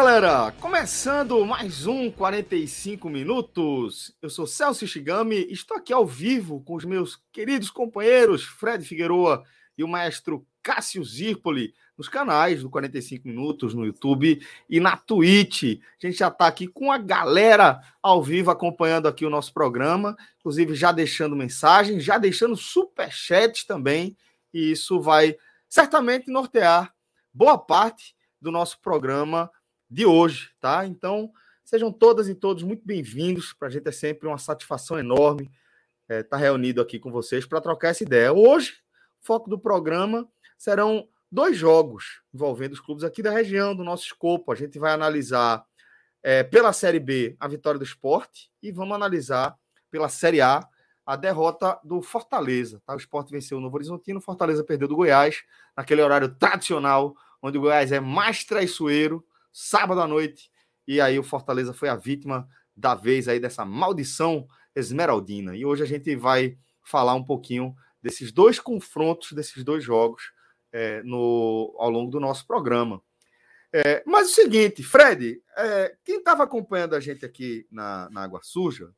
Galera! Começando mais um 45 minutos. Eu sou Celso Shigami, estou aqui ao vivo com os meus queridos companheiros Fred Figueroa e o maestro Cássio Zirpoli nos canais do 45 Minutos no YouTube e na Twitch. A gente já está aqui com a galera ao vivo acompanhando aqui o nosso programa, inclusive já deixando mensagem, já deixando superchats também, e isso vai certamente nortear boa parte do nosso programa de hoje, tá? Então, sejam todas e todos muito bem-vindos. Para a gente é sempre uma satisfação enorme estar é, tá reunido aqui com vocês para trocar essa ideia. Hoje, o foco do programa serão dois jogos envolvendo os clubes aqui da região, do nosso escopo. A gente vai analisar é, pela Série B a vitória do esporte e vamos analisar pela Série A a derrota do Fortaleza. Tá? O esporte venceu o Novo Horizontino, Fortaleza perdeu do Goiás, naquele horário tradicional, onde o Goiás é mais traiçoeiro sábado à noite. E aí o Fortaleza foi a vítima da vez aí dessa maldição esmeraldina. E hoje a gente vai falar um pouquinho desses dois confrontos, desses dois jogos é, no, ao longo do nosso programa. É, mas o seguinte, Fred, é, quem estava acompanhando a gente aqui na, na Água Suja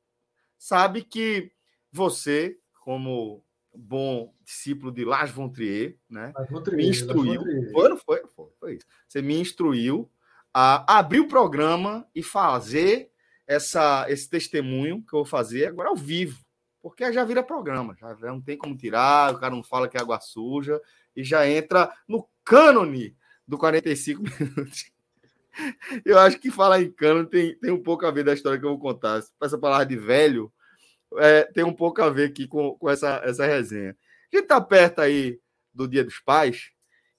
sabe que você, como bom discípulo de Las Vontrier, né, me instruiu. Foi, foi, foi, foi isso. Você me instruiu a abrir o programa e fazer essa, esse testemunho que eu vou fazer agora ao vivo, porque já vira programa, já não tem como tirar, o cara não fala que é água suja e já entra no cânone do 45 minutos. Eu acho que falar em cânone tem, tem um pouco a ver da história que eu vou contar. Essa palavra de velho é, tem um pouco a ver aqui com, com essa, essa resenha. A gente está perto aí do Dia dos Pais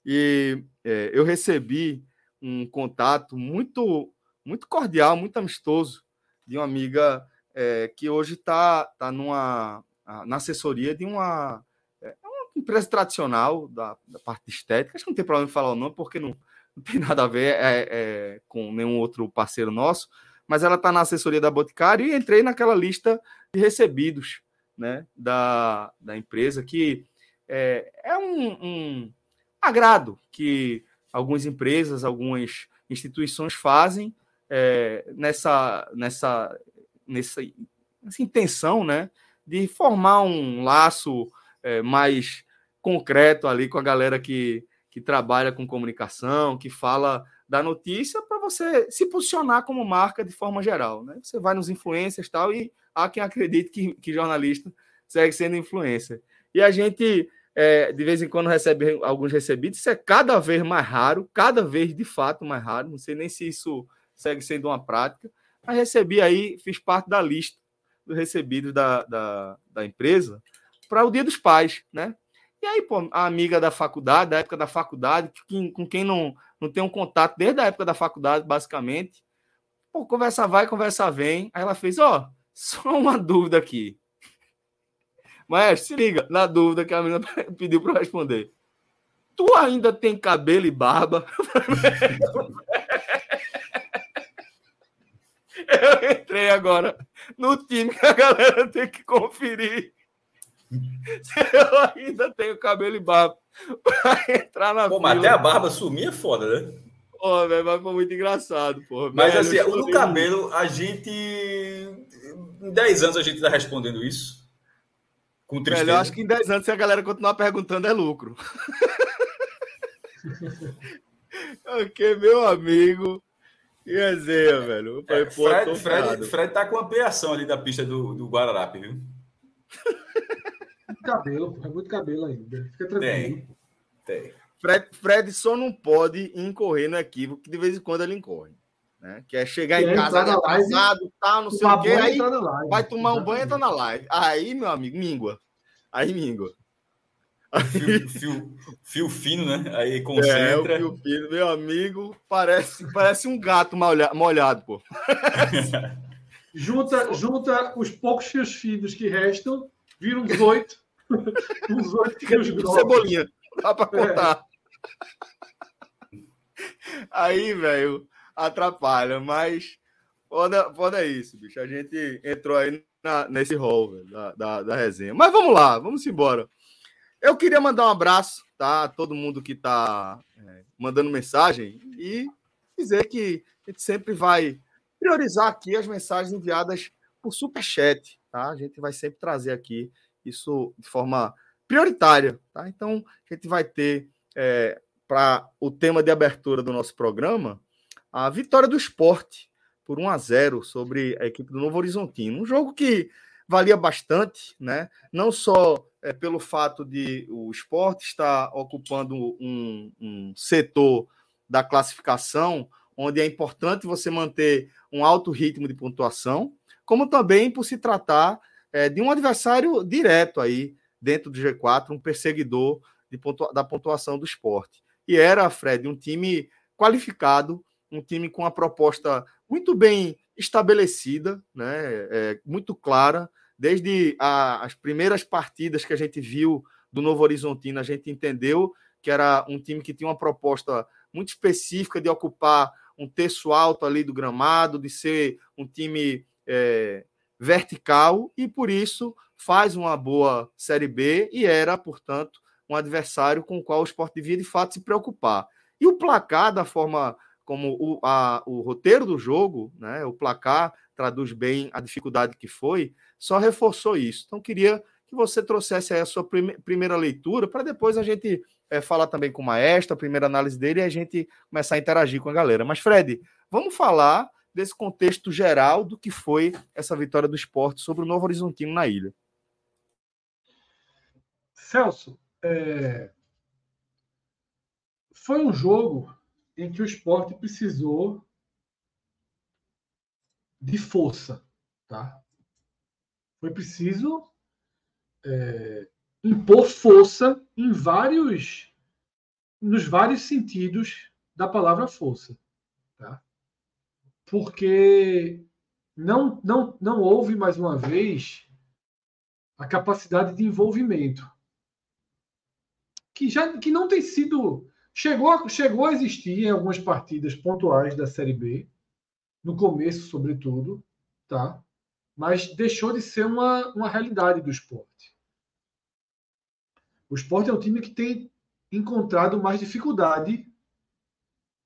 e é, eu recebi um contato muito, muito cordial, muito amistoso de uma amiga é, que hoje está tá numa na assessoria de uma, é, uma empresa tradicional da, da, parte estética. Acho que não tem problema em falar o nome, porque não, não tem nada a ver é, é, com nenhum outro parceiro nosso, mas ela está na assessoria da Boticário e entrei naquela lista de recebidos né, da, da empresa, que é, é um, um agrado que algumas empresas, algumas instituições fazem é, nessa, nessa, nessa, nessa intenção né, de formar um laço é, mais concreto ali com a galera que, que trabalha com comunicação, que fala da notícia para você se posicionar como marca de forma geral. Né? Você vai nos influencers tal, e há quem acredite que, que jornalista segue sendo influencer. E a gente é, de vez em quando recebe alguns recebidos. Isso é cada vez mais raro, cada vez de fato mais raro. Não sei nem se isso segue sendo uma prática. Mas recebi aí, fiz parte da lista dos recebidos da, da, da empresa para o Dia dos Pais, né? E aí, pô, a amiga da faculdade, da época da faculdade, que, com quem não, não tem um contato desde a época da faculdade, basicamente. Pô, conversa vai, conversa vem. Aí ela fez, ó, oh, só uma dúvida aqui. Mas se liga, na dúvida que a menina pediu para responder. Tu ainda tem cabelo e barba? Eu entrei agora no time que a galera tem que conferir eu ainda tenho cabelo e barba para entrar na Pô, mas até a barba sumir é foda, né? Pô, velho, mas foi muito engraçado, pô. Mas velho, assim, o cabelo, a gente. Em 10 anos a gente tá respondendo isso. Com tristeza. Velho, eu acho que em 10 anos, se a galera continuar perguntando, é lucro. ok, meu amigo. Que resenha, velho. Falei, é, Fred, Fred, Fred tá com a ampliação ali da pista do, do Guararapi, viu? cabelo, é muito cabelo ainda. Fica tranquilo. Tem, tem. Fred, Fred só não pode incorrer no equívoco que de vez em quando ele incorre. Né? Que é chegar em casa atrasado, tal, não sei o quê, aí vai tomar um banho e entra na live. Aí, meu amigo, míngua. Aí míngua. Fio, fio, fio, fino, né? Aí concentra. É, o fio fino, meu amigo, parece, parece um gato molhado, molhado pô. junta, junta os poucos fios finos que restam, vira uns oito. uns oito fios grossos. Cebolinha, dá pra contar. É. Aí, velho, atrapalha, mas foda, foda é isso, bicho. A gente entrou aí na, nesse rol da, da, da resenha. Mas vamos lá, vamos embora. Eu queria mandar um abraço, tá? A todo mundo que está é, mandando mensagem e dizer que a gente sempre vai priorizar aqui as mensagens enviadas por superchat, tá? A gente vai sempre trazer aqui isso de forma prioritária, tá? Então, a gente vai ter é, para o tema de abertura do nosso programa a vitória do esporte por 1 a 0 sobre a equipe do Novo Horizontino. Um jogo que valia bastante, né? Não só é, pelo fato de o esporte estar ocupando um, um setor da classificação, onde é importante você manter um alto ritmo de pontuação, como também por se tratar é, de um adversário direto aí dentro do G4, um perseguidor pontua da pontuação do esporte. E era, Fred, um time qualificado, um time com uma proposta muito bem estabelecida, né, é, muito clara, Desde a, as primeiras partidas que a gente viu do Novo Horizontino, a gente entendeu que era um time que tinha uma proposta muito específica de ocupar um terço alto ali do gramado, de ser um time é, vertical e por isso faz uma boa Série B e era, portanto, um adversário com o qual o esporte devia de fato se preocupar. E o placar, da forma como o, a, o roteiro do jogo, né, o placar traduz bem a dificuldade que foi, só reforçou isso. Então, queria que você trouxesse a sua prime primeira leitura, para depois a gente é, falar também com o maestro, a primeira análise dele, e a gente começar a interagir com a galera. Mas, Fred, vamos falar desse contexto geral do que foi essa vitória do esporte sobre o Novo Horizontino na ilha. Celso, é... foi um jogo em que o esporte precisou de força, tá? foi preciso é, impor força em vários, nos vários sentidos da palavra força, tá? Porque não, não, não houve mais uma vez a capacidade de envolvimento que já que não tem sido chegou chegou a existir em algumas partidas pontuais da Série B no começo sobretudo tá mas deixou de ser uma, uma realidade do esporte. O esporte é um time que tem encontrado mais dificuldade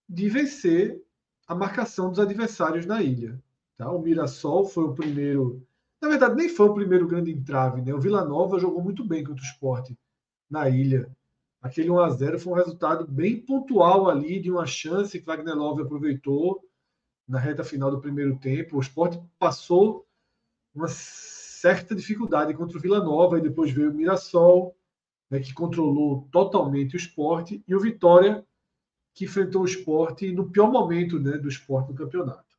de vencer a marcação dos adversários na ilha. Tá? O Mirassol foi o primeiro. Na verdade, nem foi o primeiro grande entrave. Né? O Vila Nova jogou muito bem contra o esporte na ilha. Aquele 1 a 0 foi um resultado bem pontual ali de uma chance que Wagner Love aproveitou na reta final do primeiro tempo. O esporte passou uma certa dificuldade contra o Vila Nova, e depois veio o Mirassol, né, que controlou totalmente o esporte, e o Vitória, que enfrentou o esporte no pior momento né, do esporte no campeonato.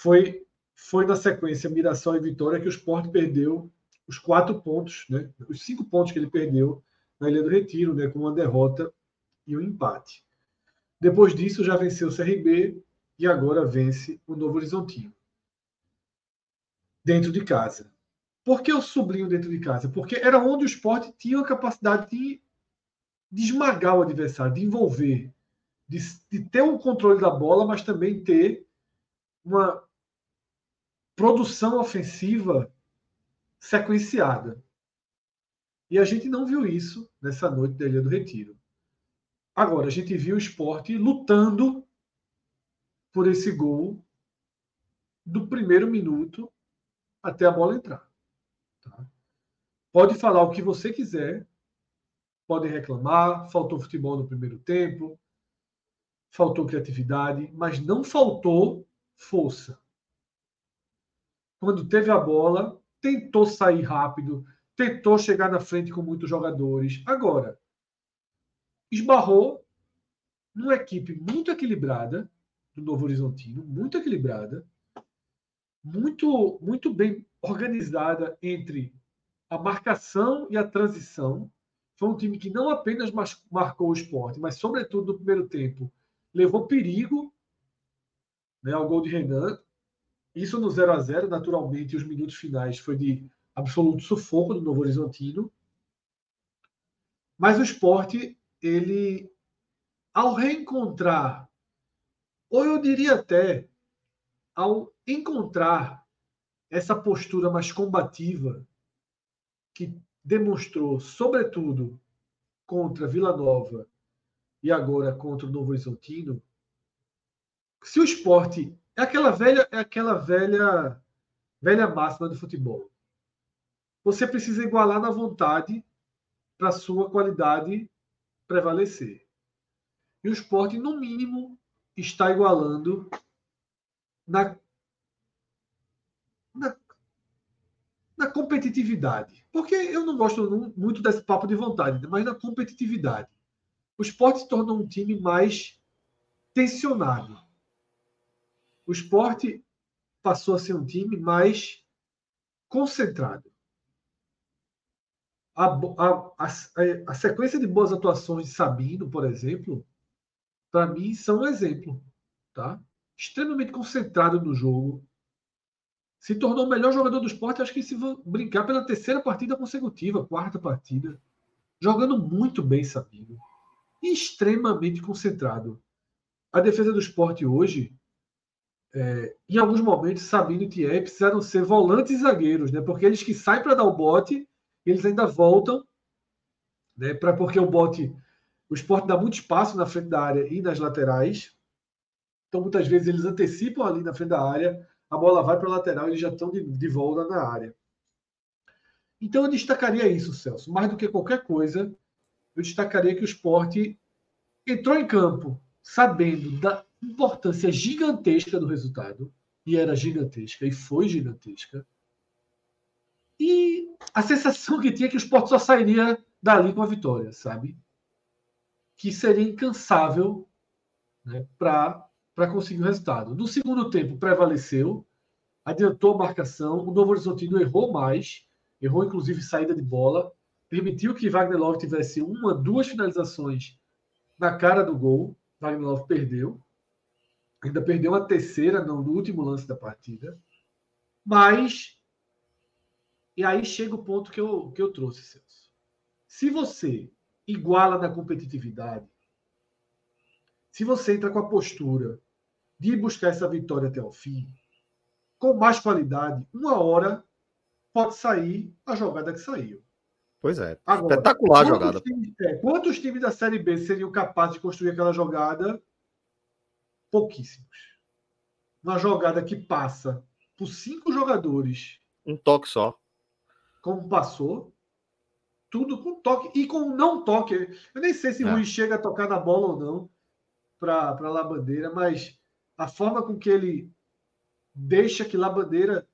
Foi, foi na sequência Mirassol e Vitória que o esporte perdeu os quatro pontos, né, os cinco pontos que ele perdeu na Ilha do Retiro, né, com uma derrota e um empate. Depois disso, já venceu o CRB e agora vence o Novo Horizontino dentro de casa. Por que eu sublinho dentro de casa? Porque era onde o esporte tinha a capacidade de, de esmagar o adversário, de envolver, de, de ter um controle da bola, mas também ter uma produção ofensiva sequenciada. E a gente não viu isso nessa noite da Ilha do Retiro. Agora, a gente viu o esporte lutando por esse gol do primeiro minuto até a bola entrar. Tá? Pode falar o que você quiser, pode reclamar, faltou futebol no primeiro tempo, faltou criatividade, mas não faltou força. Quando teve a bola, tentou sair rápido, tentou chegar na frente com muitos jogadores. Agora, esbarrou numa equipe muito equilibrada do Novo Horizontino, muito equilibrada, muito, muito bem organizada entre a marcação e a transição. Foi um time que não apenas marcou o esporte, mas, sobretudo, no primeiro tempo, levou perigo né, ao gol de Renan. Isso no 0 a 0 naturalmente, os minutos finais foi de absoluto sufoco do Novo Horizontino. Mas o esporte, ele, ao reencontrar, ou eu diria até, ao encontrar essa postura mais combativa que demonstrou, sobretudo, contra Vila Nova e agora contra o Novo Horizontino, se o esporte é aquela velha é aquela velha velha máxima do futebol. Você precisa igualar na vontade para sua qualidade prevalecer. E o esporte, no mínimo, está igualando na, na, na competitividade. Porque eu não gosto muito desse papo de vontade, mas na competitividade. O esporte se tornou um time mais tensionado. O esporte passou a ser um time mais concentrado. A, a, a, a sequência de boas atuações de Sabino, por exemplo, para mim são um exemplo. Tá? Extremamente concentrado no jogo. Se tornou o melhor jogador do esporte, acho que se brincar pela terceira partida consecutiva, quarta partida. Jogando muito bem, Sabino. Extremamente concentrado. A defesa do esporte hoje, é, em alguns momentos, Sabino e Thierry precisaram ser volantes e zagueiros, né? porque eles que saem para dar o bote, eles ainda voltam, né? Pra, porque o bote o esporte dá muito espaço na frente da área e nas laterais. Então, muitas vezes, eles antecipam ali na frente da área, a bola vai para a lateral eles já estão de, de volta na área. Então, eu destacaria isso, Celso. Mais do que qualquer coisa, eu destacaria que o esporte entrou em campo sabendo da importância gigantesca do resultado, e era gigantesca, e foi gigantesca. E a sensação que tinha é que o esporte só sairia dali com a vitória, sabe? que seria incansável né, para conseguir o resultado. No segundo tempo, prevaleceu, adiantou a marcação, o Novo Horizontino errou mais, errou inclusive saída de bola, permitiu que Wagner Love tivesse uma, duas finalizações na cara do gol. Wagner Love perdeu. Ainda perdeu uma terceira no, no último lance da partida. Mas. E aí chega o ponto que eu, que eu trouxe, Celso. Se você iguala na competitividade, se você entra com a postura de buscar essa vitória até o fim, com mais qualidade, uma hora pode sair a jogada que saiu. Pois é. Agora, Espetacular a jogada. Times, é, quantos times da Série B seriam capazes de construir aquela jogada? Pouquíssimos. Uma jogada que passa por cinco jogadores. Um toque só. Como passou tudo com toque e com não toque. Eu nem sei se o é. Rui chega a tocar na bola ou não para Labandeira, mas a forma com que ele deixa que Labandeira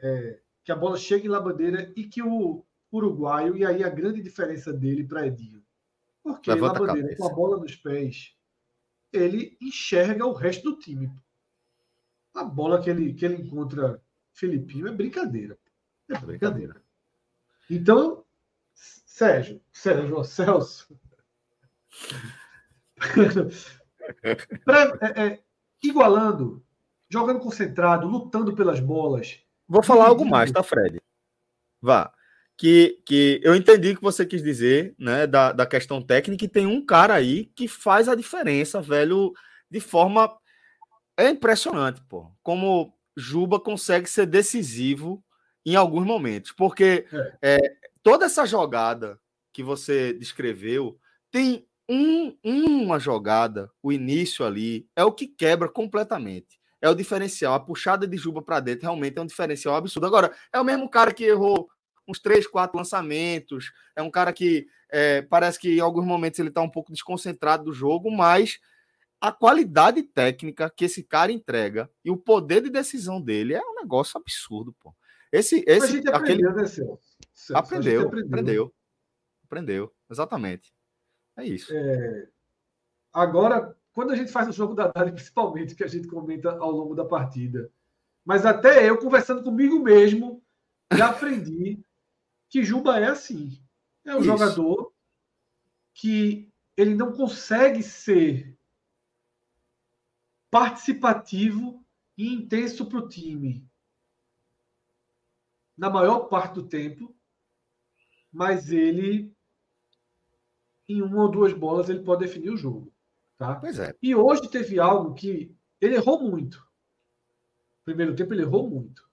é, que a bola chegue em Labandeira e que o uruguaio, e aí a grande diferença dele para Edinho. Porque Levanta Labandeira, a com a bola nos pés, ele enxerga o resto do time. A bola que ele, que ele encontra Filipinho é brincadeira. É brincadeira. Então, Sérgio, Sérgio Celso. pra, é, é, igualando, jogando concentrado, lutando pelas bolas. Vou falar algo mais, tá, Fred? Vá. Que, que eu entendi o que você quis dizer, né, da, da questão técnica, e tem um cara aí que faz a diferença, velho, de forma. É impressionante, pô. Como Juba consegue ser decisivo em alguns momentos. Porque é. É, toda essa jogada que você descreveu tem um, uma jogada, o início ali, é o que quebra completamente. É o diferencial. A puxada de Juba para dentro realmente é um diferencial absurdo. Agora, é o mesmo cara que errou uns três, quatro lançamentos. É um cara que é, parece que em alguns momentos ele está um pouco desconcentrado do jogo, mas a qualidade técnica que esse cara entrega e o poder de decisão dele é um negócio absurdo, pô. Esse, esse, a gente aprendeu, aquele... né, Celso? Aprendeu, aprendeu, aprendeu, aprendeu, exatamente. É isso. É... Agora, quando a gente faz o jogo da tarde, principalmente, que a gente comenta ao longo da partida, mas até eu, conversando comigo mesmo, já aprendi que Juba é assim. É um Isso. jogador que ele não consegue ser participativo e intenso para o time na maior parte do tempo, mas ele em uma ou duas bolas ele pode definir o jogo, tá? Pois é. E hoje teve algo que ele errou muito. Primeiro tempo ele errou muito.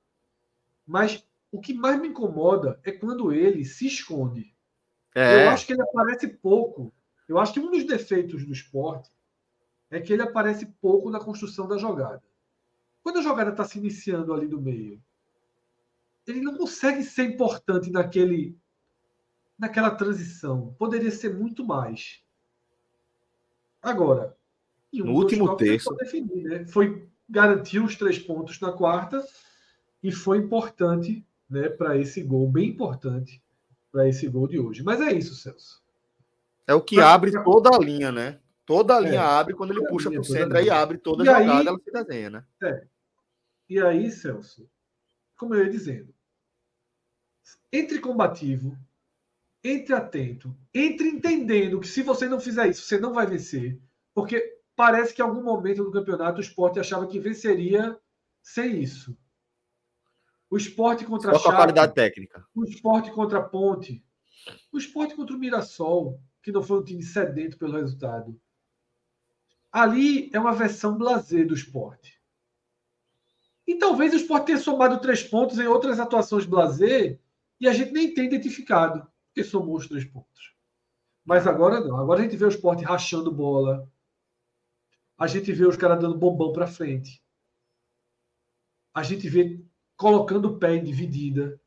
Mas o que mais me incomoda é quando ele se esconde. É. Eu acho que ele aparece pouco. Eu acho que um dos defeitos do esporte é que ele aparece pouco na construção da jogada. Quando a jogada está se iniciando ali do meio, ele não consegue ser importante naquele, naquela transição. Poderia ser muito mais. Agora, um no último terço, definir, né? foi garantir os três pontos na quarta e foi importante né, para esse gol, bem importante para esse gol de hoje. Mas é isso, Celso. É o que pra... abre toda a linha, né? Toda a linha é, abre quando ele puxa para o centro, aí abre toda a e jogada, aí, ela se desenha, né? É. E aí, Celso, como eu ia dizendo, entre combativo, entre atento, entre entendendo que se você não fizer isso, você não vai vencer, porque parece que em algum momento do campeonato o esporte achava que venceria sem isso. O esporte contra a qualidade técnica. O esporte contra a Ponte. O esporte contra o Mirassol, que não foi um time sedento pelo resultado. Ali é uma versão blazer do esporte. E talvez o esporte tenha somado três pontos em outras atuações blazer e a gente nem tem identificado, porque somou os três pontos. Mas agora não. Agora a gente vê o esporte rachando bola. A gente vê os caras dando bombão para frente. A gente vê colocando o pé em dividida,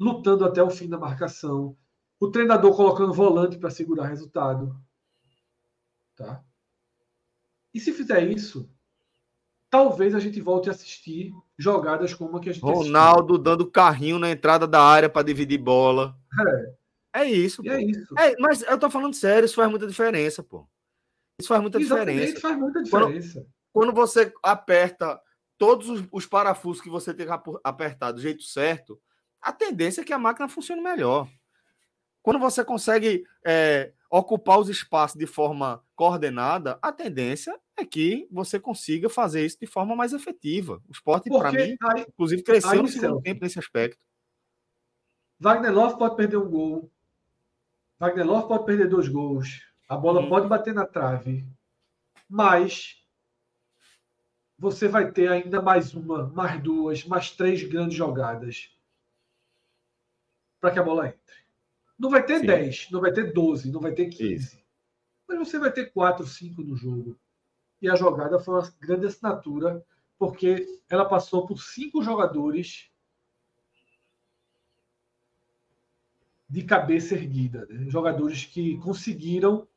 lutando até o fim da marcação, o treinador colocando volante para segurar resultado. Tá? E se fizer isso, talvez a gente volte a assistir jogadas como a que a gente Ronaldo assistiu. dando carrinho na entrada da área para dividir bola. É. É isso. É isso. É, mas eu tô falando sério, isso faz muita diferença, pô. Isso faz muita Exatamente, diferença. faz muita diferença. Quando, quando você aperta todos os, os, parafusos que você tem que apertar do jeito certo, a tendência é que a máquina funcione melhor. Quando você consegue é, ocupar os espaços de forma coordenada, a tendência é que você consiga fazer isso de forma mais efetiva. O esporte, para mim, aí, inclusive, cresceu aí, no segundo tempo nesse aspecto. Wagner Love pode perder um gol. Wagner Love pode perder dois gols. A bola hum. pode bater na trave. Mas você vai ter ainda mais uma, mais duas, mais três grandes jogadas para que a bola entre. Não vai ter Sim. 10, não vai ter 12, não vai ter 15. Isso. Mas você vai ter 4, 5 no jogo. E a jogada foi uma grande assinatura, porque ela passou por cinco jogadores de cabeça erguida. Né? Jogadores que conseguiram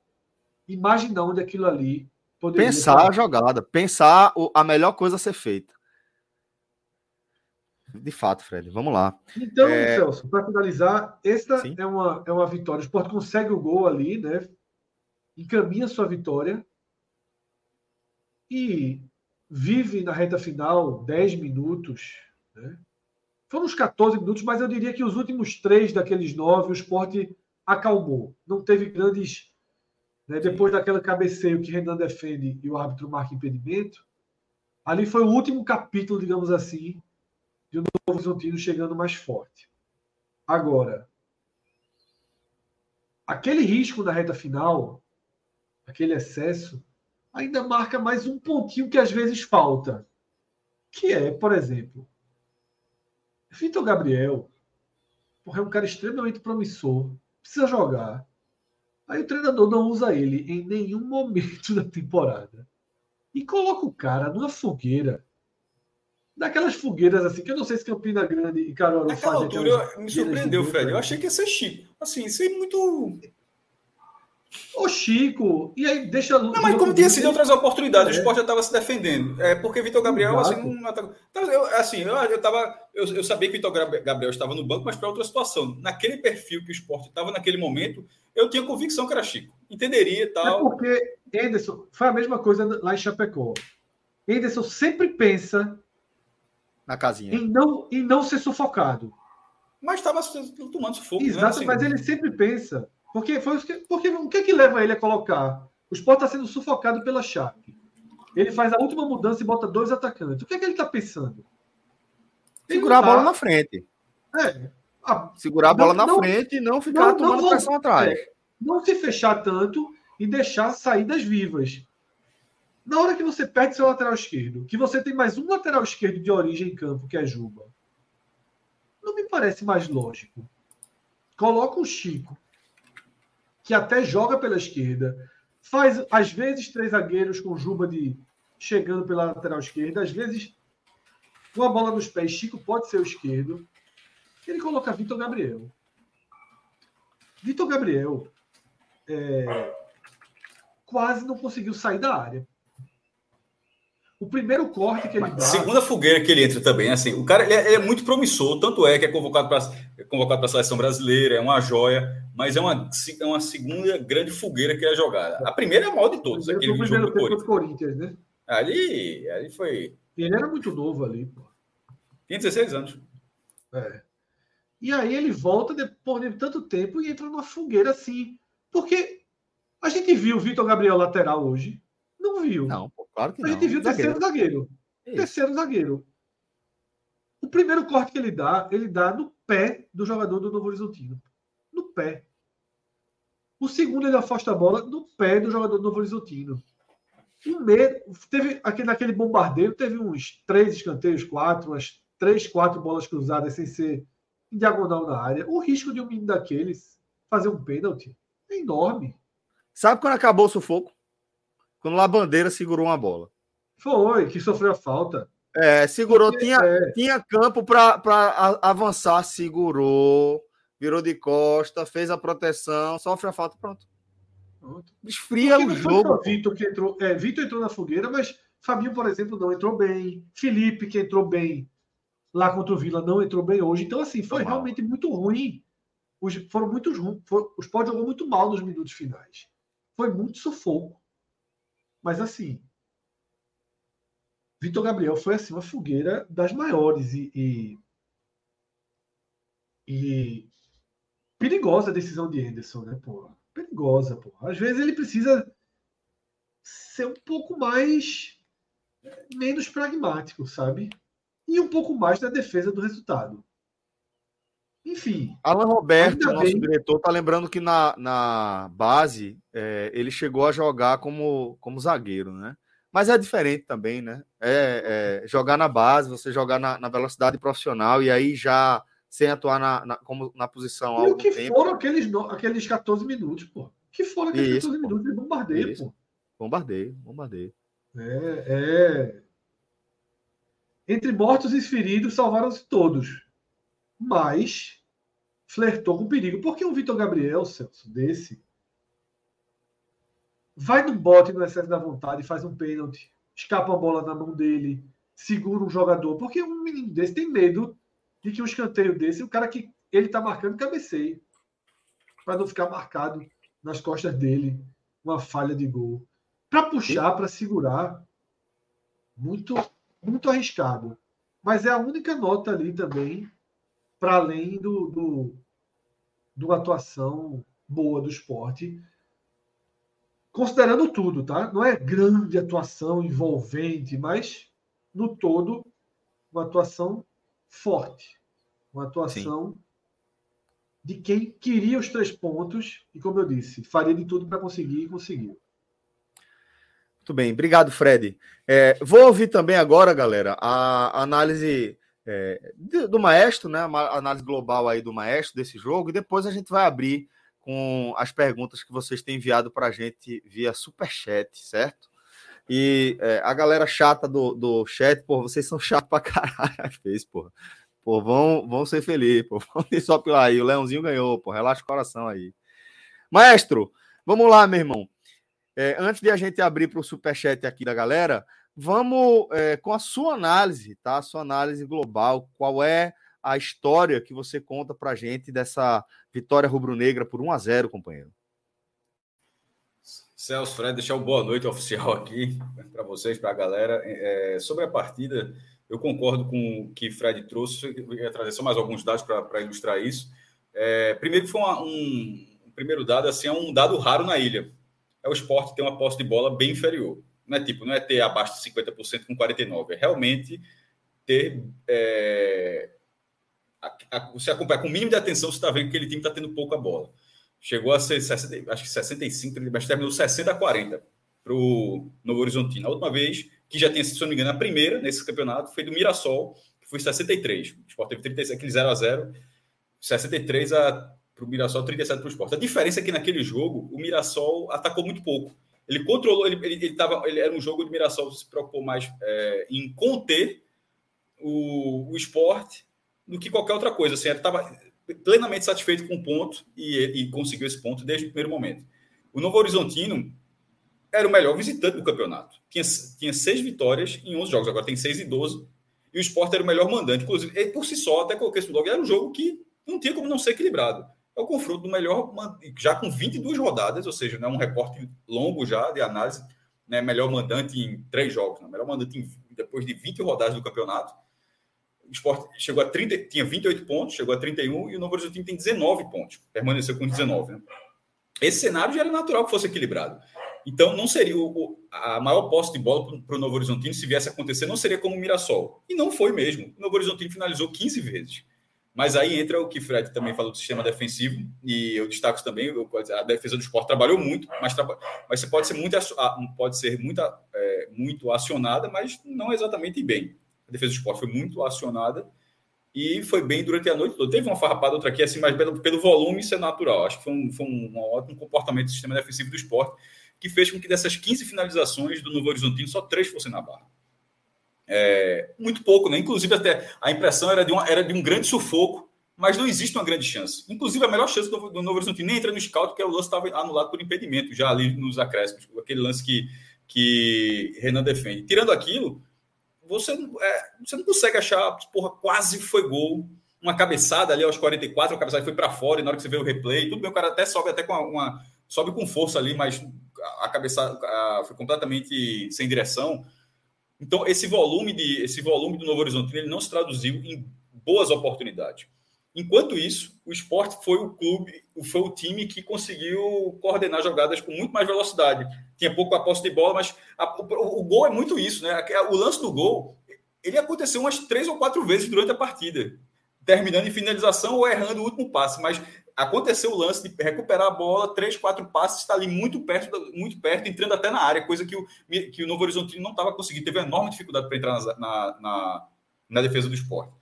imaginar onde aquilo ali Pensar a jogada, pensar a melhor coisa a ser feita. De fato, Fred, vamos lá. Então, é... Celso, para finalizar, essa é uma, é uma vitória. O Sport consegue o gol ali, né? Encaminha sua vitória e vive na reta final 10 minutos. Né? Foram uns 14 minutos, mas eu diria que os últimos três daqueles nove o Sport acalmou. Não teve grandes né? Depois daquela cabeceio que Renan defende e o árbitro marca impedimento, ali foi o último capítulo, digamos assim, de um Novo Horizontino chegando mais forte. Agora, aquele risco na reta final, aquele excesso, ainda marca mais um pontinho que às vezes falta. Que é, por exemplo, Vitor Gabriel, porra, é um cara extremamente promissor, precisa jogar. Aí o treinador não usa ele em nenhum momento da temporada. E coloca o cara numa fogueira. Daquelas fogueiras assim, que eu não sei se Campina Grande e Naquela fazem. altura me surpreendeu, Fred. Eu achei que ia ser Chico. Assim, isso é muito. O Chico, e aí deixa. Não, mas como tinha sido outras oportunidades, é. o esporte já estava se defendendo. É porque Vitor Gabriel, Exato. assim, não. Então, eu, assim, eu, eu, tava, eu, eu sabia que Vitor Gabriel estava no banco, mas para outra situação. Naquele perfil que o esporte estava naquele momento, eu tinha convicção que era Chico. Entenderia e tal. É porque, Anderson, foi a mesma coisa lá em Chapecó. Anderson sempre pensa na casinha. Em não, em não ser sufocado. Mas estava tomando sufoco. Né? Exato, assim, mas ele sempre pensa. Porque, foi, porque o que, é que leva ele a colocar? O Sport está sendo sufocado pela Chape. Ele faz a última mudança e bota dois atacantes. O que é que ele está pensando? Segurar a bola tá- na frente. É. A... Segurar a bola não, na não, frente e não ficar não, tomando pressão atrás. É, não se fechar tanto e deixar saídas vivas. Na hora que você perde seu lateral esquerdo, que você tem mais um lateral esquerdo de origem em campo, que é Juba, não me parece mais lógico. Coloca o Chico, que até joga pela esquerda, faz às vezes três zagueiros com Juba de chegando pela lateral esquerda, às vezes com a bola nos pés, Chico pode ser o esquerdo. Ele coloca Vitor Gabriel. Vitor Gabriel é, quase não conseguiu sair da área. O primeiro corte que ele dá. Segunda fogueira que ele entra também, assim, o cara ele é, ele é muito promissor, tanto é que é convocado para é convocado para a seleção brasileira, é uma joia, mas é uma, é uma segunda grande fogueira que é jogada. A primeira é a maior de todos, o aquele jogo do Corinthians. Corinthians né? Ali, ali foi. Ele era muito novo ali, pô. Tinha 16 anos. É. E aí ele volta depois de tanto tempo e entra numa fogueira assim. Porque a gente viu o Vitor Gabriel lateral hoje. Não viu. Não, pô, claro que não. A gente viu o terceiro zagueiro. Isso. Terceiro zagueiro. O primeiro corte que ele dá, ele dá no pé do jogador do Novo Horizontino. No pé. O segundo, ele afosta a bola no pé do jogador do Novo Horizontino. Um medo, teve aqui naquele bombardeio, teve uns três escanteios, quatro, umas três, quatro bolas cruzadas sem ser em diagonal na área. O risco de um menino daqueles fazer um pênalti é enorme. Sabe quando acabou o sufoco? Quando a bandeira segurou uma bola. Foi, que sofreu a falta. É, segurou, Porque, tinha, é. tinha campo para avançar, segurou, virou de costa, fez a proteção, sofre a falta, pronto. pronto. Esfria o jogo. Vitor que entrou, é, Vitor entrou na fogueira, mas Fabinho, por exemplo, não entrou bem. Felipe, que entrou bem lá contra o Vila, não entrou bem hoje. Então, assim, foi realmente muito ruim. Os, foram muito ruins. Os Sport jogou muito mal nos minutos finais. Foi muito sufoco. Mas assim, Vitor Gabriel foi assim uma fogueira das maiores e, e, e perigosa a decisão de Anderson, né, pô? Perigosa, pô. Às vezes ele precisa ser um pouco mais menos pragmático, sabe? E um pouco mais na defesa do resultado. Enfim. Alan Roberto, nosso bem... diretor, tá lembrando que na, na base é, ele chegou a jogar como, como zagueiro, né? Mas é diferente também, né? É, é jogar na base, você jogar na, na, velocidade profissional e aí já sem atuar na, na, como, na posição. E o que tempo. foram aqueles, aqueles 14 minutos, pô? que foram aqueles Isso, 14 minutos de bombardeio, Isso. pô? Bombardeio, bombardeio. É, é. Entre mortos e feridos, salvaram-se todos mas flertou com perigo. Porque o Vitor Gabriel, Celso, desse, vai no bote no excesso da vontade, faz um pênalti, escapa a bola na mão dele, segura um jogador. Porque um menino desse tem medo de que um escanteio desse, o cara que ele tá marcando, cabeceie. Para não ficar marcado nas costas dele uma falha de gol. Para puxar, para segurar, muito, muito arriscado. Mas é a única nota ali também para além do, do, do atuação boa do esporte, considerando tudo, tá? Não é grande atuação envolvente, mas no todo uma atuação forte, uma atuação Sim. de quem queria os três pontos e, como eu disse, faria de tudo para conseguir e conseguiu. Muito bem, obrigado, Fred. É, vou ouvir também agora, galera, a análise é, do maestro, né? Uma análise global aí do maestro desse jogo, e depois a gente vai abrir com as perguntas que vocês têm enviado para a gente via superchat, certo? E é, a galera chata do, do chat, pô, vocês são chatos pra caralho, fez, pô. Pô, vão, vão ser felizes, pô. Vão só pela aí. O Leãozinho ganhou, pô. Relaxa o coração aí. Maestro, Vamos lá, meu irmão. É, antes de a gente abrir para o superchat aqui da galera, vamos é, com a sua análise, tá? A sua análise global. Qual é a história que você conta para gente dessa vitória rubro-negra por 1 a 0 companheiro? Celso, Fred, deixar uma boa noite oficial aqui para vocês, para a galera. É, sobre a partida, eu concordo com o que Fred trouxe, eu ia trazer só mais alguns dados para ilustrar isso. É, primeiro foi uma, um, primeiro dado, assim, é um dado raro na ilha. É o esporte ter uma posse de bola bem inferior. Não é tipo, não é ter abaixo de 50% com 49%, é realmente ter é, a, a, você acompanha com o mínimo de atenção, você está vendo que aquele time está tendo pouca bola. Chegou a ser 60, acho que 65, mas terminou 60 a 40 para o Novo Horizonte. Na última vez, que já tinha, se não me engano, a primeira nesse campeonato, foi do Mirassol, que foi 63. O Sport teve 36, aquele 0 a 0 63 para o Mirassol, 37 para o Sport. A diferença é que naquele jogo, o Mirassol atacou muito pouco. Ele controlou, ele, ele, ele, tava, ele era um jogo de Mirassol se preocupou mais é, em conter o, o esporte do que qualquer outra coisa. Assim, ele estava plenamente satisfeito com o ponto e, e conseguiu esse ponto desde o primeiro momento. O Novo Horizontino era o melhor visitante do campeonato. Tinha, tinha seis vitórias em 11 jogos, agora tem seis e 12. E o Sport era o melhor mandante. Inclusive, ele por si só, até coloquei no blog, era um jogo que não tinha como não ser equilibrado. É o confronto do melhor, já com 22 rodadas, ou seja, é um recorte longo já de análise, né, melhor mandante em três jogos, né, melhor mandante em, depois de 20 rodadas do campeonato. O Sport chegou a 30, tinha 28 pontos, chegou a 31 e o Novo Horizonte tem 19 pontos, permaneceu com 19. Né? Esse cenário já era natural que fosse equilibrado. Então, não seria o, a maior posse de bola para o Novo Horizontino, se viesse a acontecer, não seria como o Mirassol. E não foi mesmo. O Novo Horizontino finalizou 15 vezes. Mas aí entra o que Fred também falou do sistema defensivo, e eu destaco também, a defesa do esporte trabalhou muito, mas, mas você pode ser muito, pode ser muito, é, muito acionada, mas não exatamente bem a defesa do esporte foi muito acionada e foi bem durante a noite toda. Teve uma farrapada, outra aqui, assim, mas pelo, pelo volume isso é natural. Acho que foi um, foi um, ótimo comportamento do sistema defensivo do esporte, que fez com que dessas 15 finalizações do Novo Horizontino, só três fossem na barra. É, muito pouco, né? Inclusive, até a impressão era de, uma, era de um grande sufoco, mas não existe uma grande chance. Inclusive, a melhor chance do, do Novo Horizontino nem entra no scout, porque o lance estava anulado por impedimento, já ali nos acréscimos, aquele lance que, que Renan defende. Tirando aquilo, você, é, você não consegue achar, porra, quase foi gol. Uma cabeçada ali aos 44, a cabeçada foi para fora, e na hora que você vê o replay, tudo bem, o cara até sobe até com uma, uma sobe com força ali, mas a cabeçada a, foi completamente sem direção. Então, esse volume de esse volume do Novo Horizonte ele não se traduziu em boas oportunidades. Enquanto isso, o esporte foi o clube, foi o time que conseguiu coordenar jogadas com muito mais velocidade. Tinha pouco a posse de bola, mas a, o, o, gol é muito isso, né? O lance do gol, ele aconteceu umas três ou quatro vezes durante a partida, terminando em finalização ou errando o último passe. Mas aconteceu o lance de recuperar a bola, três, quatro passes, está ali muito perto, muito perto, entrando até na área, coisa que o, que o Novo Horizonte não estava conseguindo. Teve enorme dificuldade para entrar na, na, na, na defesa do esporte.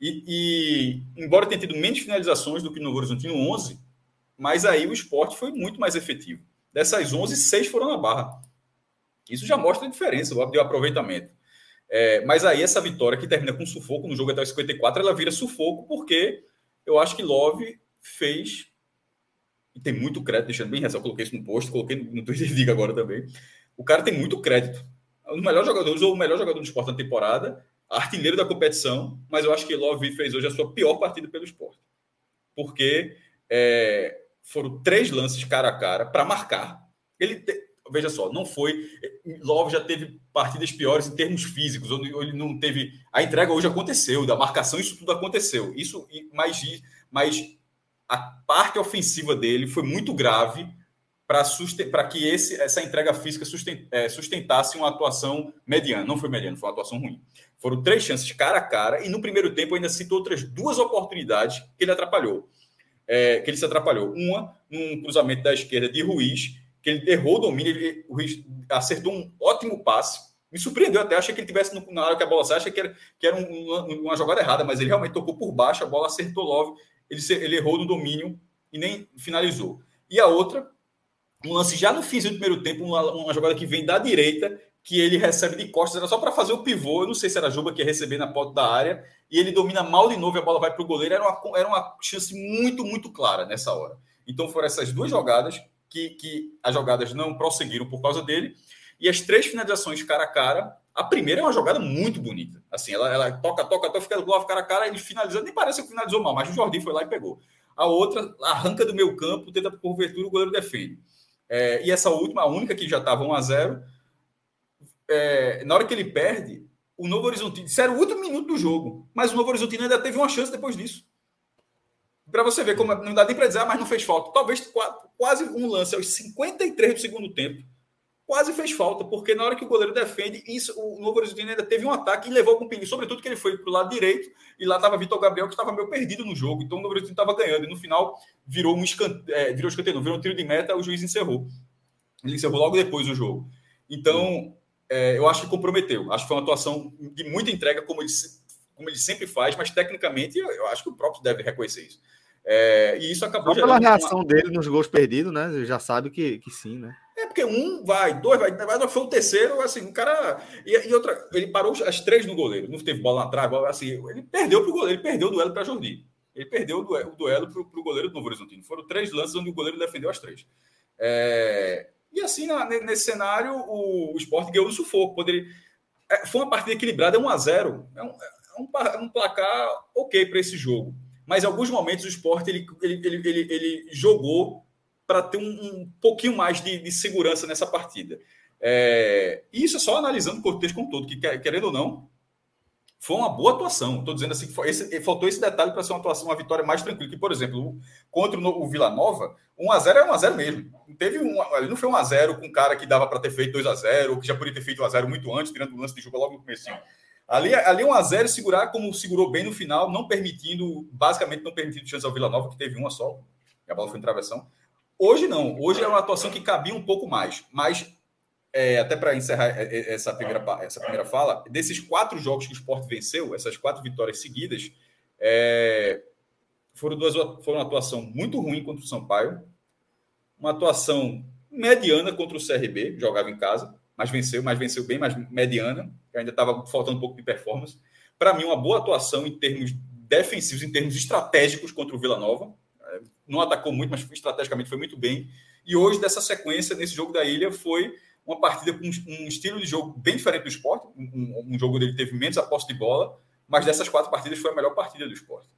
E, e, embora tenha tido menos finalizações do que no Horizontino 11, mas aí o esporte foi muito mais efetivo. Dessas 11, seis foram na barra. Isso já mostra a diferença do aproveitamento. É, mas aí essa vitória que termina com sufoco no jogo até os 54, ela vira sufoco porque eu acho que Love fez e tem muito crédito, deixando bem eu coloquei isso no post, coloquei no Twitter e agora também. O cara tem muito crédito. O melhor jogador, ou o melhor jogador do esporte na temporada, artilheiro da competição, mas eu acho que Love fez hoje a sua pior partida pelo esporte. Porque é, foram três lances cara a cara para marcar. Ele, te, veja só, não foi. Love já teve partidas piores em termos físicos, ou ele não teve. A entrega hoje aconteceu, da marcação, isso tudo aconteceu. Isso, mas, mas a parte ofensiva dele foi muito grave para que esse, essa entrega física é, sustentasse uma atuação mediana. Não foi mediana, foi uma atuação ruim. Foram três chances cara a cara, e no primeiro tempo ainda citou outras duas oportunidades que ele atrapalhou. É, que ele se atrapalhou. Uma, num cruzamento da esquerda de Ruiz, que ele errou o domínio, ele, o Ruiz acertou um ótimo passe. Me surpreendeu até, achei que ele tivesse na hora que a bola saiu, achei que era, que era uma, uma, jogada errada, mas ele realmente tocou por baixo, a bola acertou logo, ele, ele errou no domínio e nem finalizou. E a outra, um lance já no fim do primeiro tempo, uma, uma jogada que vem da direita, que ele recebe de costas, era só para fazer o pivô. Eu não sei se era Juba que ia receber na porta da área, e ele domina mal de novo e a bola vai para o goleiro. Era uma, era uma chance muito, muito clara nessa hora. Então foram essas duas jogadas que, que as jogadas não prosseguiram por causa dele. E as três finalizações cara a cara, a primeira é uma jogada muito bonita. Assim, ela, ela toca, toca, toca, fica glove cara a cara, ele finaliza, nem parece que finalizou mal, mas o Jordi foi lá e pegou. A outra arranca do meu campo, tenta por cobertura, o goleiro defende. É, e essa última, a única que já estava 1 a 0 é, na hora que ele perde, o Novo Horizontino, isso era o último minuto do jogo, mas o Novo Horizontino ainda teve uma chance depois disso. Para você ver como não dá nem para dizer, ah, mas não fez falta. Talvez quase um lance aos 53 do segundo tempo quase fez falta, porque na hora que o goleiro defende, isso, o Novo Horizontino ainda teve um ataque e levou com perigo, sobretudo que ele foi para o lado direito e lá estava Vitor Gabriel, que estava meio perdido no jogo, então o Novo Horizontino estava ganhando, e no final virou um escanteio, é, virou virou um tiro de meta, o juiz encerrou. Ele encerrou logo depois o jogo. Então, é, eu acho que comprometeu. Acho que foi uma atuação de muita entrega, como ele, como ele sempre faz, mas tecnicamente eu, eu acho que o próprio deve reconhecer isso. É, e isso acabou Só pela reação uma... dele nos gols perdidos, né? Ele já sabe que, que sim, né? É porque um vai, dois vai, vai foi o terceiro, assim, o cara. E, e, outra, ele parou as três no goleiro, não teve bola atrás, assim, ele perdeu para o goleiro, ele perdeu o duelo para Jordi. Ele perdeu o duelo, o duelo para o goleiro do Novo Horizontino. Foram três lances onde o goleiro defendeu as três. É, e assim, na, nesse cenário, o, o Sport ganhou no sufoco. Poderia, é, foi uma partida equilibrada, é 1 a 0 É um, é um, é um placar ok para esse jogo. Mas em alguns momentos o Sport ele, ele, ele, ele, ele jogou para ter um, um, pouquinho mais de, de, segurança nessa partida. É, isso é só analisando o contexto como todo, que querendo ou não, foi uma boa atuação. Estou dizendo assim esse, faltou esse detalhe para ser uma atuação, uma vitória mais tranquila. Que, por exemplo, contra o, o Vila Nova, 1x0 é 1x0 mesmo. Não teve um, não foi 1x0 com um cara que dava para ter feito 2x0, ou que já poderia ter feito 1x0 muito antes, tirando o lance de jogo logo no começo. Ali, ali 1x0 segurar como segurou bem no final, não permitindo, basicamente não permitindo chance ao Vila Nova, que teve uma só. a bola foi em travessão. Hoje não. Hoje é uma atuação que cabia um pouco mais. Mas, é, até para encerrar é, é, essa primeira, essa primeira fala, desses quatro jogos que o Sport venceu, essas quatro vitórias seguidas, é, foram, duas, foram uma atuação muito ruim contra o Sampaio, uma atuação mediana contra o CRB, jogava em casa, mas venceu, mas venceu bem, mas mediana, ainda estava faltando um pouco de performance. Para mim, uma boa atuação em termos defensivos, em termos estratégicos contra o Vila Nova, não atacou muito, mas estrategicamente foi muito bem. E hoje, dessa sequência, nesse jogo da ilha, foi uma partida com um estilo de jogo bem diferente do esporte. Um, um jogo dele teve menos a posse de bola, mas dessas quatro partidas foi a melhor partida do esporte.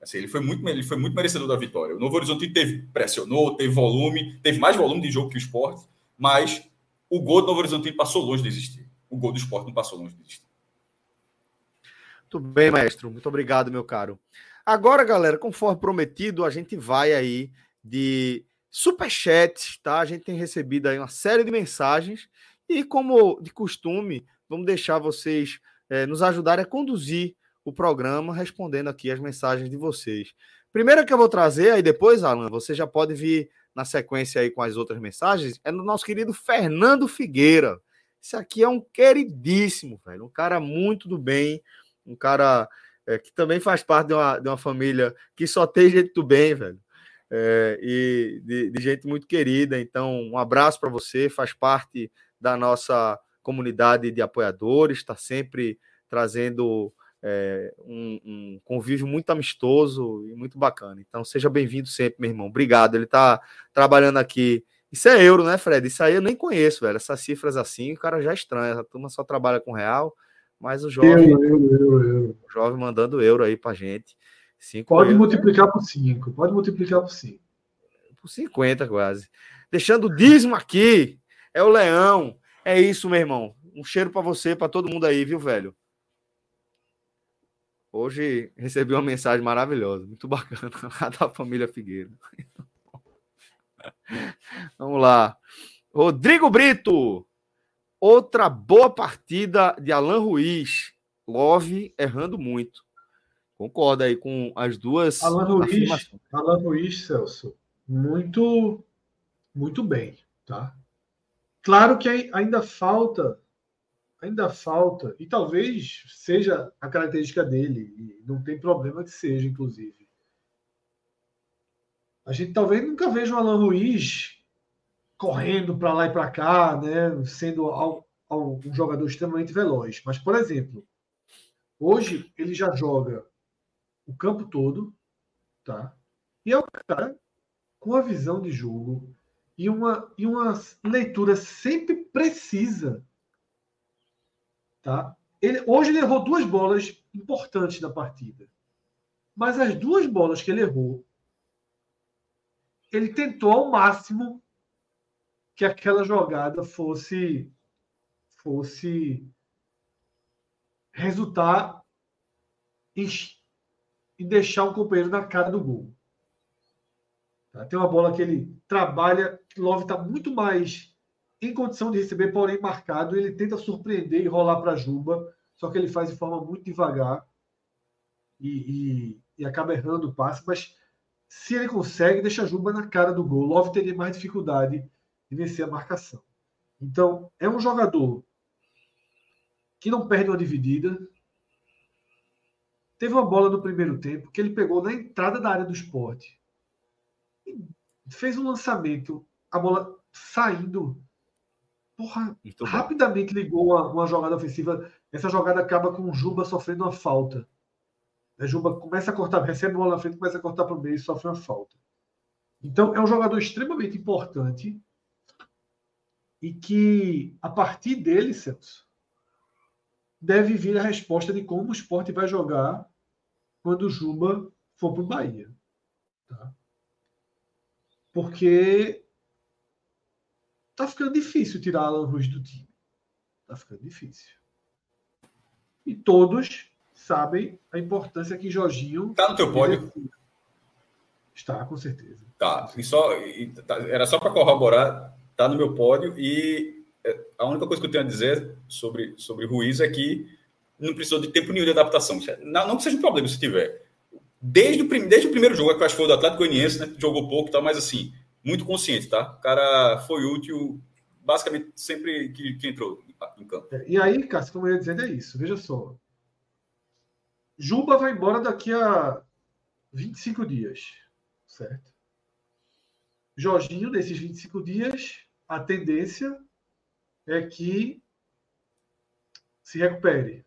Assim, ele, foi muito, ele foi muito merecedor da vitória. O Novo Horizonte teve, pressionou, teve volume, teve mais volume de jogo que o esporte, mas o gol do Novo Horizonte passou longe de existir. O gol do esporte não passou longe existir. Muito bem, maestro. Muito obrigado, meu caro. Agora, galera, conforme prometido, a gente vai aí de superchats, tá? A gente tem recebido aí uma série de mensagens e, como de costume, vamos deixar vocês é, nos ajudarem a conduzir o programa respondendo aqui as mensagens de vocês. Primeiro que eu vou trazer, aí depois, Alan, você já pode vir na sequência aí com as outras mensagens, é no nosso querido Fernando Figueira. Esse aqui é um queridíssimo, velho, um cara muito do bem, um cara é, que também faz parte de uma, de uma família que só tem gente do bem, velho. É, e de, de, gente muito querida. Então, um abraço para você, faz parte da nossa comunidade de apoiadores, está sempre trazendo é, um, um, convívio muito amistoso e muito bacana. Então, seja bem-vindo sempre, meu irmão. Obrigado. Ele está trabalhando aqui. Isso é euro, né, Fred? Isso aí eu nem conheço, velho. Essas cifras assim, o cara já estranha. A turma só trabalha com real. Mas o jovem, euro, euro, euro, o jovem mandando euro aí pra gente. Cinco pode euros, multiplicar por 5, pode multiplicar por 5. Por 50 quase. Deixando o dízimo aqui, é o leão. É isso, meu irmão. Um cheiro para você, para todo mundo aí, viu, velho? Hoje recebi uma mensagem maravilhosa, muito bacana, lá da família Figueiredo. Vamos lá. Rodrigo Brito, Outra boa partida de Alan Ruiz. Love errando muito. Concorda aí com as duas. Alan Ruiz, Alan Ruiz, Celso, muito, muito bem, tá? Claro que ainda falta, ainda falta, e talvez seja a característica dele, e não tem problema que seja, inclusive. A gente talvez nunca veja o Alan Ruiz correndo para lá e para cá, né? sendo um jogador extremamente veloz. Mas, por exemplo, hoje ele já joga o campo todo, tá? E é um cara com a visão de jogo e uma, e uma leitura sempre precisa. Tá? Ele, hoje ele errou duas bolas importantes na partida. Mas as duas bolas que ele errou, ele tentou ao máximo que aquela jogada fosse fosse resultar em, em deixar um companheiro na cara do gol. Tá? Tem uma bola que ele trabalha, Love está muito mais em condição de receber, porém marcado. Ele tenta surpreender e rolar para Juba, só que ele faz de forma muito devagar e, e, e acaba errando o passe. Mas se ele consegue, deixa Juba na cara do gol. Love teria mais dificuldade de vencer a marcação. Então, é um jogador que não perde uma dividida. Teve uma bola no primeiro tempo que ele pegou na entrada da área do esporte. Fez um lançamento, a bola saindo. Porra, rapidamente ligou uma, uma, jogada ofensiva. Essa jogada acaba com o Juba sofrendo uma falta. A Juba começa a cortar, recebe a bola na frente, começa a cortar para o meio e sofre uma falta. Então, é um jogador extremamente importante e que, a partir dele, Celso, deve vir a resposta de como o esporte vai jogar quando o Juba for para o Bahia. Tá? Porque tá ficando difícil tirar Alan Ruiz do time. Tá ficando difícil. E todos sabem a importância que Jorginho. Tá no teu pódio? Está, com certeza. Tá. E só, e, tá, era só para corroborar, tá no meu pódio e é, a única coisa que eu tenho a dizer sobre, sobre Ruiz é que não precisou de tempo nenhum de adaptação. Não, não que seja um problema se tiver. Desde o, desde o primeiro jogo, que eu acho que foi do Atlético Goianiense, né? Jogou pouco e tal, mas assim, muito consciente, tá? O cara foi útil basicamente sempre que, que entrou em campo. É, e aí, Cássio, como eu ia dizendo, é isso. Veja só. Juba vai embora daqui a 25 dias, certo? Jorginho, nesses 25 dias, a tendência é que se recupere.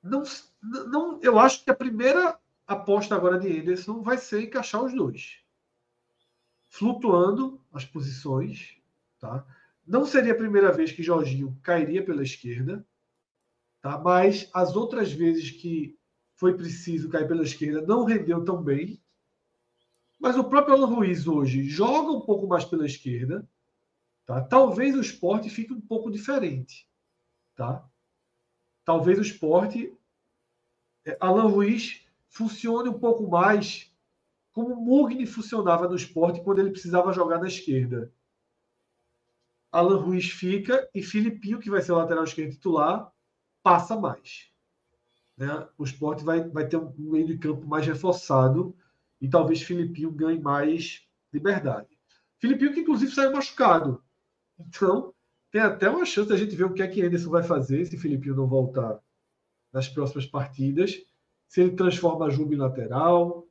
Não, não, eu acho que a primeira aposta agora de Anderson vai ser encaixar os dois. Flutuando as posições. Tá? Não seria a primeira vez que Jorginho cairia pela esquerda. Tá? Mas as outras vezes que foi preciso cair pela esquerda não rendeu tão bem. Mas o próprio Alan Ruiz hoje joga um pouco mais pela esquerda. Tá? Talvez o esporte fique um pouco diferente. Tá? Talvez o esporte, é, Alan Ruiz, funcione um pouco mais como Mugni funcionava no esporte quando ele precisava jogar na esquerda. Alan Ruiz fica e Filipinho, que vai ser o lateral esquerdo titular, passa mais. Né? O esporte vai, vai ter um meio de campo mais reforçado e talvez Filipinho ganhe mais liberdade. Filipinho que inclusive saiu machucado. Então, tem até uma chance da gente ver o que é que Anderson vai fazer se Filipinho não voltar nas próximas partidas. Se ele transforma a Juba em lateral,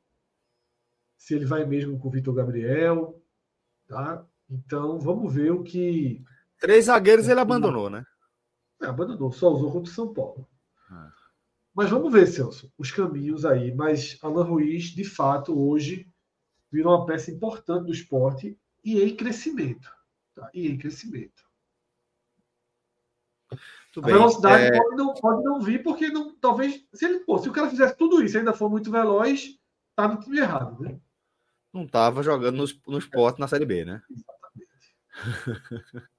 se ele vai mesmo com o Vitor Gabriel. Tá? Então, vamos ver o que. Três zagueiros ele abandonou, né? É, abandonou, só usou contra o São Paulo. Ah. Mas vamos ver, Celso, os caminhos aí. Mas Alan Ruiz, de fato, hoje virou uma peça importante do esporte e em crescimento. Tá? E em crescimento. Tudo a bem. velocidade é... pode, não, pode não vir, porque não, talvez. Se, ele, pô, se o cara fizesse tudo isso e ainda for muito veloz, tá no time errado, né? Não estava jogando no, no esporte na Série B, né?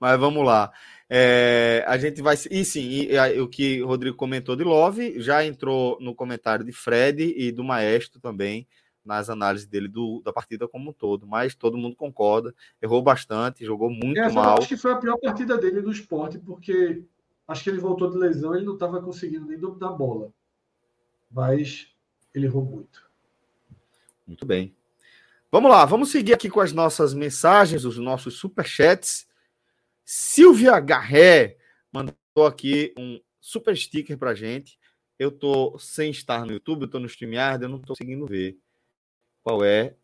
Mas vamos lá. É, a gente vai. E sim, e, e, o que o Rodrigo comentou de Love já entrou no comentário de Fred e do Maestro também, nas análises dele do, da partida como um todo. Mas todo mundo concorda. Errou bastante, jogou muito Essa mal. acho que foi a pior partida dele no esporte, porque acho que ele voltou de lesão ele não estava conseguindo nem dominar a bola. Mas ele errou muito. Muito bem. Vamos lá, vamos seguir aqui com as nossas mensagens, os nossos superchats. Silvia Garré mandou aqui um super sticker pra gente. Eu tô sem estar no YouTube, eu tô no StreamYard, eu não tô conseguindo ver qual é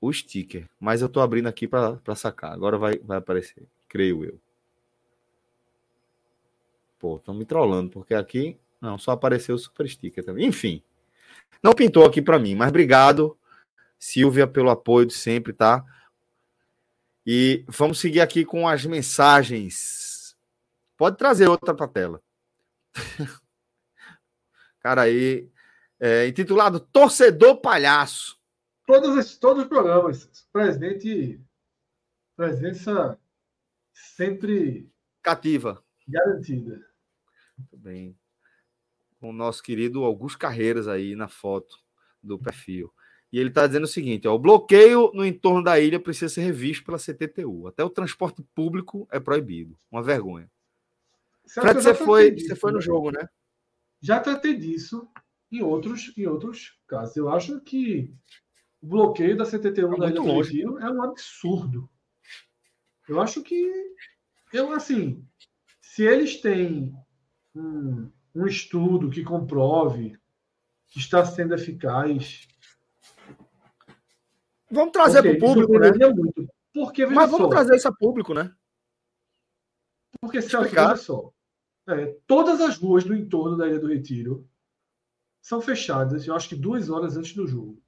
o sticker, mas eu tô abrindo aqui para sacar. Agora vai, vai aparecer, creio eu. Pô, estão me trollando, porque aqui não, só apareceu o super sticker também. Enfim, Não pintou aqui para mim, mas obrigado, Silvia, pelo apoio de sempre, tá? E vamos seguir aqui com as mensagens. Pode trazer outra para a tela. Cara aí, é, intitulado Torcedor Palhaço. Todos, todos os programas. Presidente. Presença sempre. Cativa. Garantida. Muito bem. Com o nosso querido Augusto Carreiras aí na foto do perfil. E ele está dizendo o seguinte: ó, o bloqueio no entorno da ilha precisa ser revisto pela CTTU. Até o transporte público é proibido. Uma vergonha. Fred, você foi, disso, você foi no né? jogo, né? Já tratei disso em outros, em outros casos. Eu acho que o bloqueio da CTTU é da Ilha do é um absurdo. Eu acho que eu assim, se eles têm um, um estudo que comprove que está sendo eficaz, vamos trazer para o público, né? Muito. Porque, Mas vamos só, trazer isso a público, né? Porque se olha só, é, todas as ruas do entorno da Ilha do Retiro são fechadas, eu acho que duas horas antes do jogo.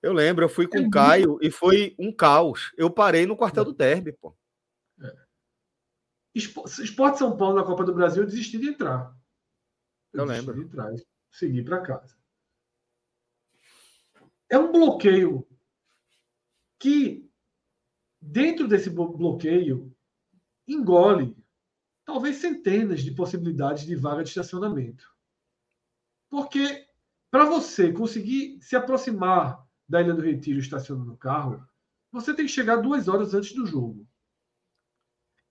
Eu lembro, eu fui com é o Caio muito... e foi um caos. Eu parei no quartel do Derby, pô. É. Esporte São Paulo na Copa do Brasil, eu desisti de entrar. Eu, eu lembro. De entrar, seguir para casa. É um bloqueio que, dentro desse bloqueio, engole talvez centenas de possibilidades de vaga de estacionamento. Porque para você conseguir se aproximar da Ilha do Retiro estacionando o carro, você tem que chegar duas horas antes do jogo.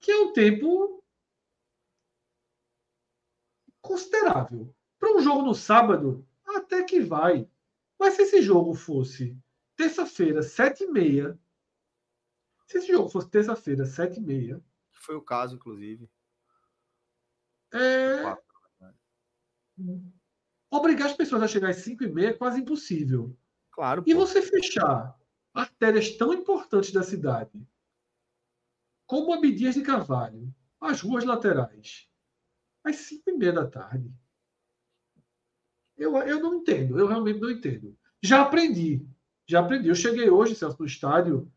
Que é um tempo considerável. Para um jogo no sábado, até que vai. Mas se esse jogo fosse terça-feira, sete e meia, se esse jogo fosse terça-feira, sete e meia, foi o caso, inclusive. É... Obrigar as pessoas a chegar às 5 e meia é quase impossível. Claro. E você fechar artérias tão importantes da cidade, como Abdias de Carvalho, as ruas laterais, às 5 e meia da tarde. Eu, eu não entendo, eu realmente não entendo. Já aprendi, já aprendi. Eu cheguei hoje, Celso, no estádio,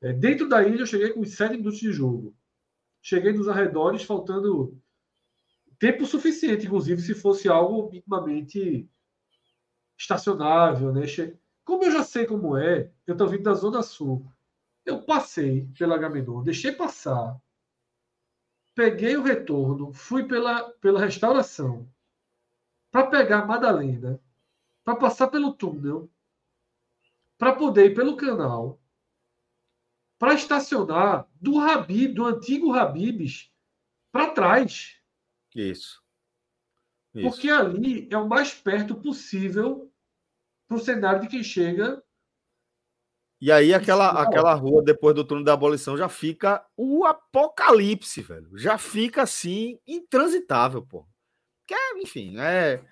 é, dentro da ilha, eu cheguei com 7 minutos de jogo. Cheguei nos arredores, faltando tempo suficiente, inclusive, se fosse algo minimamente estacionável, né? Como eu já sei como é, eu estou vindo da Zona Sul. Eu passei pela Gamenon, deixei passar, peguei o retorno, fui pela, pela restauração para pegar a Madalena, para passar pelo túnel, para poder ir pelo canal, para estacionar do Habib, do antigo Habibs, para trás. Isso. Isso. Porque ali é o mais perto possível para o cenário de quem chega. E aí aquela, aquela rua depois do turno da abolição já fica o apocalipse, velho. Já fica assim intransitável, pô. Que é, enfim, é,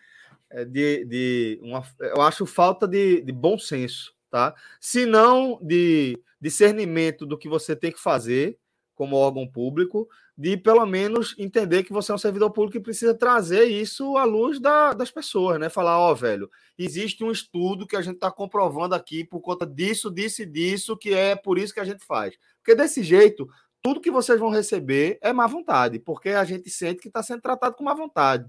é de, de uma, eu acho falta de, de bom senso, tá? Se não de discernimento do que você tem que fazer como órgão público, de pelo menos entender que você é um servidor público e precisa trazer isso à luz da, das pessoas, né? Falar, ó, oh, velho, existe um estudo que a gente está comprovando aqui por conta disso, disso e disso, que é por isso que a gente faz. Porque desse jeito, tudo que vocês vão receber é má vontade, porque a gente sente que está sendo tratado com má vontade.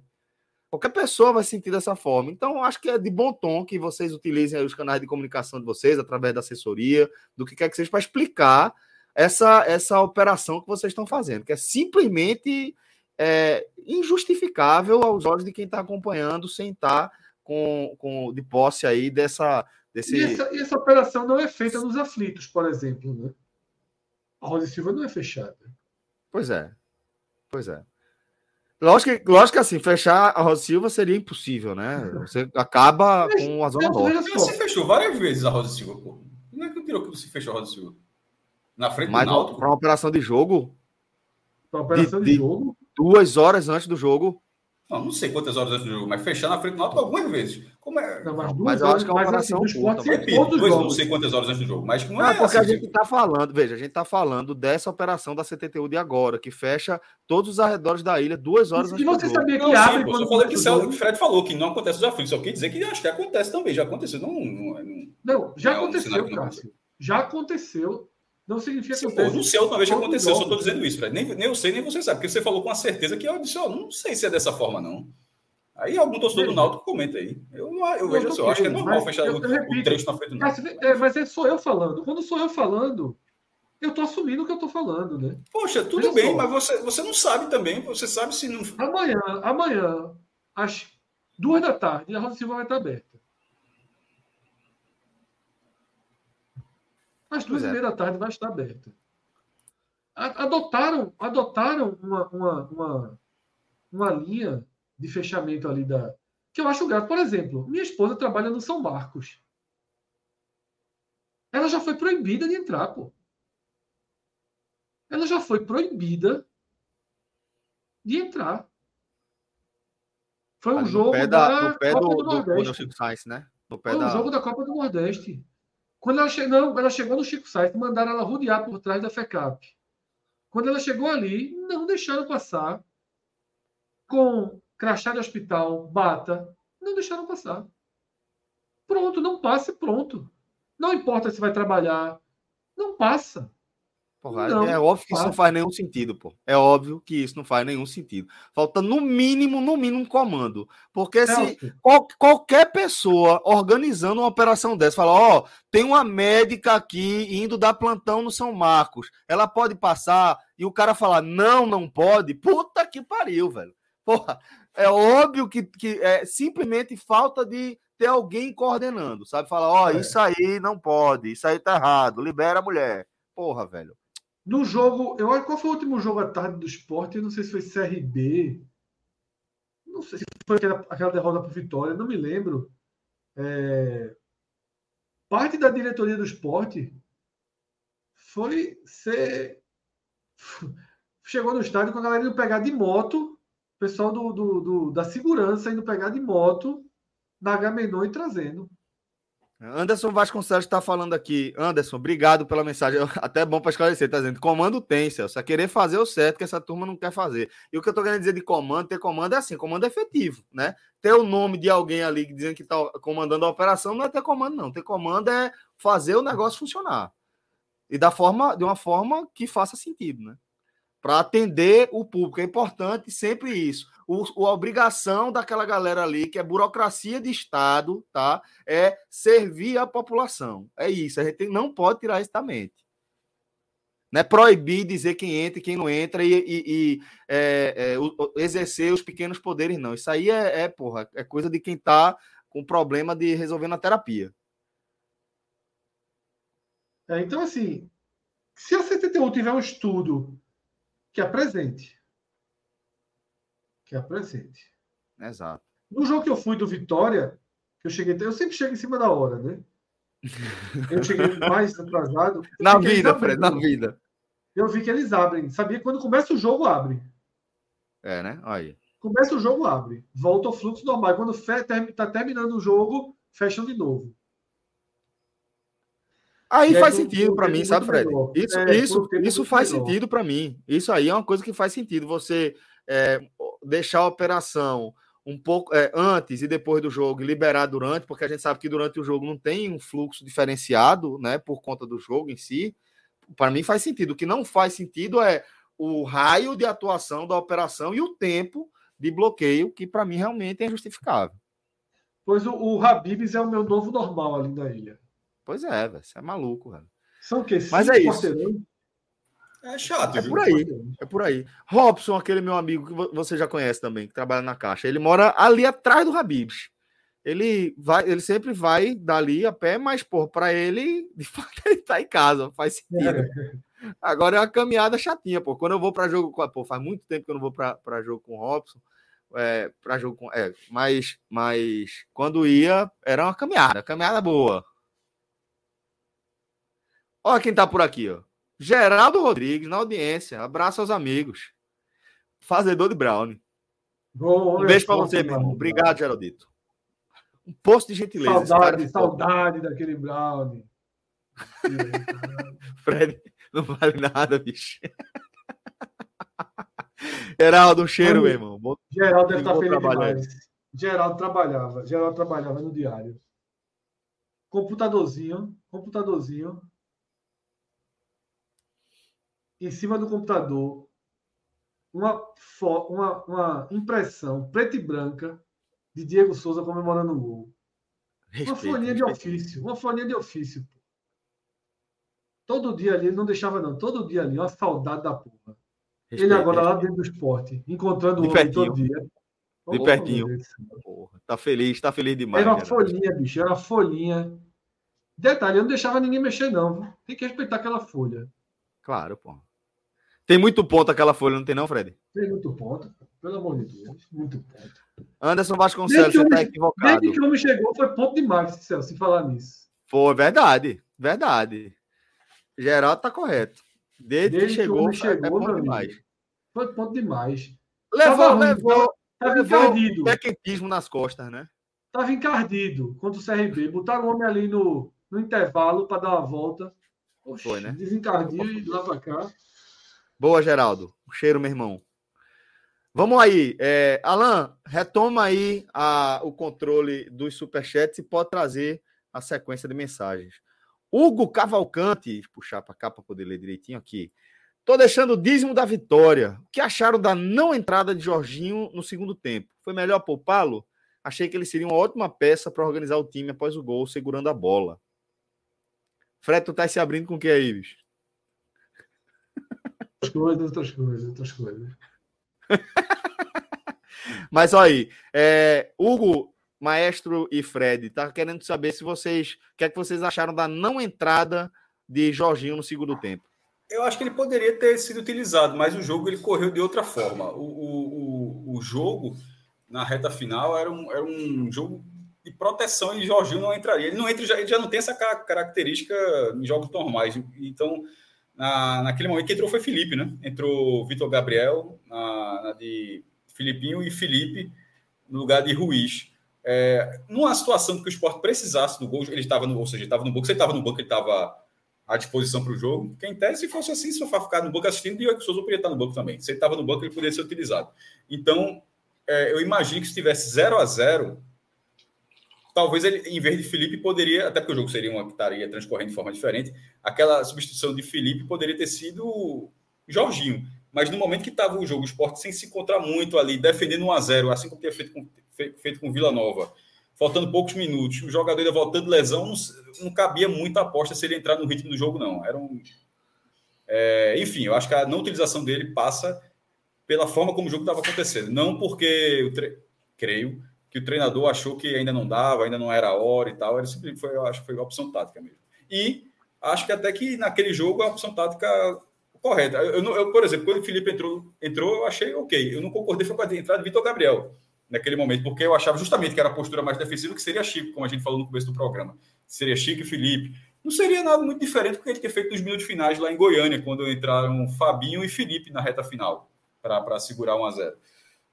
Qualquer pessoa vai sentir dessa forma. Então, acho que é de bom tom que vocês utilizem os canais de comunicação de vocês, através da assessoria, do que quer que seja, para explicar essa, essa operação que vocês estão fazendo, que é simplesmente é, injustificável aos olhos de quem está acompanhando, sem estar tá com, com de posse aí dessa. Desse... E, essa, e essa operação não é feita nos aflitos, por exemplo. Né? A Rosa Silva não é fechada. Pois é. Pois é. Lógico que, lógico que assim, fechar a Rosa Silva seria impossível, né? Você acaba Mas, com a Zona Norte. Você fechou várias vezes a Rosa Silva, pô. Como é que tirou que você fechou a Rosa Silva? Na frente Mas do Náutico? Para uma operação de jogo. Para operação de, de, jogo? Duas horas antes do jogo. Não, não sei quantas horas antes do jogo, mas fechar na frente do Náutico algumas vezes. Como é? Não, mas, mas eu acho que é uma operação assim, curta. Repito, dois, não sei quantas horas antes do jogo, mas não, não é porque assim, a gente está falando, veja, a gente está falando dessa operação da CTTU de agora, que fecha todos os arredores da ilha duas horas antes do jogo. E você sabia que não, abre sim, quando... Só que o Fred falou que não acontece os aflitos, só quer dizer que acho que acontece também, já aconteceu. Não, não, não, não já não aconteceu, é um Cássio. Já aconteceu. Não significa que. Pô, não sei a última vez que aconteceu, só estou dizendo isso, Fred. Nem, nem eu sei, nem você sabe, porque você falou com a certeza que eu disse, ó, não sei se é dessa forma, não. Aí algum torcedor do Náutico comenta aí. Eu, eu vejo assim, eu acho que é normal fechar o, repito, o trecho na frente do Náutico. Mas, é, mas é só eu falando. Quando sou eu falando, eu estou assumindo o que eu estou falando, né? Poxa, tudo Veja bem, só. mas você, você não sabe também. Você sabe se não. Amanhã, amanhã, às duas da tarde, a Rosa Silva vai estar aberta. Às duas e é. meia da tarde vai estar aberta. Adotaram, adotaram uma, uma, uma, uma linha de fechamento ali da. Que eu acho grato. Por exemplo, minha esposa trabalha no São Marcos. Ela já foi proibida de entrar, pô. Ela já foi proibida de entrar. Foi um jogo da, da Copa do, do Nordeste. Do, Sainz, né? Foi um jogo da Copa do Nordeste. Quando ela, che... não, ela chegou no Chico Sainz, mandaram ela rodear por trás da FECAP. Quando ela chegou ali, não deixaram passar com crachá de hospital, bata, não deixaram passar. Pronto, não passe, pronto. Não importa se vai trabalhar, não passa. Porra, não, é óbvio que isso não faz nenhum sentido, pô. É óbvio que isso não faz nenhum sentido. Falta no mínimo, no mínimo, um comando. Porque é se qual, qualquer pessoa organizando uma operação dessa, fala, ó, oh, tem uma médica aqui indo dar plantão no São Marcos, ela pode passar, e o cara falar, não, não pode, puta que pariu, velho. Porra, é óbvio que, que é simplesmente falta de ter alguém coordenando, sabe? Falar, ó, oh, é. isso aí não pode, isso aí tá errado, libera a mulher. Porra, velho. No jogo, eu acho qual foi o último jogo à tarde do esporte? Eu não sei se foi CRB. Não sei se foi aquela, aquela derrota para Vitória, não me lembro. É... Parte da diretoria do esporte foi ser. Chegou no estádio com a galera indo pegar de moto pessoal do, do, do, da segurança indo pegar de moto na Gamenon e trazendo. Anderson Vasconcelos está falando aqui. Anderson, obrigado pela mensagem. Até bom para esclarecer, tá dizendo. Comando tem, Celso. É querer fazer o certo que essa turma não quer fazer. E o que eu estou querendo dizer de comando, ter comando é assim, comando é efetivo, né? Ter o nome de alguém ali dizendo que está comandando a operação não é ter comando, não. Ter comando é fazer o negócio funcionar. E da forma, de uma forma que faça sentido, né? para atender o público. É importante sempre isso. O, a obrigação daquela galera ali, que é burocracia de Estado, tá? É servir a população. É isso. A gente não pode tirar isso da mente. Não é proibir dizer quem entra e quem não entra e, e, e é, é, exercer os pequenos poderes, não. Isso aí é, é, porra, é coisa de quem está com problema de resolver na terapia. É, então, assim, se a CTTU tiver um estudo que apresente. Que apresente. Exato. No jogo que eu fui do Vitória, que eu cheguei, eu sempre chego em cima da hora, né? Eu cheguei mais atrasado. Na vida, Fred, na vida. Eu vi que eles abrem. Sabia que quando começa o jogo, abre. É, né? Aí. Começa o jogo, abre. Volta ao fluxo normal. Quando está terminando o jogo, fecham de novo. Aí faz sentido para mim, sabe, Fred? Isso, é, isso, isso faz melhor. sentido para mim. Isso aí é uma coisa que faz sentido. Você é, deixar a operação um pouco é, antes e depois do jogo e liberar durante, porque a gente sabe que durante o jogo não tem um fluxo diferenciado, né, por conta do jogo em si. Para mim faz sentido. O que não faz sentido é o raio de atuação da operação e o tempo de bloqueio, que para mim realmente é injustificável. Pois o, o Habibs é o meu novo normal ali na ilha. Pois é, velho. Você é maluco, velho. São o quê? Mas é isso. É chato. É viu? por aí. É por aí. Robson, aquele meu amigo que você já conhece também, que trabalha na Caixa, ele mora ali atrás do Habibs. Ele vai, ele sempre vai dali a pé, mas, pô, para ele, de fato, ele tá em casa, faz sentido. É. Agora é uma caminhada chatinha, pô. Quando eu vou para jogo com. Pô, faz muito tempo que eu não vou para jogo com o Robson. É, para jogo com. É, mas, mas quando ia, era uma caminhada, caminhada boa. Olha quem tá por aqui, ó. Geraldo Rodrigues, na audiência. Abraço aos amigos. Fazedor de Brownie. Um beijo para você, meu irmão. Obrigado, Geraldito. Um posto de gentileza. Saudade, saudade daquele brownie. Fred, não vale nada, bicho. Geraldo, um cheiro, meu irmão. Bom, Geraldo deve estar feliz demais. Geraldo trabalhava. Geraldo trabalhava no diário. Computadorzinho, computadorzinho. Em cima do computador, uma, uma, uma impressão preta e branca de Diego Souza comemorando o gol. Respeito, uma folhinha respeito. de ofício. Uma folhinha de ofício. Todo dia ali, não deixava não. Todo dia ali, uma saudade da porra. Respeito, ele agora lá dentro do esporte, encontrando o homem todo dia. De oh, pertinho. Porra, tá feliz, tá feliz demais. Era uma folhinha, bicho, era uma folhinha. Detalhe, eu não deixava ninguém mexer, não. Tem que respeitar aquela folha. Claro, pô. Tem muito ponto aquela folha, não tem não, Fred? Tem muito ponto. Pelo amor de Deus, muito ponto. Anderson Vasconcelos, você está equivocado. Desde que o homem chegou, foi ponto demais, Celso, se falar nisso. Foi, verdade, verdade. Geraldo tá correto. Desde, Desde que chegou, que chegou é ponto demais. Foi ponto demais. Levou, tava levou, tava levou encardido. Pequetismo nas costas, né? Tava encardido contra o CRB. Botaram o homem ali no, no intervalo para dar uma volta. Oxi, foi, né? Desencardiu e lá para cá. Boa, Geraldo. Cheiro, meu irmão. Vamos aí. É, Alan, retoma aí a, o controle dos superchats e pode trazer a sequência de mensagens. Hugo Cavalcante, puxar para cá para poder ler direitinho aqui. Tô deixando o dízimo da vitória. O que acharam da não entrada de Jorginho no segundo tempo? Foi melhor poupá-lo? Achei que ele seria uma ótima peça para organizar o time após o gol, segurando a bola. Fred, tu tá se abrindo com o que aí, bicho? Outras coisas, outras coisas, outras coisas. Mas olha aí, é, Hugo, Maestro e Fred, tá querendo saber se vocês, o que é que vocês acharam da não entrada de Jorginho no segundo tempo? Eu acho que ele poderia ter sido utilizado, mas o jogo ele correu de outra forma. O, o, o, o jogo na reta final era um, era um jogo de proteção e Jorginho não entraria. Ele não entra, já, ele já não tem essa característica em jogos normais. Então, na, naquele momento que entrou foi Felipe, né? Entrou Vitor Gabriel na, na, de Filipinho e Felipe no lugar de Ruiz. É, numa situação que o esporte precisasse do gol, ele estava no, ou seja, estava no banco, você estava no banco, ele estava à disposição para o jogo. Quem tese, se fosse assim, se for ficar no banco assistindo, o Souza poderia estar no banco também. Se ele estava no banco, ele poderia ser utilizado. Então, é, eu imagino que se tivesse 0 a 0 talvez ele, em vez de Felipe, poderia, até porque o jogo seria uma estaria transcorrendo de forma diferente, aquela substituição de Felipe poderia ter sido Jorginho. Mas no momento que estava o jogo, o esporte sem se encontrar muito ali, defendendo 1 a 0 assim como tinha feito com, feito com Vila Nova, faltando poucos minutos, o jogador ainda voltando de lesão, não, não cabia muita aposta se ele entrar no ritmo do jogo, não. Era um. É, enfim, eu acho que a não utilização dele passa pela forma como o jogo estava acontecendo. Não porque eu tre... creio que o treinador achou que ainda não dava, ainda não era a hora e tal. Era simplesmente, foi, eu acho que foi a opção tática mesmo. E acho que até que naquele jogo a opção tática correta. Eu, eu, por exemplo, quando o Felipe entrou, entrou, eu achei ok. Eu não concordei foi com a entrada de Vitor Gabriel naquele momento, porque eu achava justamente que era a postura mais defensiva que seria Chico, como a gente falou no começo do programa. Seria Chico e Felipe. Não seria nada muito diferente do que gente tinha feito nos minutos finais lá em Goiânia, quando entraram Fabinho e Felipe na reta final para segurar 1 a 0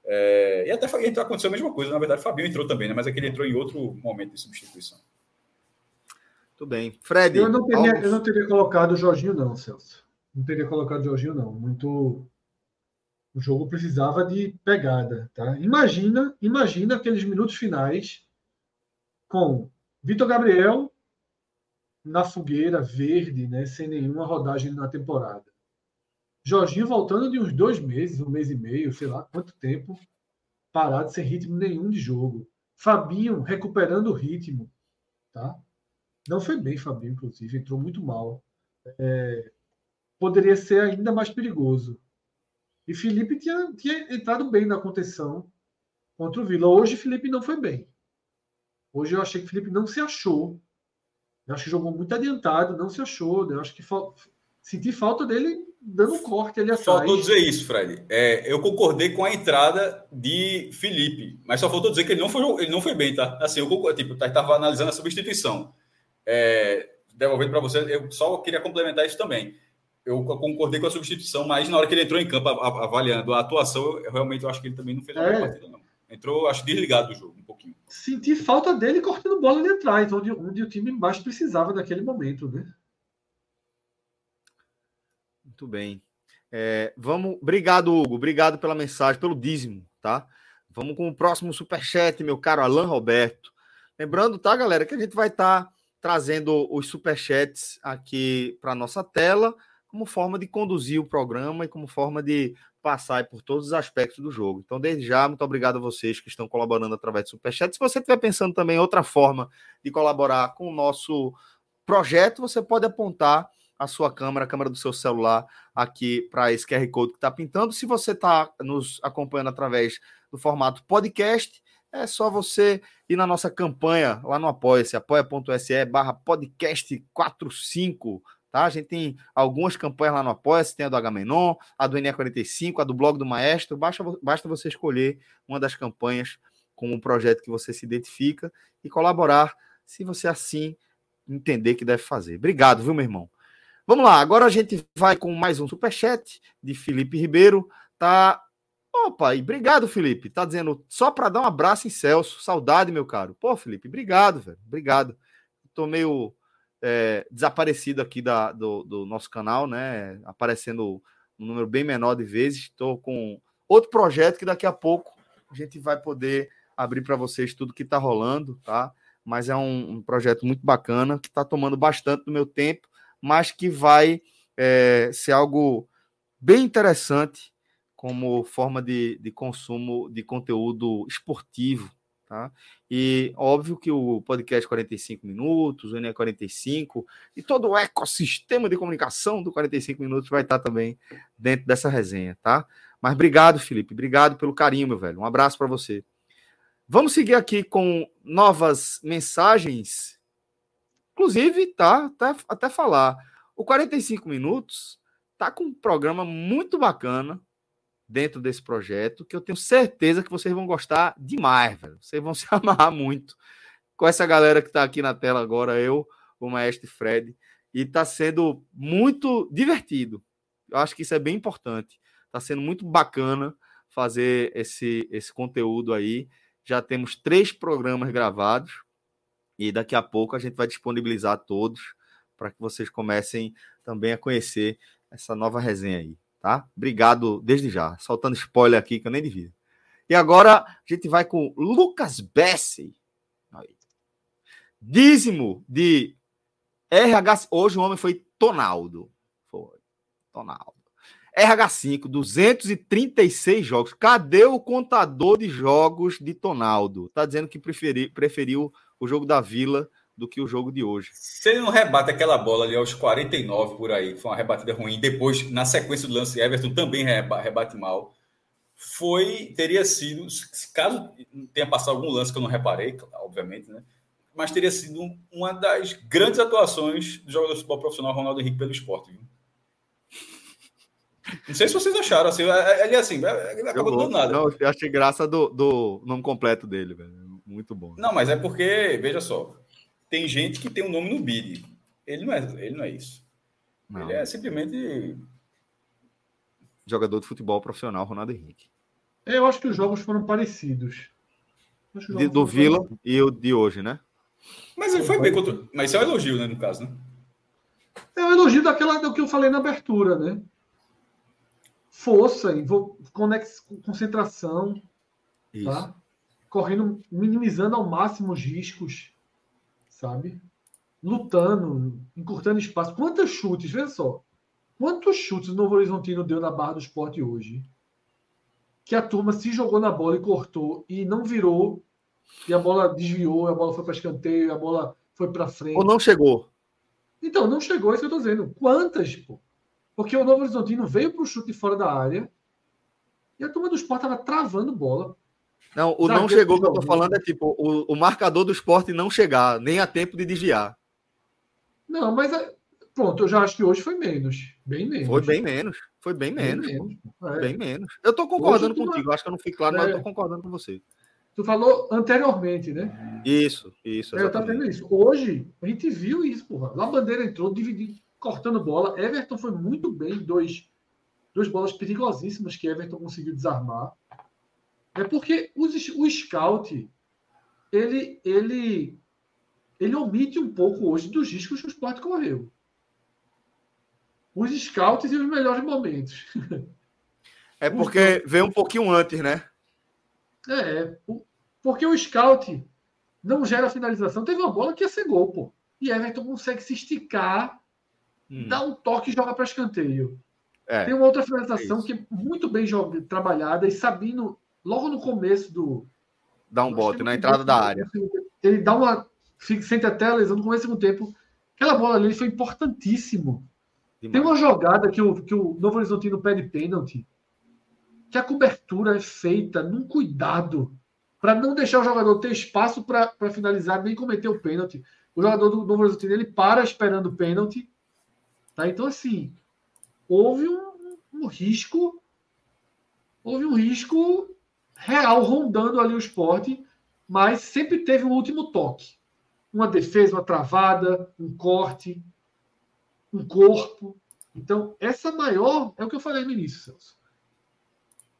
é, e até aconteceu a mesma coisa, na verdade, o Fabinho entrou também, né? mas é que ele entrou em outro momento de substituição. Tudo bem. Fred. Eu não teria, eu não teria colocado o Jorginho, não, Celso. Não teria colocado o Jorginho, não. Muito. O jogo precisava de pegada. Tá? Imagina, imagina aqueles minutos finais com Vitor Gabriel na fogueira verde, né, sem nenhuma rodagem na temporada. Jorginho voltando de uns dois meses, um mês e meio, sei lá quanto tempo, parado sem ritmo nenhum de jogo. Fabinho recuperando o ritmo, tá? Não foi bem, Fabinho, inclusive, entrou muito mal. É, poderia ser ainda mais perigoso. E Felipe tinha, tinha entrado bem na contenção contra o Vila. Hoje, Felipe não foi bem. Hoje eu achei que Felipe não se achou. Eu acho que jogou muito adiantado, não se achou. Eu acho que senti falta dele dando um corte ali atrás. Faltou dizer isso, Fred. É, eu concordei com a entrada de Felipe, mas só faltou dizer que ele não foi, ele não foi bem, tá? Assim, eu concordei, tipo, estava tá, analisando a substituição. É, devolvendo para você, eu só queria complementar isso também. eu concordei com a substituição, mas na hora que ele entrou em campo avaliando a atuação, eu realmente eu acho que ele também não fez uma é. partida, não. Entrou, acho, desligado do jogo um pouquinho. Senti falta dele cortando bola de atrás, onde, onde o time embaixo precisava naquele momento, né? Muito bem. É, vamos, obrigado, Hugo. Obrigado pela mensagem, pelo dízimo, tá? Vamos com o próximo superchat, meu caro Alan Roberto. Lembrando, tá, galera, que a gente vai estar tá trazendo os superchats aqui para nossa tela como forma de conduzir o programa e como forma de passar por todos os aspectos do jogo. Então, desde já, muito obrigado a vocês que estão colaborando através do Superchat. Se você estiver pensando também em outra forma de colaborar com o nosso projeto, você pode apontar a sua câmera, a câmera do seu celular aqui para esse QR Code que está pintando. Se você está nos acompanhando através do formato podcast, é só você ir na nossa campanha lá no Apoia-se, apoia.se barra podcast 45 Tá? A gente tem algumas campanhas lá no Apoia-se, tem a do Agamenon, a do NE45, a do blog do Maestro. Basta, basta você escolher uma das campanhas com o projeto que você se identifica e colaborar, se você assim entender que deve fazer. Obrigado, viu, meu irmão? Vamos lá, agora a gente vai com mais um superchat de Felipe Ribeiro. Tá. Opa, e obrigado, Felipe. Tá dizendo só para dar um abraço em Celso. Saudade, meu caro. Pô, Felipe, obrigado, velho. Obrigado. Tô meio é, desaparecido aqui da, do, do, nosso canal, né? Aparecendo um número bem menor de vezes. Estou com outro projeto que daqui a pouco a gente vai poder abrir para vocês tudo que está rolando, tá? Mas é um, um, projeto muito bacana que está tomando bastante do meu tempo, mas que vai é, ser algo bem interessante como forma de, de consumo de conteúdo esportivo Tá? E óbvio que o podcast 45 minutos, o NE 45 e todo o ecossistema de comunicação do 45 minutos vai estar também dentro dessa resenha, tá? Mas obrigado, Felipe, obrigado pelo carinho, meu velho. Um abraço para você. Vamos seguir aqui com novas mensagens. Inclusive, tá, até, até falar. O 45 minutos tá com um programa muito bacana dentro desse projeto, que eu tenho certeza que vocês vão gostar demais, velho. Vocês vão se amarrar muito com essa galera que está aqui na tela agora, eu, o Maestro Fred, e está sendo muito divertido. Eu acho que isso é bem importante. Está sendo muito bacana fazer esse, esse conteúdo aí. Já temos três programas gravados e daqui a pouco a gente vai disponibilizar todos para que vocês comecem também a conhecer essa nova resenha aí tá? Obrigado desde já. Soltando spoiler aqui que eu nem devia. E agora a gente vai com Lucas Bessi. Dízimo de RH. Hoje o homem foi Tonaldo. Foi. Tonaldo. RH5, 236 jogos. Cadê o contador de jogos de Tonaldo? Tá dizendo que preferi, preferiu o jogo da Vila do que o jogo de hoje. Se ele não rebate aquela bola ali aos 49 por aí, foi uma rebatida ruim, depois, na sequência do lance, Everton também rebate mal. Foi, teria sido, caso tenha passado algum lance que eu não reparei, obviamente, né? Mas teria sido uma das grandes atuações do jogador de futebol profissional Ronaldo Henrique pelo esporte. Viu? Não sei se vocês acharam assim. Ele assim, ele acabou do nada. Não, eu achei graça do, do nome completo dele, velho. Muito bom. Não, mas é porque, veja só, tem gente que tem um nome no BID. Ele não é, ele não é isso. Não. Ele é simplesmente. Jogador de futebol profissional, Ronaldo Henrique. Eu acho que os jogos foram parecidos. De, do Vila parecidos. e o de hoje, né? Mas ele foi bem contra. Mas isso é um elogio, né? No caso, né? É um elogio daquela do que eu falei na abertura, né? Força, conex, concentração, Isso. tá? Correndo, minimizando ao máximo os riscos sabe? Lutando, encurtando espaço. Quantos chutes, veja só. Quantos chutes o Novo Horizontino deu na barra do esporte hoje? Que a turma se jogou na bola e cortou e não virou. E a bola desviou, a bola foi para escanteio, a bola foi para frente. Ou não chegou. Então, não chegou, é isso que eu estou dizendo. Quantas, pô? Porque o Novo Horizontino veio para o chute fora da área e a turma do esporte estava travando bola. Não, o não chegou que eu tô falando é tipo o, o marcador do esporte não chegar, nem a tempo de desviar. Não, mas é, pronto, eu já acho que hoje foi menos. Bem menos. Foi bem menos. Foi bem menos. Bem menos. É. Bem menos. Eu tô concordando contigo. Não... Acho que eu não fui claro, é. mas eu tô concordando com você. Tu falou anteriormente, né? Isso, isso. É, eu tava vendo isso. Hoje, a gente viu isso, porra. Lá a bandeira entrou, dividiu. cortando bola. Everton foi muito bem, dois, duas bolas perigosíssimas que Everton conseguiu desarmar. É porque os, o scout ele, ele, ele omite um pouco hoje dos riscos que o esporte correu. Os scouts e os melhores momentos. É porque veio um pouquinho antes, né? É, porque o scout não gera finalização. Teve uma bola que ia ser gol, pô. E Everton consegue se esticar, hum. dar um toque e joga para escanteio. É, Tem uma outra finalização é que é muito bem trabalhada e Sabino, logo no começo do. Dá um bote na entrada da área. Ele dá uma. Sente até a lesão no começo do tempo. Aquela bola ali foi importantíssimo. Demais. Tem uma jogada que o, que o Novo Horizontino pede pênalti, que a cobertura é feita num cuidado para não deixar o jogador ter espaço para finalizar nem cometer o pênalti. O jogador do Novo Horizontino ele para esperando o pênalti. Tá? Então, assim, houve um, um risco, houve um risco real rondando ali o esporte, mas sempre teve um último toque. Uma defesa, uma travada, um corte, um corpo. Então, essa maior é o que eu falei no início, Celso.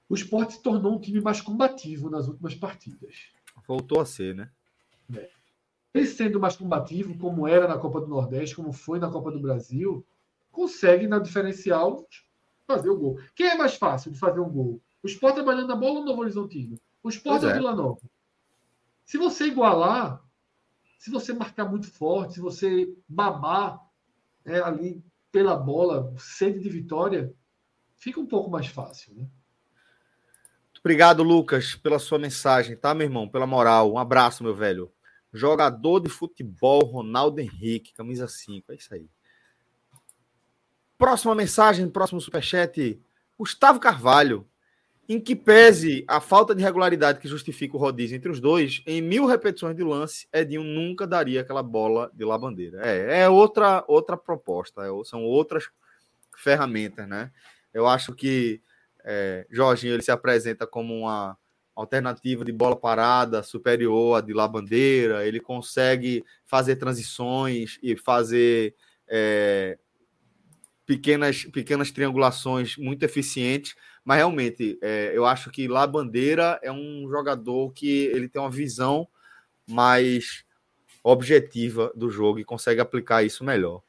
O esporte se tornou um time mais combativo nas últimas partidas. Voltou a ser, né? É. Ele sendo mais combativo, como era na Copa do Nordeste, como foi na Copa do Brasil, consegue, na diferencial, fazer o gol. Quem é mais fácil de fazer um gol? O Sport trabalhando na bola ou o Novo Horizontino? O Sport é. Vila Nova? Se você igualar, se você marcar muito forte, se você babar é, ali pela bola, sede de vitória, fica um pouco mais fácil, né? Obrigado, Lucas, pela sua mensagem, tá, meu irmão? Pela moral. Um abraço, meu velho. Jogador de futebol, Ronaldo Henrique, camisa 5. É isso aí. Próxima mensagem, próximo superchat. Gustavo Carvalho. Em que pese a falta de regularidade que justifica o rodízio entre os dois, em mil repetições de lance, Edinho nunca daria aquela bola de lá bandeira. É, é outra, outra proposta, é, são outras ferramentas, né? Eu acho que é, Jorginho ele se apresenta como uma alternativa de bola parada superior à de lá bandeira, ele consegue fazer transições e fazer é, pequenas, pequenas triangulações muito eficientes mas realmente, é, eu acho que lá Bandeira é um jogador que ele tem uma visão mais objetiva do jogo e consegue aplicar isso melhor.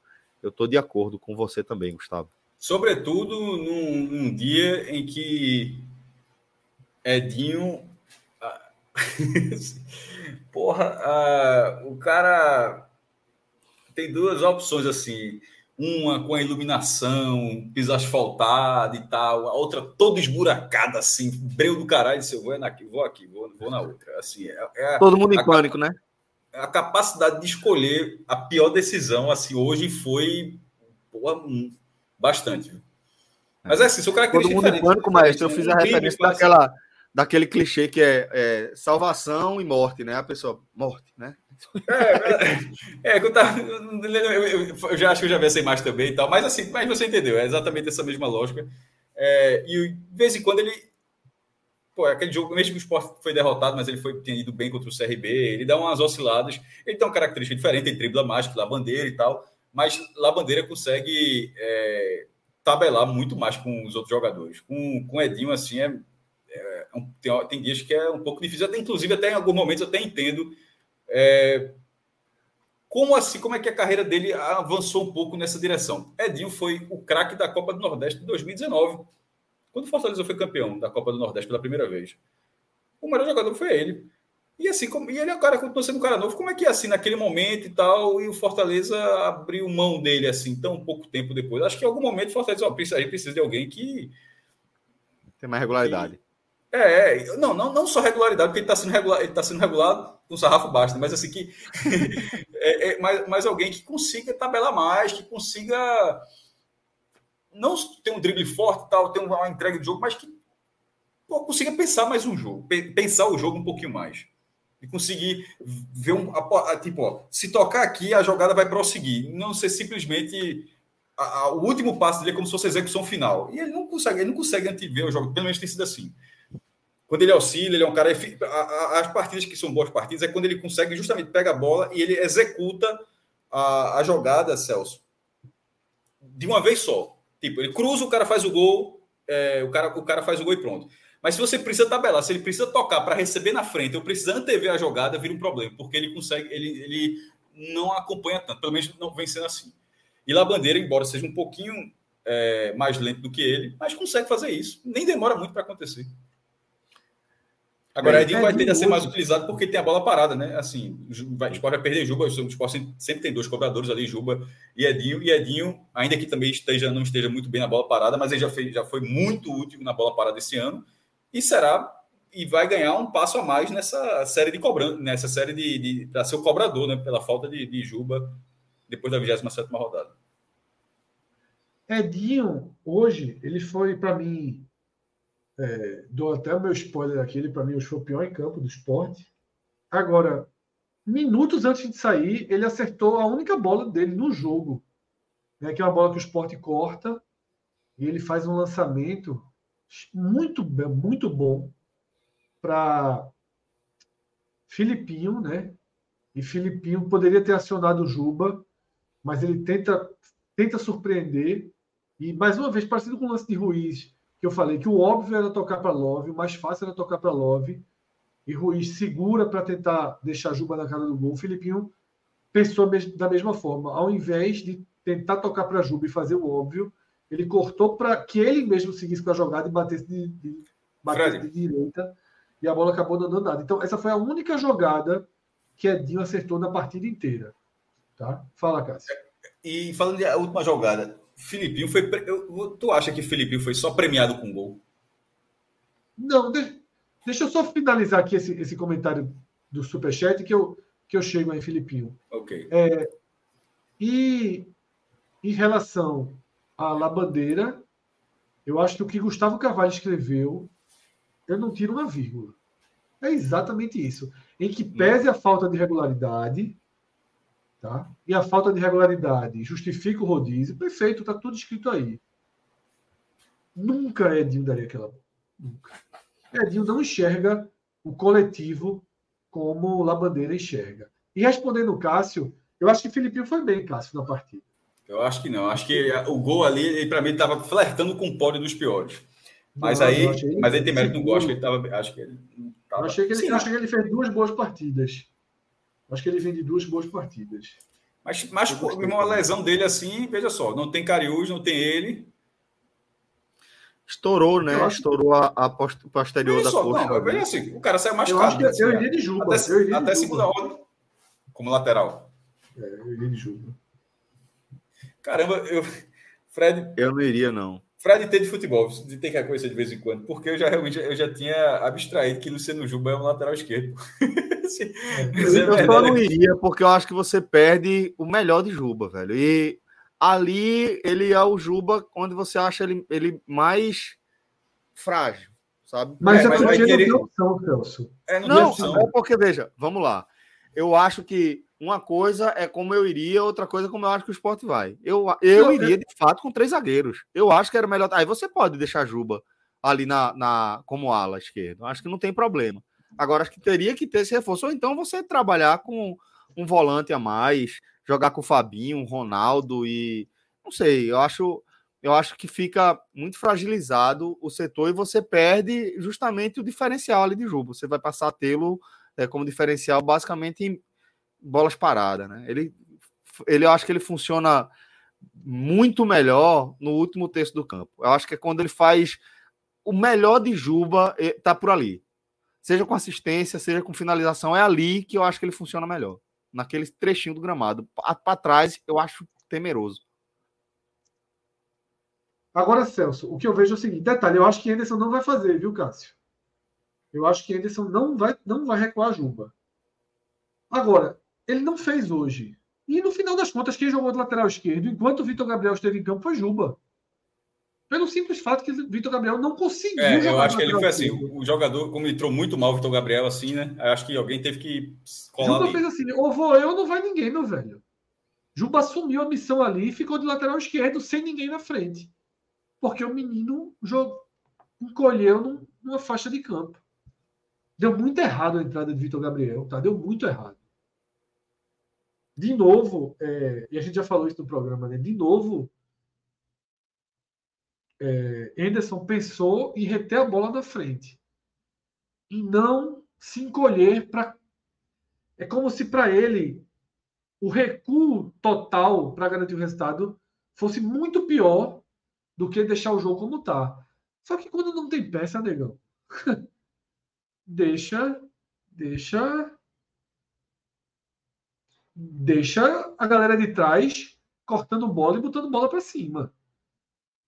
Eu estou de acordo com você também, Gustavo. Sobretudo num, num dia em que Edinho. Ah, porra, uh, o cara tem duas opções assim uma com a iluminação, piso asfaltado e tal, a outra toda esburacada, assim, breu do caralho, disse, eu vou aqui, vou aqui, vou, vou na outra. Assim, é, é Todo mundo em pânico, né? A capacidade de escolher a pior decisão, assim, hoje foi porra, bastante. Mas é assim, sou característica Todo mundo em pânico, mas eu fiz a referência daquela, daquele clichê que é, é salvação e morte, né? A pessoa, morte, né? É, é, é eu, tava, eu, eu, eu, já acho que eu já vi essa imagem também e tal, mas assim, mas você entendeu, é exatamente essa mesma lógica. É, e de vez em quando ele. Pô, aquele jogo, mesmo que o Sport foi derrotado, mas ele foi, tinha ido bem contra o CRB, ele dá umas osciladas, ele tem uma característica diferente, tem dribla mágico, lá bandeira e tal, mas lá bandeira consegue é, tabelar muito mais com os outros jogadores. Com, com Edinho, assim, é, é, é tem, tem dias que é um pouco difícil, até, inclusive até em alguns momentos eu até entendo é, como assim? Como é que a carreira dele avançou um pouco nessa direção? Edinho foi o craque da Copa do Nordeste de 2019, quando o Fortaleza foi campeão da Copa do Nordeste pela primeira vez. O melhor jogador foi ele. E assim, como, e ele é cara, continua sendo um cara novo. Como é que é assim, naquele momento e tal, e o Fortaleza abriu mão dele assim, tão pouco tempo depois? Acho que em algum momento o Fortaleza ó, precisa, precisa de alguém que. Tem mais regularidade. Que, é, é, não, não, não só regularidade, porque ele está sendo, regular, ele tá sendo regulado com sarrafo baixo, né? mas assim que. é, é, mas, mas alguém que consiga tabelar mais, que consiga. Não ter um drible forte tal, ter uma entrega de jogo, mas que pô, consiga pensar mais um jogo, pensar o jogo um pouquinho mais. E conseguir ver um. A, a, tipo, ó, se tocar aqui, a jogada vai prosseguir. Não ser simplesmente. A, o último passo dele é como se fosse a execução final. E ele não consegue, ele não consegue antever o jogo, pelo menos tem sido assim quando ele auxilia, ele é um cara. As partidas que são boas partidas é quando ele consegue justamente pega a bola e ele executa a, a jogada, Celso. de uma vez só. Tipo, ele cruza, o cara faz o gol, é, o, cara, o cara faz o gol e pronto. Mas se você precisa tabelar, se ele precisa tocar para receber na frente, ou precisa antever a jogada, vira um problema, porque ele consegue, ele, ele não acompanha tanto, pelo menos não vem sendo assim. E lá Bandeira, embora seja um pouquinho é, mais lento do que ele, mas consegue fazer isso. Nem demora muito para acontecer. Agora, é, Edinho vai tender a ser mais utilizado porque tem a bola parada, né? Assim, o Sport vai perder Juba, o Sport sempre tem dois cobradores ali, Juba e Edinho. E Edinho, ainda que também esteja, não esteja muito bem na bola parada, mas ele já, fez, já foi muito útil na bola parada esse ano. E será e vai ganhar um passo a mais nessa série de cobrando, nessa série de, de para ser o cobrador, né? Pela falta de, de Juba depois da 27 rodada. Edinho, hoje, ele foi para mim é, dou até o meu spoiler aqui, ele para mim foi o pior em campo do esporte. Agora, minutos antes de sair, ele acertou a única bola dele no jogo, né, que é uma bola que o esporte corta e ele faz um lançamento muito, muito bom para Filipinho, né? E Filipinho poderia ter acionado o Juba, mas ele tenta, tenta surpreender. E mais uma vez, parecido com o lance de Ruiz, que eu falei que o óbvio era tocar para Love, o mais fácil era tocar para Love, e Ruiz segura para tentar deixar Juba na cara do gol. O Filipinho pensou da mesma forma, ao invés de tentar tocar para Juba e fazer o óbvio, ele cortou para que ele mesmo seguisse com a jogada e batesse de, de, batesse de direita, e a bola acabou não dando nada. Então, essa foi a única jogada que Edinho acertou na partida inteira. Tá? Fala, Cássio. E falando da última jogada, Filipinho foi. Tu acha que Filipinho foi só premiado com gol? Não, deixa, deixa eu só finalizar aqui esse, esse comentário do Superchat que eu, que eu chego aí, Filipinho. Ok. É, e em relação à Labandeira, eu acho que o que Gustavo Carvalho escreveu, eu não tiro uma vírgula. É exatamente isso. Em que pese a falta de regularidade, Tá? E a falta de regularidade justifica o rodízio, perfeito, está tudo escrito aí. Nunca Edinho daria aquela. Nunca. Edinho não enxerga o coletivo como o Labandeira enxerga. E respondendo o Cássio, eu acho que o Filipinho foi bem, Cássio, na partida. Eu acho que não. Acho que o gol ali, para mim, estava flertando com o pódio dos piores. Mas não, aí, mas ele tem mérito. Acho que ele estava. Acho que ele. Tava... Eu achei que ele, Sim, achei que ele fez duas boas partidas. Acho que ele vem de duas boas partidas. Mas, mas uma lesão dele assim, veja só, não tem Cariús, não tem ele. Estourou, né? Acho... Estourou a, a posterior veja da só, coxa. Não, veja assim, o cara saiu mais eu Acho que eu iria de Juba. Até, iria até de segunda ordem, como lateral. É, eu iria de Juba. Caramba, eu... Fred... Eu não iria, não. Fred tem de futebol, de ter que conhecer de vez em quando, porque eu já realmente eu já tinha abstraído que Luciano Juba é um lateral esquerdo. eu é só não iria, porque eu acho que você perde o melhor de Juba, velho. E ali ele é o Juba onde você acha ele, ele mais frágil, sabe? Mas é, mas vai querer... opção, Celso. É, não, não opção. é porque, veja, vamos lá. Eu acho que uma coisa é como eu iria, outra coisa é como eu acho que o esporte vai. Eu, eu iria, de fato, com três zagueiros. Eu acho que era melhor. Aí você pode deixar Juba ali na, na como ala esquerda. Acho que não tem problema. Agora, acho que teria que ter esse reforço. Ou então você trabalhar com um volante a mais, jogar com o Fabinho, o Ronaldo e. Não sei, eu acho. Eu acho que fica muito fragilizado o setor e você perde justamente o diferencial ali de jogo. Você vai passar a tê-lo é, como diferencial basicamente em bolas paradas, né? Ele, ele, eu acho que ele funciona muito melhor no último terço do campo. Eu acho que é quando ele faz o melhor de Juba, tá por ali seja com assistência, seja com finalização, é ali que eu acho que ele funciona melhor. Naquele trechinho do gramado. Para trás, eu acho temeroso. Agora, Celso, o que eu vejo é o seguinte: detalhe, eu acho que Anderson não vai fazer, viu, Cássio? Eu acho que Anderson não vai, não vai recuar a Juba. Agora, ele não fez hoje. E no final das contas, quem jogou do lateral esquerdo, enquanto o Vitor Gabriel esteve em campo, foi Juba. Pelo simples fato que o Vitor Gabriel não conseguiu. É, eu acho que ele foi assim. O jogador, como entrou muito mal o Vitor Gabriel, assim, né? Eu acho que alguém teve que colar. Juba ali. fez assim: ou vou eu, não vai ninguém, meu velho. Juba assumiu a missão ali e ficou de lateral esquerdo sem ninguém na frente. Porque o menino jogou, encolheu numa faixa de campo. Deu muito errado a entrada de Vitor Gabriel, tá? Deu muito errado. De novo, é, e a gente já falou isso no programa, né? De novo, é, Anderson pensou em reter a bola na frente e não se encolher para. É como se para ele o recuo total para garantir o resultado fosse muito pior do que deixar o jogo como está. Só que quando não tem peça, negão, deixa, deixa, deixa a galera de trás cortando bola e botando bola para cima.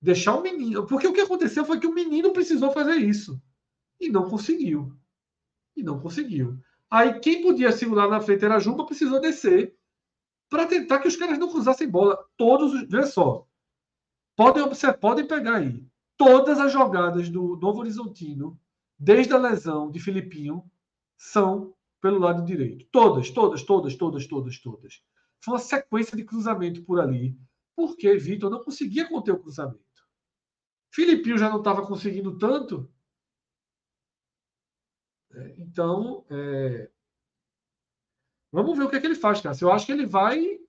Deixar o menino. Porque o que aconteceu foi que o menino precisou fazer isso. E não conseguiu. E não conseguiu. Aí quem podia segurar na frente era a Juba, precisou descer para tentar que os caras não cruzassem bola. Todos os. Veja só. Podem, observar, podem pegar aí. Todas as jogadas do Novo Horizontino, desde a lesão de Filipinho, são pelo lado direito. Todas, todas, todas, todas, todas, todas. Foi uma sequência de cruzamento por ali, porque Vitor não conseguia conter o cruzamento. Filipinho já não estava conseguindo tanto. É, então, é... vamos ver o que, é que ele faz, cara. Eu acho que ele vai.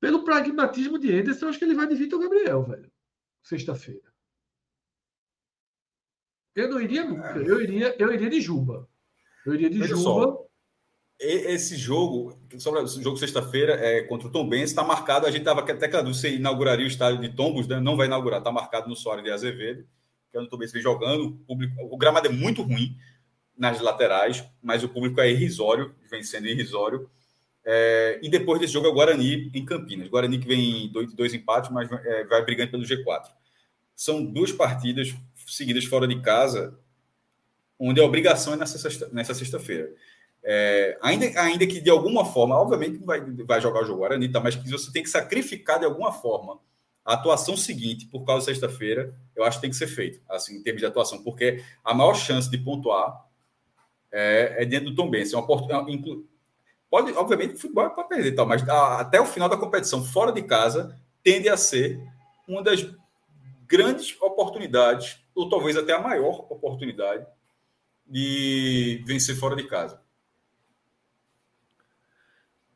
Pelo pragmatismo de Anderson, eu acho que ele vai de Vitor Gabriel, velho. Sexta-feira. Eu não iria nunca. Eu iria, eu iria de Juba. Eu iria de Veja Juba. Só esse jogo, sobre o jogo sexta-feira é, contra o Tom Benz, está marcado. A gente estava até que você inauguraria o estádio de Tombos, né? não vai inaugurar, está marcado no Soares de Azevedo, que é onde o Tom Benz vem jogando. O, público, o gramado é muito ruim nas laterais, mas o público é irrisório, vem sendo irrisório. É, e depois desse jogo é o Guarani em Campinas. Guarani que vem dois, dois empates, mas é, vai brigando pelo G4. São duas partidas seguidas fora de casa, onde a obrigação é nessa sexta-feira. Sexta é, ainda, ainda que de alguma forma, obviamente vai, vai jogar o jogo Guarani, tá, mas que você tem que sacrificar de alguma forma a atuação seguinte por causa da sexta-feira, eu acho que tem que ser feito, assim, em termos de atuação, porque a maior chance de pontuar é, é dentro do Tom Benz. É uma, pode, obviamente, futebol é para perder, tal, mas a, até o final da competição, fora de casa, tende a ser uma das grandes oportunidades, ou talvez até a maior oportunidade de vencer fora de casa.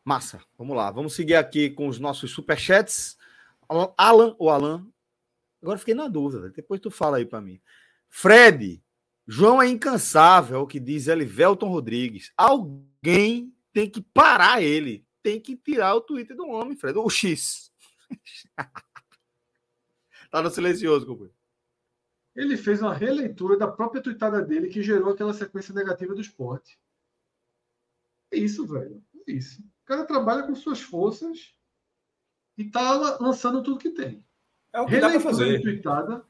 Massa, vamos lá. Vamos seguir aqui com os nossos superchats. Alan ou Alan? Agora fiquei na dúvida, depois tu fala aí para mim. Fred, João é incansável, é o que diz Elivelton Rodrigues. Alguém tem que parar ele. Tem que tirar o Twitter do homem, Fred. O X. tá no silencioso, companheiro. Ele fez uma releitura da própria tweetada dele que gerou aquela sequência negativa do esporte. É isso, velho. É isso. O cara trabalha com suas forças e está lançando tudo que tem. É o que dá para fazer. Tweetada,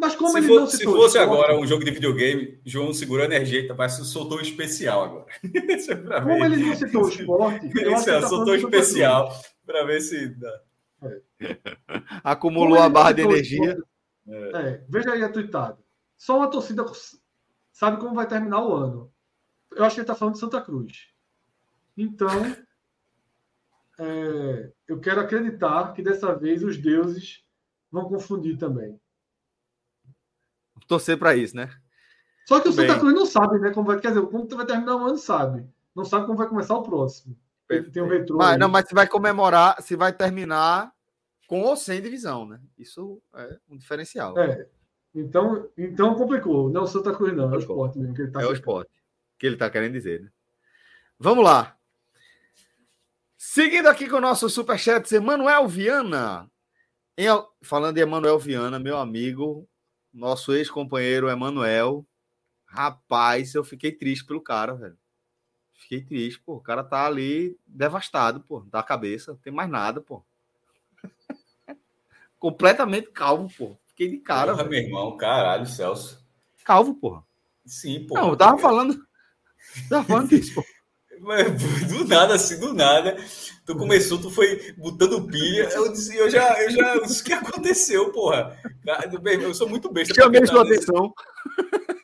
mas como se ele for, não Se fosse agora um jogo de videogame, João segurou a energia, mas soltou um especial agora. é como ele não citou o esporte, eu acho tá soltou um especial para ver se dá. É. Acumulou a barra de energia. É. É, veja aí a tweetada. Só uma torcida sabe como vai terminar o ano. Eu acho que ele está falando de Santa Cruz. Então, é, eu quero acreditar que dessa vez os deuses vão confundir também. Torcer para isso, né? Só que o Santa Cruz não sabe, né? Como vai, quer dizer, como vai terminar o ano, sabe. Não sabe como vai começar o próximo. Tem um retrô. Mas, não, mas se vai comemorar, se vai terminar com ou sem divisão, né? Isso é um diferencial. É. Então, então complicou. Não o Santa Cruz, não. É o esporte mesmo. Que ele tá é o esporte. Que ele está querendo dizer, né? Vamos lá. Seguindo aqui com o nosso superchat, Emanuel Viana. Em, falando de Emanuel Viana, meu amigo, nosso ex-companheiro Emanuel. Rapaz, eu fiquei triste pelo cara, velho. Fiquei triste, pô. O cara tá ali devastado, pô, da cabeça. Não tem mais nada, pô. Completamente calvo, pô. Fiquei de cara. Porra, meu irmão, caralho, Celso. Calvo, porra. Sim, pô. Não, eu tava falando. Tava falando disso, pô. Do nada, assim, do nada. Tu começou, tu foi botando pilha. Eu disse, eu já, eu já. O que aconteceu, porra? Eu sou muito besta. Chamei sua atenção.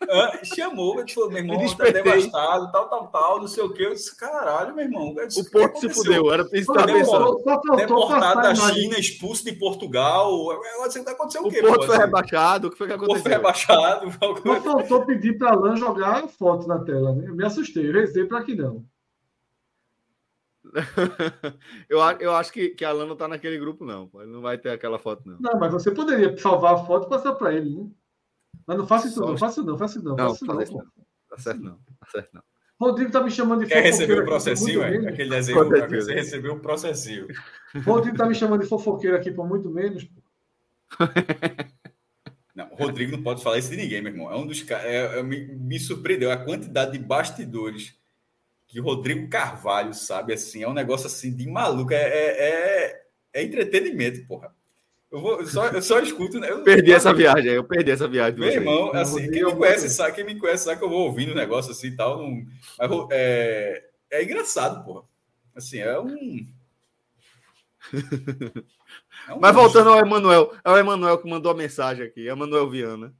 Ah, chamou, ele falou, meu irmão, tá devastado, tal, tal, tal, não sei o quê. Eu disse, caralho, meu irmão. Disse, o Porto se fudeu, era isso que pensando. Deportado da China, expulso de Portugal. Aconteceu o, o quê? O Porto pô, foi assim? rebaixado, o que foi que aconteceu? O Porto foi rebaixado. Só faltou pedir para Alain jogar foto na tela, né? Eu me assustei, eu rezei para que não. eu, eu acho que, que Alan não tá naquele grupo, não. Ele não vai ter aquela foto, não. Não, mas você poderia salvar a foto e passar para ele, né? Mas não faça isso, Só... não, faça não, faça não. Não, faça não, não. Tá certo, não. Tá certo, não. Rodrigo tá me chamando de Quer receber o processinho, é? Aquele desenho, você recebeu o processinho. Rodrigo tá me chamando de fofoqueiro aqui por muito menos, pô. Não, o Rodrigo não pode falar isso de ninguém, meu irmão. É um dos caras. É, é, me, me surpreendeu a quantidade de bastidores que o Rodrigo Carvalho sabe, assim, é um negócio assim de maluco. É, é, é, é entretenimento, porra. Eu, vou, eu, só, eu só escuto. Né? Eu, perdi essa viagem, eu perdi essa viagem. Meu irmão, assim, quem me conhece sabe, quem me conhece sabe que eu vou ouvindo um negócio assim e tal. Não, é, é engraçado, porra. Assim, é um. É um Mas voltando ao Emanuel, é o Emanuel que mandou a mensagem aqui, Emanuel Viana.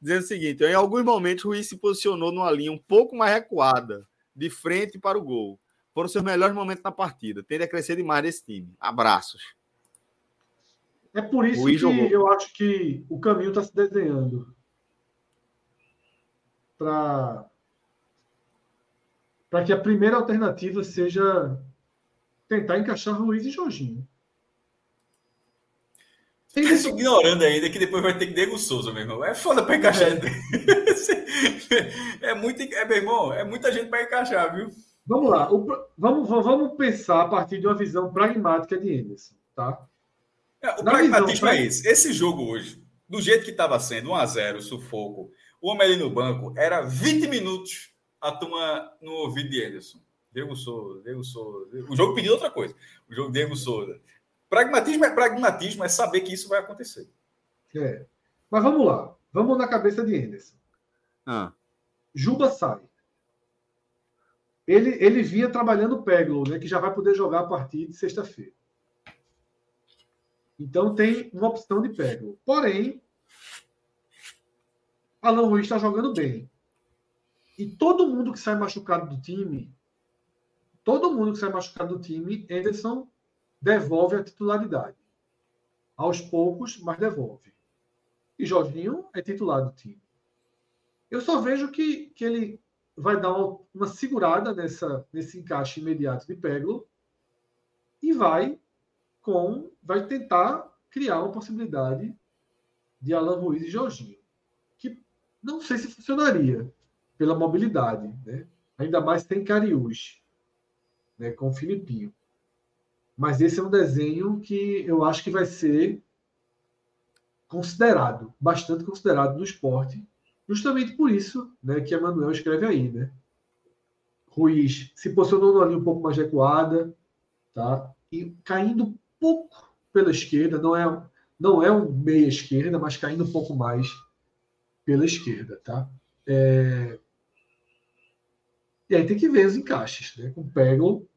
Dizendo o seguinte: em alguns momentos o Ruiz se posicionou numa linha um pouco mais recuada, de frente para o gol. Foram seus melhores momentos na partida. Tende a crescer demais desse time. Abraços. É por isso que jogou. eu acho que o caminho está se desenhando para para que a primeira alternativa seja tentar encaixar Luiz e Jorginho. Isso ignorando ainda que depois vai ter que Diego Souza, meu irmão. É foda para encaixar. É. é, muito, é, meu irmão, é muita gente para encaixar, viu? Vamos lá. O, vamos, vamos pensar a partir de uma visão pragmática de Anderson, tá? É, o Na pragmatismo visão, é esse. Esse jogo hoje, do jeito que estava sendo, 1x0, sufoco, o homem ali no banco, era 20 minutos a turma no ouvido de Anderson. Diego Souza, Diego Souza. O jogo pediu outra coisa. O jogo Diego Souza. Pragmatismo é pragmatismo, é saber que isso vai acontecer. É. Mas vamos lá. Vamos na cabeça de Anderson. Ah. Juba sai. Ele, ele vinha trabalhando o Peglo, né, que já vai poder jogar a partir de sexta-feira. Então tem uma opção de Peglo. Porém, Alan Ruiz está jogando bem. E todo mundo que sai machucado do time, todo mundo que sai machucado do time, Anderson devolve a titularidade. Aos poucos, mas devolve. E Jorginho é titular do time. Eu só vejo que, que ele vai dar uma, segurada nessa, nesse encaixe imediato de Peglo e vai com vai tentar criar uma possibilidade de Alan Ruiz e Jorginho, que não sei se funcionaria pela mobilidade, né? Ainda mais tem Cariús, né, com o Filipinho. Mas esse é um desenho que eu acho que vai ser considerado, bastante considerado no esporte, justamente por isso né, que Emanuel escreve aí. Né? Ruiz se posicionou numa linha um pouco mais recuada, tá? e caindo um pouco pela esquerda, não é, não é um meia esquerda, mas caindo um pouco mais pela esquerda. Tá? É... E aí tem que ver os encaixes, né? com Pego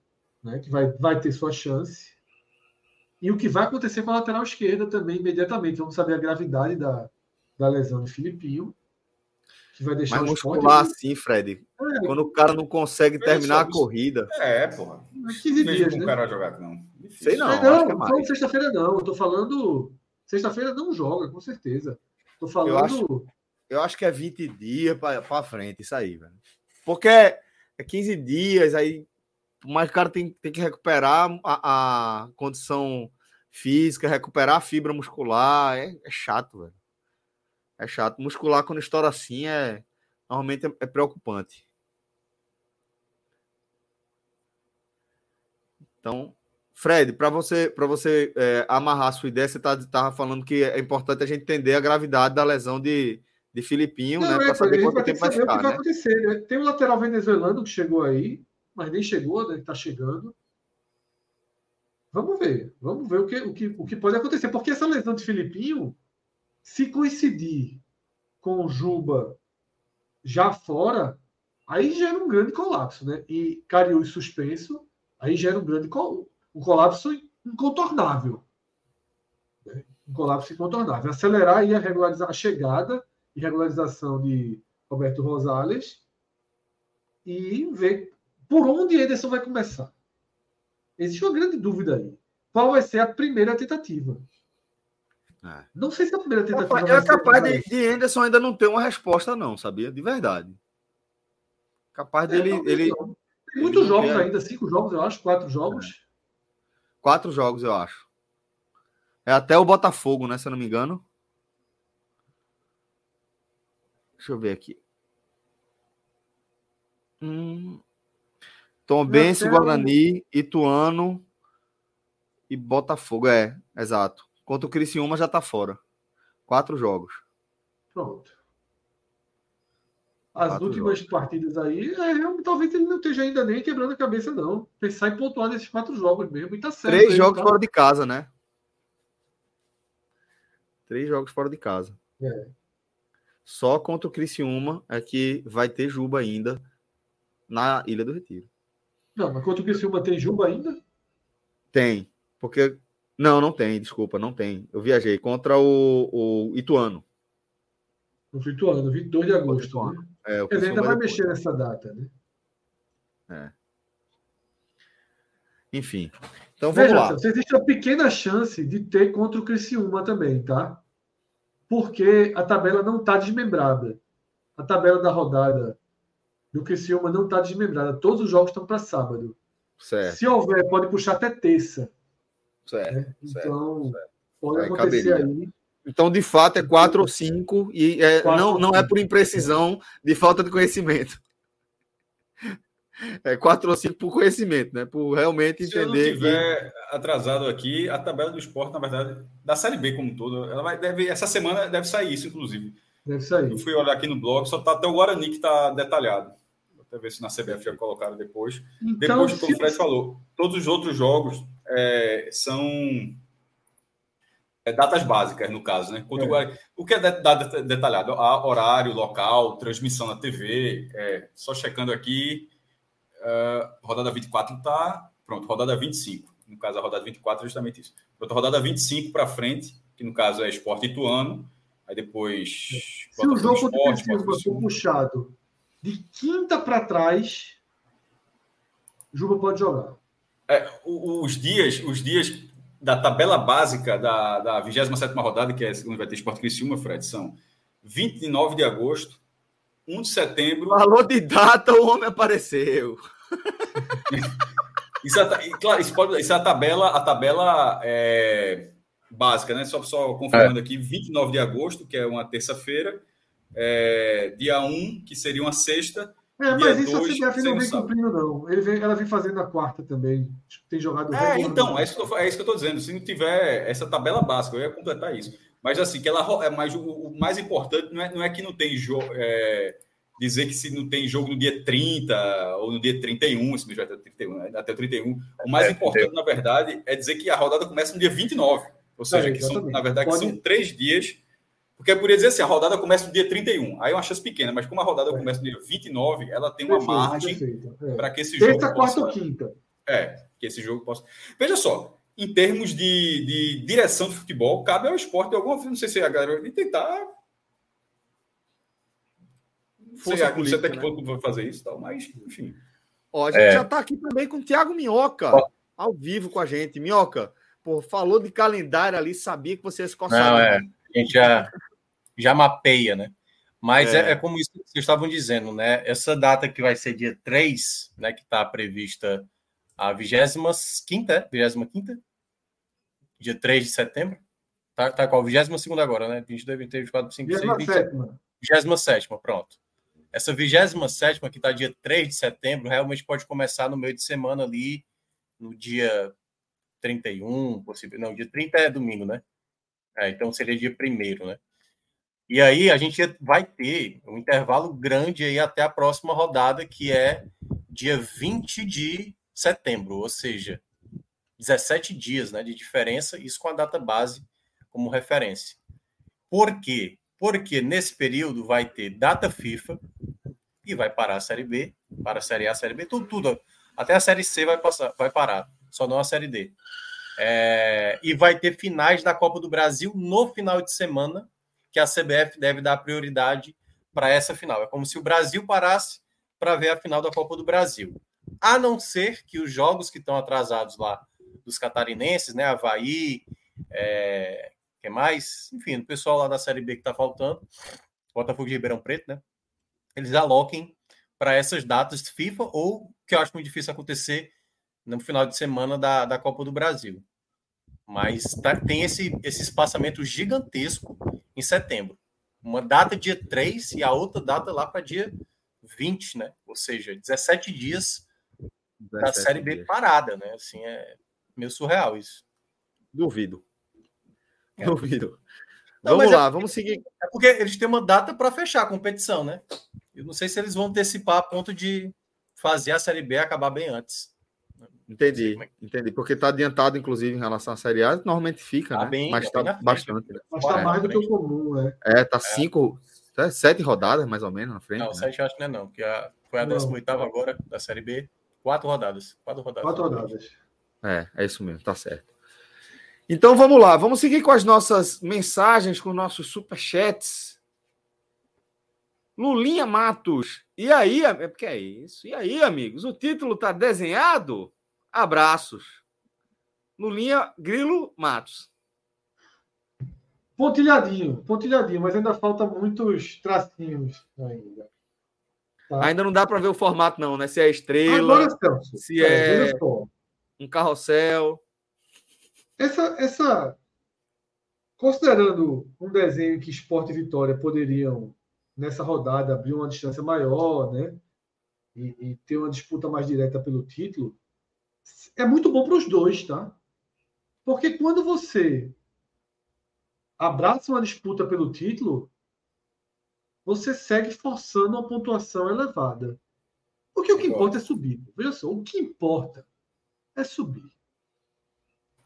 né, que vai, vai ter sua chance. E o que vai acontecer com a lateral esquerda também, imediatamente. Vamos saber a gravidade da, da lesão de Filipinho. Que vai deixar Mas muscular assim, Fred. É, quando o cara não consegue terminar a corrida. É, porra. 15 dias, né? o cara jogar, não. Sei não. É, não, não sexta-feira não. Eu tô falando. Sexta-feira não joga, com certeza. Tô falando. Eu acho, eu acho que é 20 dias para frente, isso aí, velho. Porque é 15 dias, aí mas o cara tem, tem que recuperar a, a condição física, recuperar a fibra muscular. É, é, chato, velho. É chato. Muscular, quando estoura assim, é normalmente é, é preocupante. Então, Fred, para você, pra você é, amarrar a sua ideia, você estava tá, falando que é importante a gente entender a gravidade da lesão de, de Filipinho, Não, né? Para é, saber quanto tempo vai ficar. O que vai né? acontecer, né? Tem um lateral venezuelano que chegou aí, mas nem chegou, né? Está chegando. Vamos ver, vamos ver o que, o, que, o que pode acontecer, porque essa lesão de Filipinho, se coincidir com o Juba já fora, aí gera um grande colapso, né? E Cariús suspenso, aí gera um grande col um colapso incontornável. Né? Um colapso incontornável. Acelerar aí a, regularização, a chegada e regularização de Roberto Rosales e ver por onde Ederson vai começar? Existe uma grande dúvida aí. Qual vai ser a primeira tentativa? É. Não sei se a primeira tentativa. É capaz de, de Anderson ainda não ter uma resposta, não, sabia? De verdade. Capaz é, dele. ele... Tem muitos jogos ainda, cinco jogos, eu acho, quatro jogos. Quatro jogos, eu acho. É até o Botafogo, né? Se eu não me engano. Deixa eu ver aqui. Hum. Tombense, Guarani, Ituano e Botafogo. É, exato. Contra o Criciúma já tá fora. Quatro jogos. Pronto. As Quatro últimas jogos. partidas aí, é, talvez ele não esteja ainda nem quebrando a cabeça, não. Pensar em pontuar nesses quatro jogos mesmo. E tá certo. Três jogos tá... fora de casa, né? Três jogos fora de casa. É. Só contra o Criciúma é que vai ter Juba ainda na Ilha do Retiro. Não, mas contra o Criciúma tem Juba ainda? Tem. Porque. Não, não tem, desculpa, não tem. Eu viajei contra o, o Ituano. O Ituano, 22 de agosto. Né? É, dizer, ainda vai depois. mexer nessa data, né? É. Enfim. Então vamos Veja, lá. Existe uma pequena chance de ter contra o Criciúma também, tá? Porque a tabela não está desmembrada. A tabela da rodada do Criciúma não está desmembrada. Todos os jogos estão para sábado. Certo. Se houver, pode puxar até terça. Certo. Né? Então, certo. pode acontecer caberia. aí. Então, de fato, é quatro ou cinco, e é, quatro não, não é por imprecisão de falta de conhecimento. É quatro ou cinco por conhecimento, né? Por realmente entender. Se eu não estiver que... atrasado aqui, a tabela do esporte, na verdade, da Série B como um todo, ela vai, deve, essa semana deve sair isso, inclusive. Deve sair. Eu fui olhar aqui no blog, só tá até o Guarani que está detalhado. Até ver se na CBF já colocaram depois. Então, depois do que o Fred falou, todos os outros jogos é, são é, datas básicas, no caso, né? É. O que é detalhado? Horário, local, transmissão na TV. É, só checando aqui, uh, rodada 24 está. Pronto, rodada 25. No caso, a rodada 24 é justamente isso. Pronto, rodada 25 para frente, que no caso é Esporte Ituano. Aí depois. Se o jogo esporte, for puxado de quinta para trás, Juba pode jogar. É, os dias, os dias da tabela básica da, da 27 rodada, que é onde vai ter Esporte Criciúma, Fred, são 29 de agosto, 1 de setembro. Falou de data, o homem apareceu. isso, é, claro, isso, pode, isso é a tabela, a tabela é, básica, né? Só, só confirmando é. aqui, 29 de agosto, que é uma terça-feira, é, dia 1, que seria uma sexta, é, mas isso dois, a CBF não vem cumprindo, não. Ele vem, ela vem fazendo na quarta também. Tem jogado. É, então, é isso, tô, é isso, que eu estou dizendo. Se não tiver essa tabela básica, eu ia completar isso. Mas assim, que ela é mais o, o mais importante não é, não é que não tem jogo. É, dizer que se não tem jogo no dia 30 ou no dia 31, se não já 31, né? até 31. O mais é, importante, na verdade, é dizer que a rodada começa no dia 29. Ou seja, é, que são, na verdade, Pode... são três dias porque eu poderia dizer assim, a rodada começa no dia 31. Aí é uma chance pequena, mas como a rodada é. começa no dia 29, ela tem uma perfeito, margem é. para que esse jogo Terça, possa... quarta ou quinta. É, que esse jogo possa... Veja só, em termos de, de direção de futebol, cabe ao esporte de alguma forma, não sei se a galera vai tentar... Força sei, política, até que né? ponto vai fazer isso tal, mas, enfim. Ó, a gente é. já está aqui também com o Thiago Minhoca, Ó. ao vivo com a gente. Minhoca, pô, falou de calendário ali, sabia que você se coçava. Não, é. A gente já já mapeia, né? Mas é. é, é como isso que vocês estavam dizendo, né? Essa data que vai ser dia 3, né? Que está prevista a 25 quinta, 25 quinta? Dia 3 de setembro? Tá, tá qual? 22 agora, né? 22, 23, 24, 25, 26, 27. 27, pronto. Essa 27 que está dia 3 de setembro, realmente pode começar no meio de semana ali, no dia 31, possível. Não, dia 30 é domingo, né? É, então seria dia 1 né? E aí a gente vai ter um intervalo grande aí até a próxima rodada, que é dia 20 de setembro, ou seja, 17 dias né, de diferença, isso com a data base como referência. Por quê? Porque nesse período vai ter data FIFA e vai parar a Série B, para a Série A, a Série B, tudo, tudo. Até a Série C vai, passar, vai parar, só não a Série D. É, e vai ter finais da Copa do Brasil no final de semana, que a CBF deve dar prioridade para essa final. É como se o Brasil parasse para ver a final da Copa do Brasil. A não ser que os jogos que estão atrasados lá dos catarinenses, né? Havaí, é, que mais? Enfim, o pessoal lá da Série B que está faltando, Botafogo de Ribeirão Preto, né? Eles aloquem para essas datas FIFA ou que eu acho muito difícil acontecer no final de semana da, da Copa do Brasil. Mas tá, tem esse, esse espaçamento gigantesco em setembro. Uma data dia 3 e a outra data lá para dia 20, né? Ou seja, 17 dias da Série B dias. parada, né? Assim, é meio surreal isso. Duvido. É. Duvido. Não, vamos é lá, é, vamos seguir. É porque eles têm uma data para fechar a competição, né? Eu não sei se eles vão antecipar a ponto de fazer a Série B acabar bem antes. Entendi, é entendi. Porque está adiantado, inclusive, em relação à Série A, normalmente fica, tá né? Bem, mas está bastante. Né? Mas está mais do que o comum, né? É, tá é. cinco, sete rodadas, mais ou menos, na frente. Não, né? sete acho que não é não, porque a, foi a 18 agora da Série B. Quatro rodadas. Quatro rodadas. Quatro rodadas. É, é isso mesmo, tá certo. Então vamos lá, vamos seguir com as nossas mensagens, com nossos superchats. Lulinha Matos. E aí, é porque é isso. E aí, amigos, o título tá desenhado? Abraços. Lulinha Grilo Matos. Pontilhadinho, pontilhadinho, mas ainda falta muitos tracinhos ainda. Tá? Ainda não dá para ver o formato, não, né? Se é estrela, Agora, se é, é um carrossel. Essa, essa, considerando um desenho que Esporte e Vitória poderiam nessa rodada abrir uma distância maior, né? E, e ter uma disputa mais direta pelo título, é muito bom para os dois, tá? Porque quando você abraça uma disputa pelo título, você segue forçando uma pontuação elevada. Porque o que importa é subir. Veja só, o que importa é subir.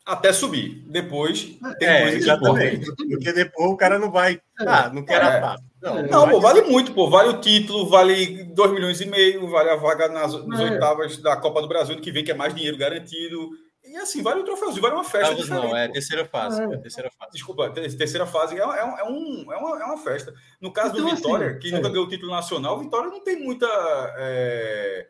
Até subir. Depois tem é, coisa exatamente. Porque depois o cara não vai. É. Ah, não quero é. a Não, é. não, pô, vale muito, pô. Vale o título, vale 2 milhões e meio, vale a vaga nas, nas é. oitavas da Copa do Brasil que vem, que é mais dinheiro garantido. E assim, vale o troféuzinho, vale uma festa. Não, é terceira fase. É. terceira fase. Desculpa, terceira fase é, é, um, é, um, é, uma, é uma festa. No caso então, do Vitória, assim, que nunca ganhou o título nacional, o Vitória não tem muita. É,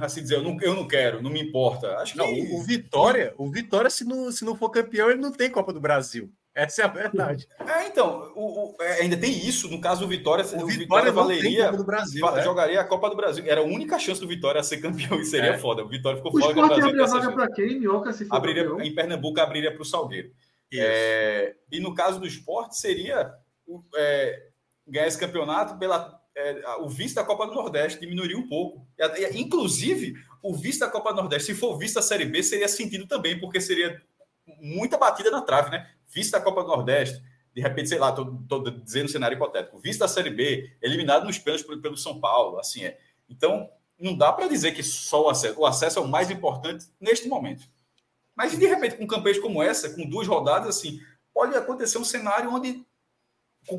assim dizer, eu não, eu não quero, não me importa. Acho que não, o Vitória, o Vitória se não, se não for campeão, ele não tem Copa do Brasil. Essa é a verdade. É, então, o, o, é, ainda tem isso. No caso do Vitória, o, o Vitória, Vitória valeria, do Brasil, é. jogaria a Copa do Brasil. Era a única chance do Vitória ser campeão e seria é. foda. O Vitória ficou fora do Brasil. Abriria vaga para quem? Minhoca se for abriria, Em Pernambuco abriria para o Salgueiro. É, e no caso do esporte, seria é, ganhar esse campeonato pela é, o vice da Copa do Nordeste diminuiria um pouco. Inclusive, o vice da Copa do Nordeste, se for vice da Série B, seria sentido também, porque seria muita batida na trave, né? Vice da Copa do Nordeste, de repente, sei lá, estou dizendo um cenário hipotético, vice da Série B, eliminado nos pênaltis pelo, pelo São Paulo, assim é. Então, não dá para dizer que só o acesso, o acesso é o mais importante neste momento. Mas, de repente, com campanhas como essa, com duas rodadas, assim, pode acontecer um cenário onde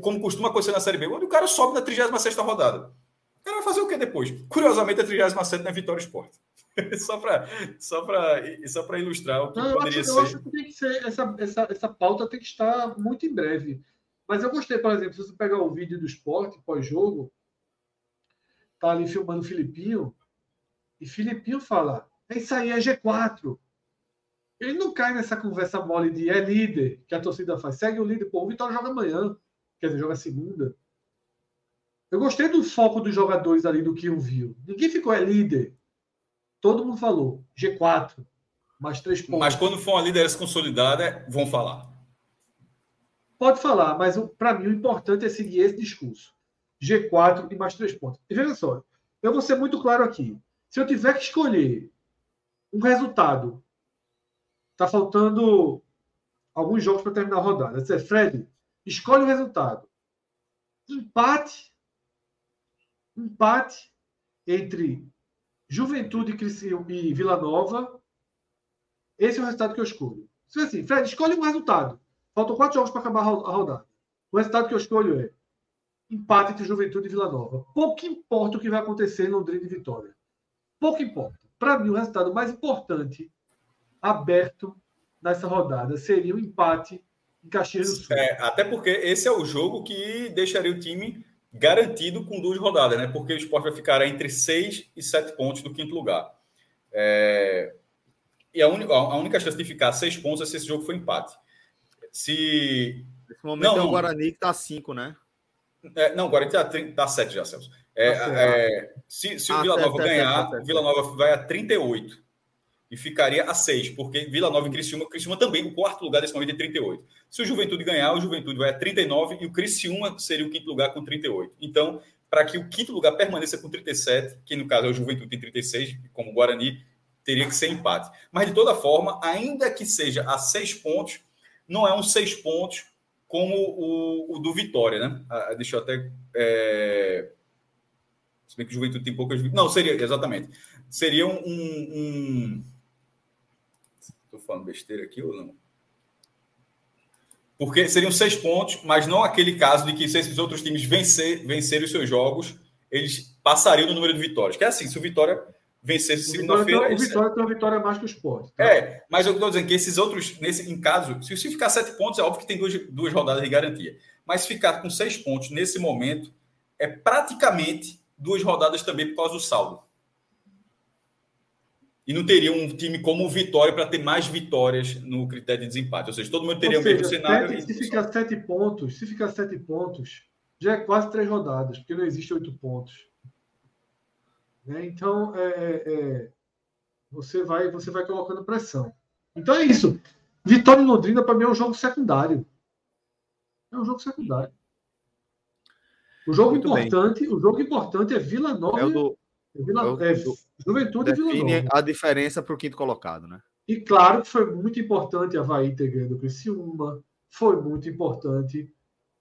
como costuma acontecer na Série B, onde o cara sobe na 36 rodada. O cara vai fazer o que depois? Curiosamente, a 37 na Vitória Esporte. só para só só ilustrar o que Não, poderia eu ser. Eu acho que tem que ser essa, essa, essa pauta tem que estar muito em breve. Mas eu gostei, por exemplo, se você pegar o vídeo do esporte pós-jogo, tá ali filmando o Filipinho, e Filipinho fala: é isso aí, é G4. Ele não cai nessa conversa mole de é líder, que a torcida faz. Segue o líder, pô, o Vitória joga amanhã quer dizer, joga segunda. Eu gostei do foco dos jogadores ali do que eu viu. Ninguém ficou é líder. Todo mundo falou G4, mais três pontos. Mas quando for uma liderança consolidada, vão falar. Pode falar, mas para mim o importante é seguir esse discurso. G4 e mais três pontos. E veja só, eu vou ser muito claro aqui. Se eu tiver que escolher um resultado, tá faltando alguns jogos para terminar a rodada. Dizer, Fred, Escolhe o resultado. Empate. Empate entre Juventude e Vila Nova. Esse é o resultado que eu escolho. Se assim, Fred, escolhe um resultado. Faltam quatro jogos para acabar a rodada. O resultado que eu escolho é empate entre Juventude e Vila Nova. Pouco importa o que vai acontecer em Londrina e Vitória. Pouco importa. Para mim, o resultado mais importante aberto nessa rodada seria o empate em Caxias do Sul. É, até porque esse é o jogo que deixaria o time garantido com duas rodadas, né? Porque o esporte vai ficar entre seis e sete pontos do quinto lugar. É... E a, única, a única chance de ficar seis pontos é se esse jogo for empate. Se. Nesse momento não, é o Guarani que está cinco, né? É, não, o Guarani está tá sete já, Celso. É, é, se, se o ah, Vila Nova ganhar, o Vila Nova vai a 38 e ficaria a 6, porque Vila Nova e Criciúma, Criciúma também, o quarto lugar desse momento é 38. Se o Juventude ganhar, o Juventude vai a 39 e o Criciúma seria o quinto lugar com 38. Então, para que o quinto lugar permaneça com 37, que no caso é o Juventude tem 36, como o Guarani, teria que ser empate. Mas de toda forma, ainda que seja a seis pontos, não é um seis pontos como o, o do Vitória, né? Ah, deixa eu até. É... Se bem que o Juventude tem poucas. Não, seria, exatamente. Seria um. um... Falando besteira aqui ou não? Porque seriam seis pontos, mas não aquele caso de que se esses outros times vencer, vencerem os seus jogos, eles passariam no número de vitórias. Que é assim, se o Vitória vencer segunda-feira. O Vitória tem uma vitória mais que o Sport. Tá? É, mas eu estou dizendo que esses outros, nesse, em caso, se, se ficar sete pontos, é óbvio que tem duas, duas rodadas de garantia. Mas ficar com seis pontos nesse momento é praticamente duas rodadas também por causa do saldo. E não teria um time como o Vitória para ter mais vitórias no critério de desempate. Ou seja, todo mundo teria Ou o mesmo cenário. Sete, se ficar sete pontos, se ficar sete pontos, já é quase três rodadas, porque não existe oito pontos. Né? Então, é, é, é, você, vai, você vai colocando pressão. Então é isso. Vitória e Londrina, para mim, é um jogo secundário. É um jogo secundário. O jogo Muito importante, bem. o jogo importante é Vila Nova. É do, Vila, é Juventude e Vila Nova. a diferença para o quinto colocado, né? E claro que foi muito importante a Havaí ter ganho do Criciúma. Foi muito importante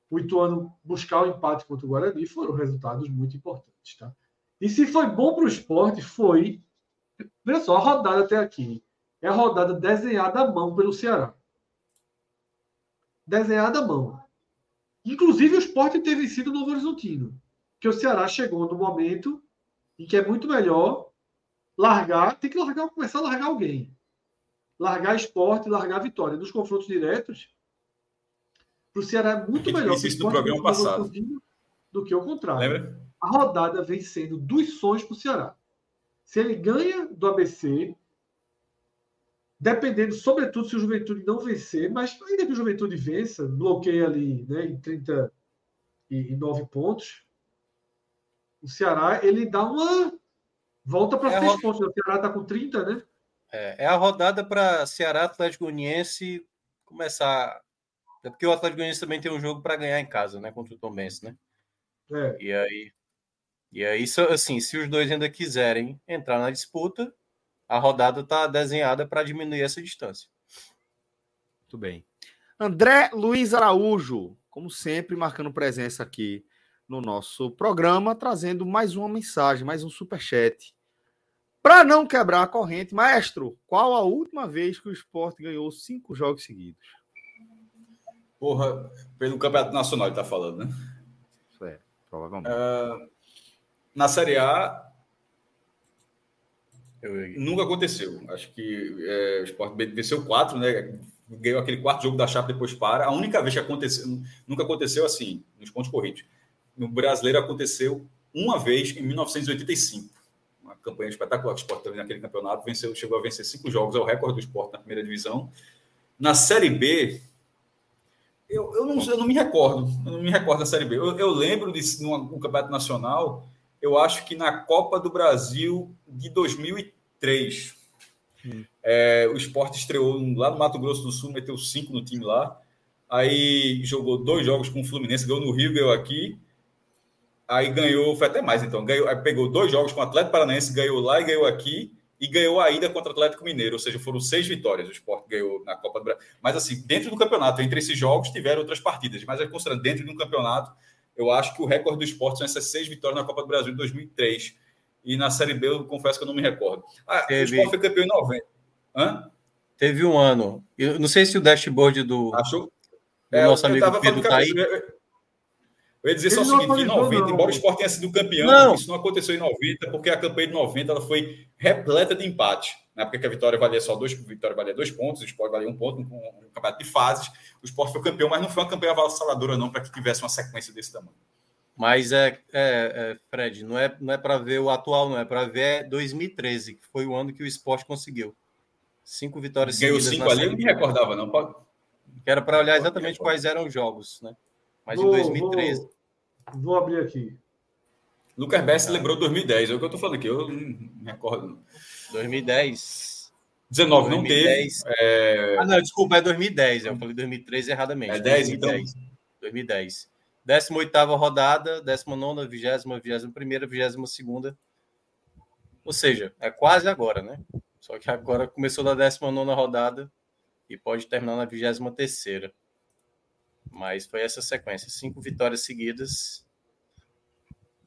o Ituano buscar o empate contra o Guarani. Foram resultados muito importantes, tá? E se foi bom para o esporte, foi. Veja só, a rodada até aqui é a rodada desenhada à mão pelo Ceará. Desenhada à mão. Inclusive, o esporte ter vencido o Novo Horizontino. Que o Ceará chegou no momento em que é muito melhor largar, tem que largar, começar a largar alguém. Largar esporte, largar vitória. Nos confrontos diretos, para o Ceará é muito melhor. Isso no programa passado. Do que o contrário. Lembra? a rodada vem sendo dos sonhos para o Ceará. Se ele ganha do ABC, dependendo, sobretudo, se o Juventude não vencer, mas ainda que o Juventude vença, bloqueia ali né, em 39 pontos, o Ceará ele dá uma volta para é seis pontos. O Ceará está com 30, né? É, é a rodada para Ceará Atlético Goianiense começar. É porque o Atlético Goianiense também tem um jogo para ganhar em casa, né? Contra o Tom Benz, né? É. E aí e aí, assim, se os dois ainda quiserem entrar na disputa, a rodada está desenhada para diminuir essa distância. Muito bem. André Luiz Araújo, como sempre, marcando presença aqui no nosso programa, trazendo mais uma mensagem, mais um superchat. Para não quebrar a corrente, maestro, qual a última vez que o esporte ganhou cinco jogos seguidos? Porra, pelo Campeonato Nacional, ele tá falando, né? Isso é, provavelmente. Uh, na Série A, nunca aconteceu. Acho que é, o Sport venceu quatro, né? Ganhou aquele quarto jogo da chapa, depois para. A única vez que aconteceu, nunca aconteceu assim, nos pontos corridos. No brasileiro aconteceu uma vez em 1985. Uma campanha espetacular que o Sport teve naquele campeonato. Venceu, chegou a vencer cinco jogos, é o recorde do Sport na primeira divisão. Na Série B, eu, eu, não, eu não me recordo. Eu não me recordo da Série B. Eu, eu lembro de um campeonato nacional eu acho que na Copa do Brasil de 2003. Hum. É, o esporte estreou lá no Mato Grosso do Sul, meteu cinco no time lá. Aí jogou dois jogos com o Fluminense, ganhou no Rio, ganhou aqui. Aí ganhou, foi até mais então. Ganhou, pegou dois jogos com o Atlético Paranaense, ganhou lá e ganhou aqui. E ganhou a ida contra o Atlético Mineiro, ou seja, foram seis vitórias. O esporte ganhou na Copa do Brasil. Mas assim, dentro do campeonato, entre esses jogos, tiveram outras partidas. Mas é considerando dentro de um campeonato, eu acho que o recorde do esporte são essas seis vitórias na Copa do Brasil em 2003. E na Série B, eu confesso que eu não me recordo. Ah, Teve... o esporte foi campeão em 90. Hã? Teve um ano. Eu não sei se o dashboard do, Achou? do é, nosso amigo Pedro está aí. Eu ia dizer só o seguinte: em 90, embora o esporte tenha sido campeão, não. isso não aconteceu em 90, porque a campanha de 90 ela foi repleta de empate. Na época que a vitória valia só dois, vitória valia dois pontos, o esporte valia um ponto, um, um campeonato de fases. O esporte foi campeão, mas não foi uma campanha avassaladora, não, para que tivesse uma sequência desse tamanho. Mas é, é, é Fred, não é, não é para ver o atual, não é para ver 2013, que foi o ano que o esporte conseguiu. Cinco vitórias Ganhou cinco ali, eu não me recordava, não. Pode... Era para olhar exatamente quais eram os jogos, né? Mas vou, em 2013. Vou, vou abrir aqui. Lucas Bess lembrou 2010, é o que eu tô falando aqui, eu não me recordo. 2010. 19 não 2010. teve. É... Ah, não, desculpa, é 2010. Eu falei 2013 erradamente. É 10, 2010. então? 2010. 18 rodada, 19, 20, 21, 22. Ou seja, é quase agora, né? Só que agora começou na 19 rodada e pode terminar na 23. Mas foi essa sequência: cinco vitórias seguidas.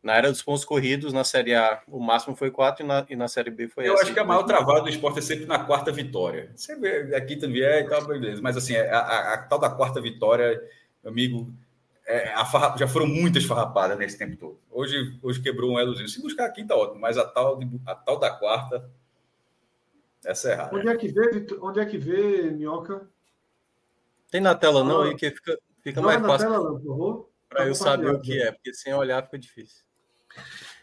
Na era dos pontos corridos, na Série A, o máximo foi quatro e na, e na Série B foi Eu essa. acho que a maior travada do esporte é sempre na quarta vitória. Você vê aqui também é e tal, beleza. Mas assim, a, a, a tal da quarta vitória, meu amigo, é, farra, já foram muitas farrapadas nesse tempo todo. Hoje, hoje quebrou um elozinho. Se buscar a quinta, ótimo, mas a tal, a tal da quarta, essa é errada. Onde é que vê, onde é que vê, Minhoca? Tem na tela não, aí que fica, fica mais fácil para eu saber o que é, porque sem olhar fica difícil.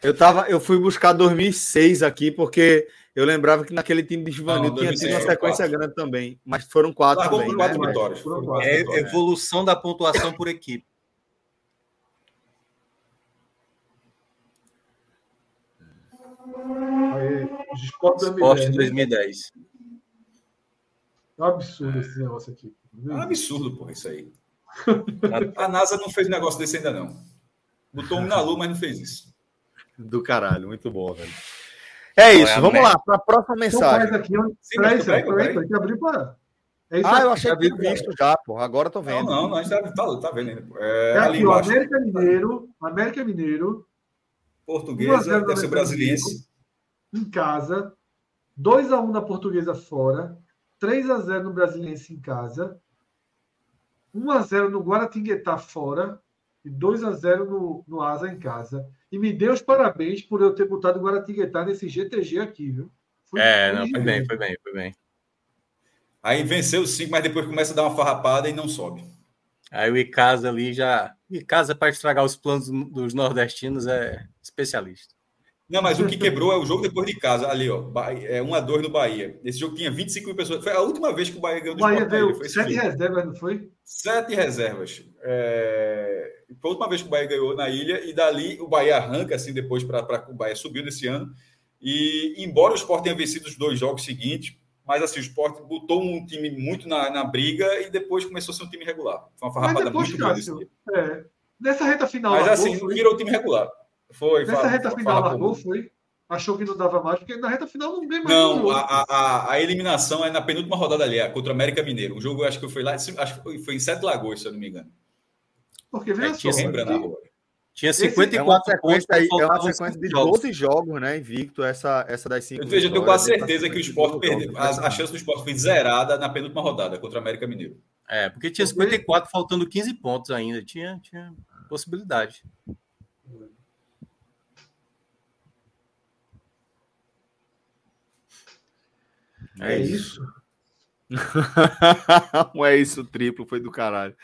Eu, tava, eu fui buscar 2006 aqui, porque eu lembrava que naquele time de Givanil tinha tido uma sequência grande também, mas foram quatro Largou também. Quatro né? vitórias. é evolução da pontuação por equipe. Aí, Sport 2010. 2010. É um absurdo esse negócio aqui. É um absurdo, porra, isso aí. A NASA não fez negócio desse ainda, não. Botou um na lua, mas não fez isso. Do caralho, muito bom, velho. É isso, é vamos lá, para a próxima mensagem. Aqui, Sim, peraí, peraí, peraí, peraí, para. É ah, eu achei que tinha visto já, pô. Agora tô vendo. Não, não, a gente tá, tá, tá vendo ainda. É, é aqui, o América Mineiro, América Mineiro. Portuguesa, deve ser brasiliense. Em casa, 2x1 na Portuguesa fora, 3x0 no Brasiliense em casa, 1x0 no Guaratinguetá fora e 2x0 no, no Asa em casa. E me dê os parabéns por eu ter botado o Guaratinguetá nesse GTG aqui, viu? Fui é, não, foi bem, foi bem, foi bem. Aí venceu o 5, mas depois começa a dar uma farrapada e não sobe. Aí o Icasa ali já. Icasa para estragar os planos dos nordestinos é especialista. Não, mas o que quebrou é o jogo depois de casa, ali, ó. É 1 a 2 no Bahia. Esse jogo tinha 25 mil pessoas. Foi a última vez que o Bahia ganhou do Bahia veio foi sete reservas, não foi? Sete reservas. É... Foi a última vez que o Bahia ganhou na ilha, e dali o Bahia arranca, assim, depois para o Bahia subiu nesse ano. E embora o Sport tenha vencido os dois jogos seguintes, mas assim, o Sport botou um time muito na, na briga e depois começou a ser um time regular. Foi uma farrapada depois, muito grande. É. Nessa reta final. Mas assim, virou time regular. Foi. Nessa fala, reta final fala, largou, foi? Achou que não dava mais, porque na reta final não ganha mais. Não, a, a, a, eliminação é na penúltima rodada ali, é contra o América Mineiro. O jogo acho que foi lá, acho que foi em Sete Lagoas, se eu não me engano. Porque veja é, só. Tinha 54 é pontos. Aí, é uma sequência de 12 jogos, né? Invicto, essa, essa das 5. Eu, vejo, eu tenho quase certeza que o esporte perdeu. A, a, chance do esporte foi zerada na penúltima rodada contra o América Mineiro. É, porque tinha 54, faltando 15 pontos ainda. Tinha, tinha possibilidade. É, é isso. é isso, triplo, foi do caralho.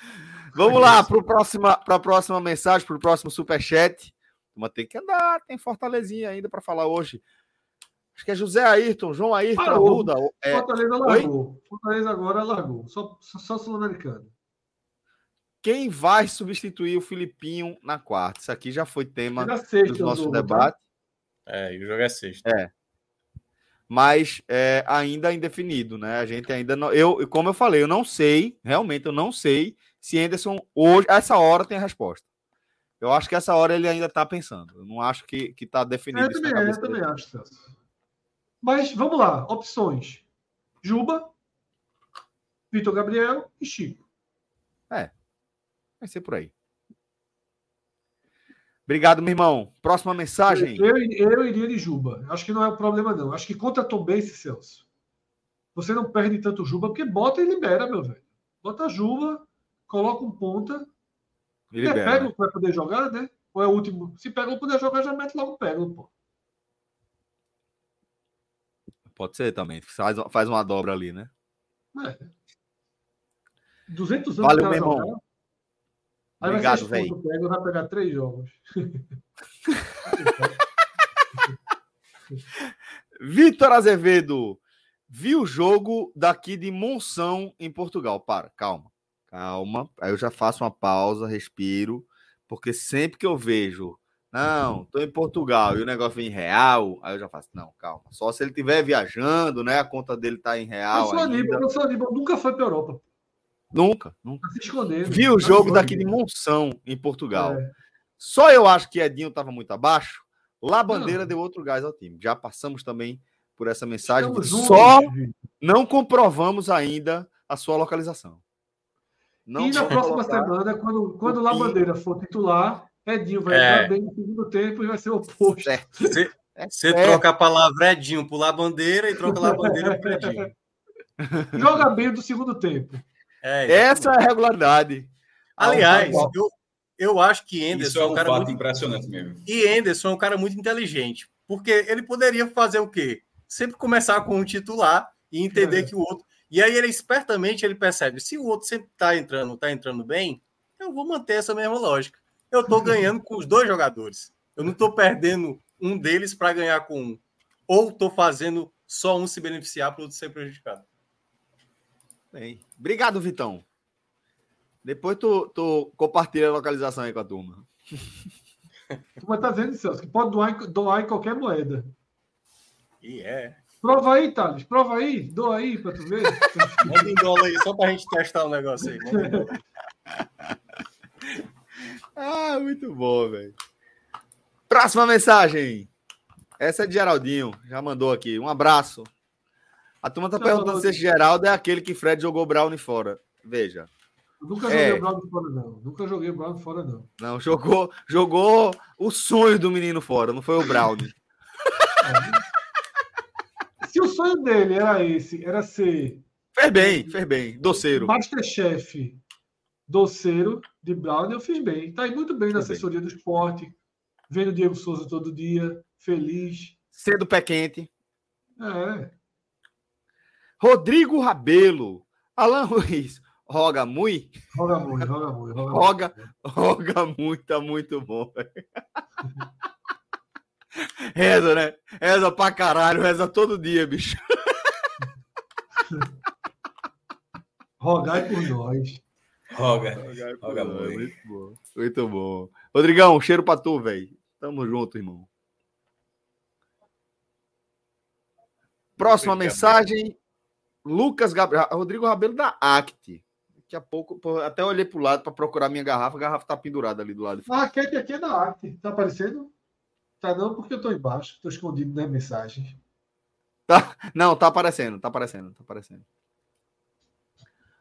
Vamos lá para a próxima mensagem, para o próximo superchat. Mas tem que andar, tem Fortalezinha ainda para falar hoje. Acho que é José Ayrton, João Ayrton Arruda. É... Fortaleza largou. Oi? Fortaleza agora largou. Só, só, só sul-americano. Quem vai substituir o Filipinho na quarta? Isso aqui já foi tema do nosso debate. É, e o jogo é sexta. É mas é, ainda indefinido, né? A gente ainda não. Eu, como eu falei, eu não sei, realmente eu não sei se Anderson hoje, essa hora, tem a resposta. Eu acho que essa hora ele ainda está pensando. Eu não acho que está definido. Eu também, eu também acho, Celso. Mas vamos lá, opções: Juba, Vitor Gabriel e Chico. É, vai ser por aí. Obrigado, meu irmão. Próxima mensagem. Eu, eu iria de Juba. Acho que não é o problema, não. Acho que contra Tom Bense, Celso, você não perde tanto Juba, porque bota e libera, meu velho. Bota Juba, coloca um ponta. E libera. Pega o que vai poder jogar, né? Ou é o último? Se pega o poder jogar, já mete logo pega, pô. Pode ser também. Faz, faz uma dobra ali, né? É. 200 anos. Valeu, meu irmão. Jogar. Aí Obrigado, velho. Pega, vai pegar três jogos. Vitor Azevedo, viu o jogo daqui de Monção em Portugal. Para, calma, calma. Aí eu já faço uma pausa, respiro, porque sempre que eu vejo Não, tô em Portugal e o negócio vem em real. Aí eu já faço, não, calma. Só se ele estiver viajando, né? A conta dele tá em real. O Aníbal, o Aníbal nunca foi para Europa. Nunca, nunca. Tá se escondendo. Vi o jogo daqui de Monção, em Portugal. É. Só eu acho que Edinho estava muito abaixo. Lá Bandeira não. deu outro gás ao time. Já passamos também por essa mensagem. Só não comprovamos ainda a sua localização. Não e na próxima semana, quando, quando o Labandeira for titular, Edinho vai é. entrar bem no segundo tempo e vai ser o oposto. Você, é você troca a palavra Edinho por Labandeira e troca Labandeira por Edinho. Joga bem do segundo tempo. É, Essa é a regularidade. Aliás, eu, eu acho que Anderson Isso é um, um cara fato muito... impressionante mesmo. E Anderson é um cara muito inteligente, porque ele poderia fazer o quê? Sempre começar com um titular e entender é. que o outro e aí ele espertamente ele percebe, se o outro sempre está entrando, está entrando bem, eu vou manter essa mesma lógica. Eu estou ganhando com os dois jogadores. Eu não estou perdendo um deles para ganhar com um. Ou estou fazendo só um se beneficiar para o outro ser prejudicado. Bem, obrigado, Vitão. Depois tu, tu compartilha a localização aí com a turma. A turma tá dizendo, Celso, que pode doar, doar em qualquer moeda. E é. Prova aí, Thales. Prova aí. Doa aí para tu ver. Manda em dólar aí, só para a gente testar o negócio aí. ah, muito bom, velho. Próxima mensagem. Essa é de Geraldinho. Já mandou aqui. Um abraço. A turma tá perguntando se esse Geraldo é aquele que Fred jogou Brown fora. Veja. nunca joguei é. Brown fora, não. Nunca joguei Brown fora, não. Não, jogou, jogou o sonho do menino fora, não foi o Brown. Se o sonho dele era esse, era ser. Fez bem, fez bem. Doceiro. Masterchef doceiro de Brown, eu fiz bem. Tá aí muito bem na assessoria bem. do esporte, vendo o Diego Souza todo dia, feliz. Sendo pé quente. É. Rodrigo Rabelo. Alan Ruiz. Roga muito? Roga muito, roga muito. Roga, roga, muito, tá muito bom. Reza, né? Reza pra caralho, reza todo dia, bicho. Rogai por nós. Roga. Rogai por Roga nós. Muito bom. Muito bom. Rodrigão, cheiro pra tu, velho. Tamo junto, irmão. Próxima mensagem. Lucas Gabriel. Rodrigo Rabelo da Act. Daqui a pouco, até olhei pro lado para procurar minha garrafa. A garrafa tá pendurada ali do lado. A raquete aqui é da Act. Tá aparecendo? Tá não, porque eu tô embaixo, tô escondido nas mensagens. Tá, não, tá aparecendo, tá aparecendo, tá aparecendo.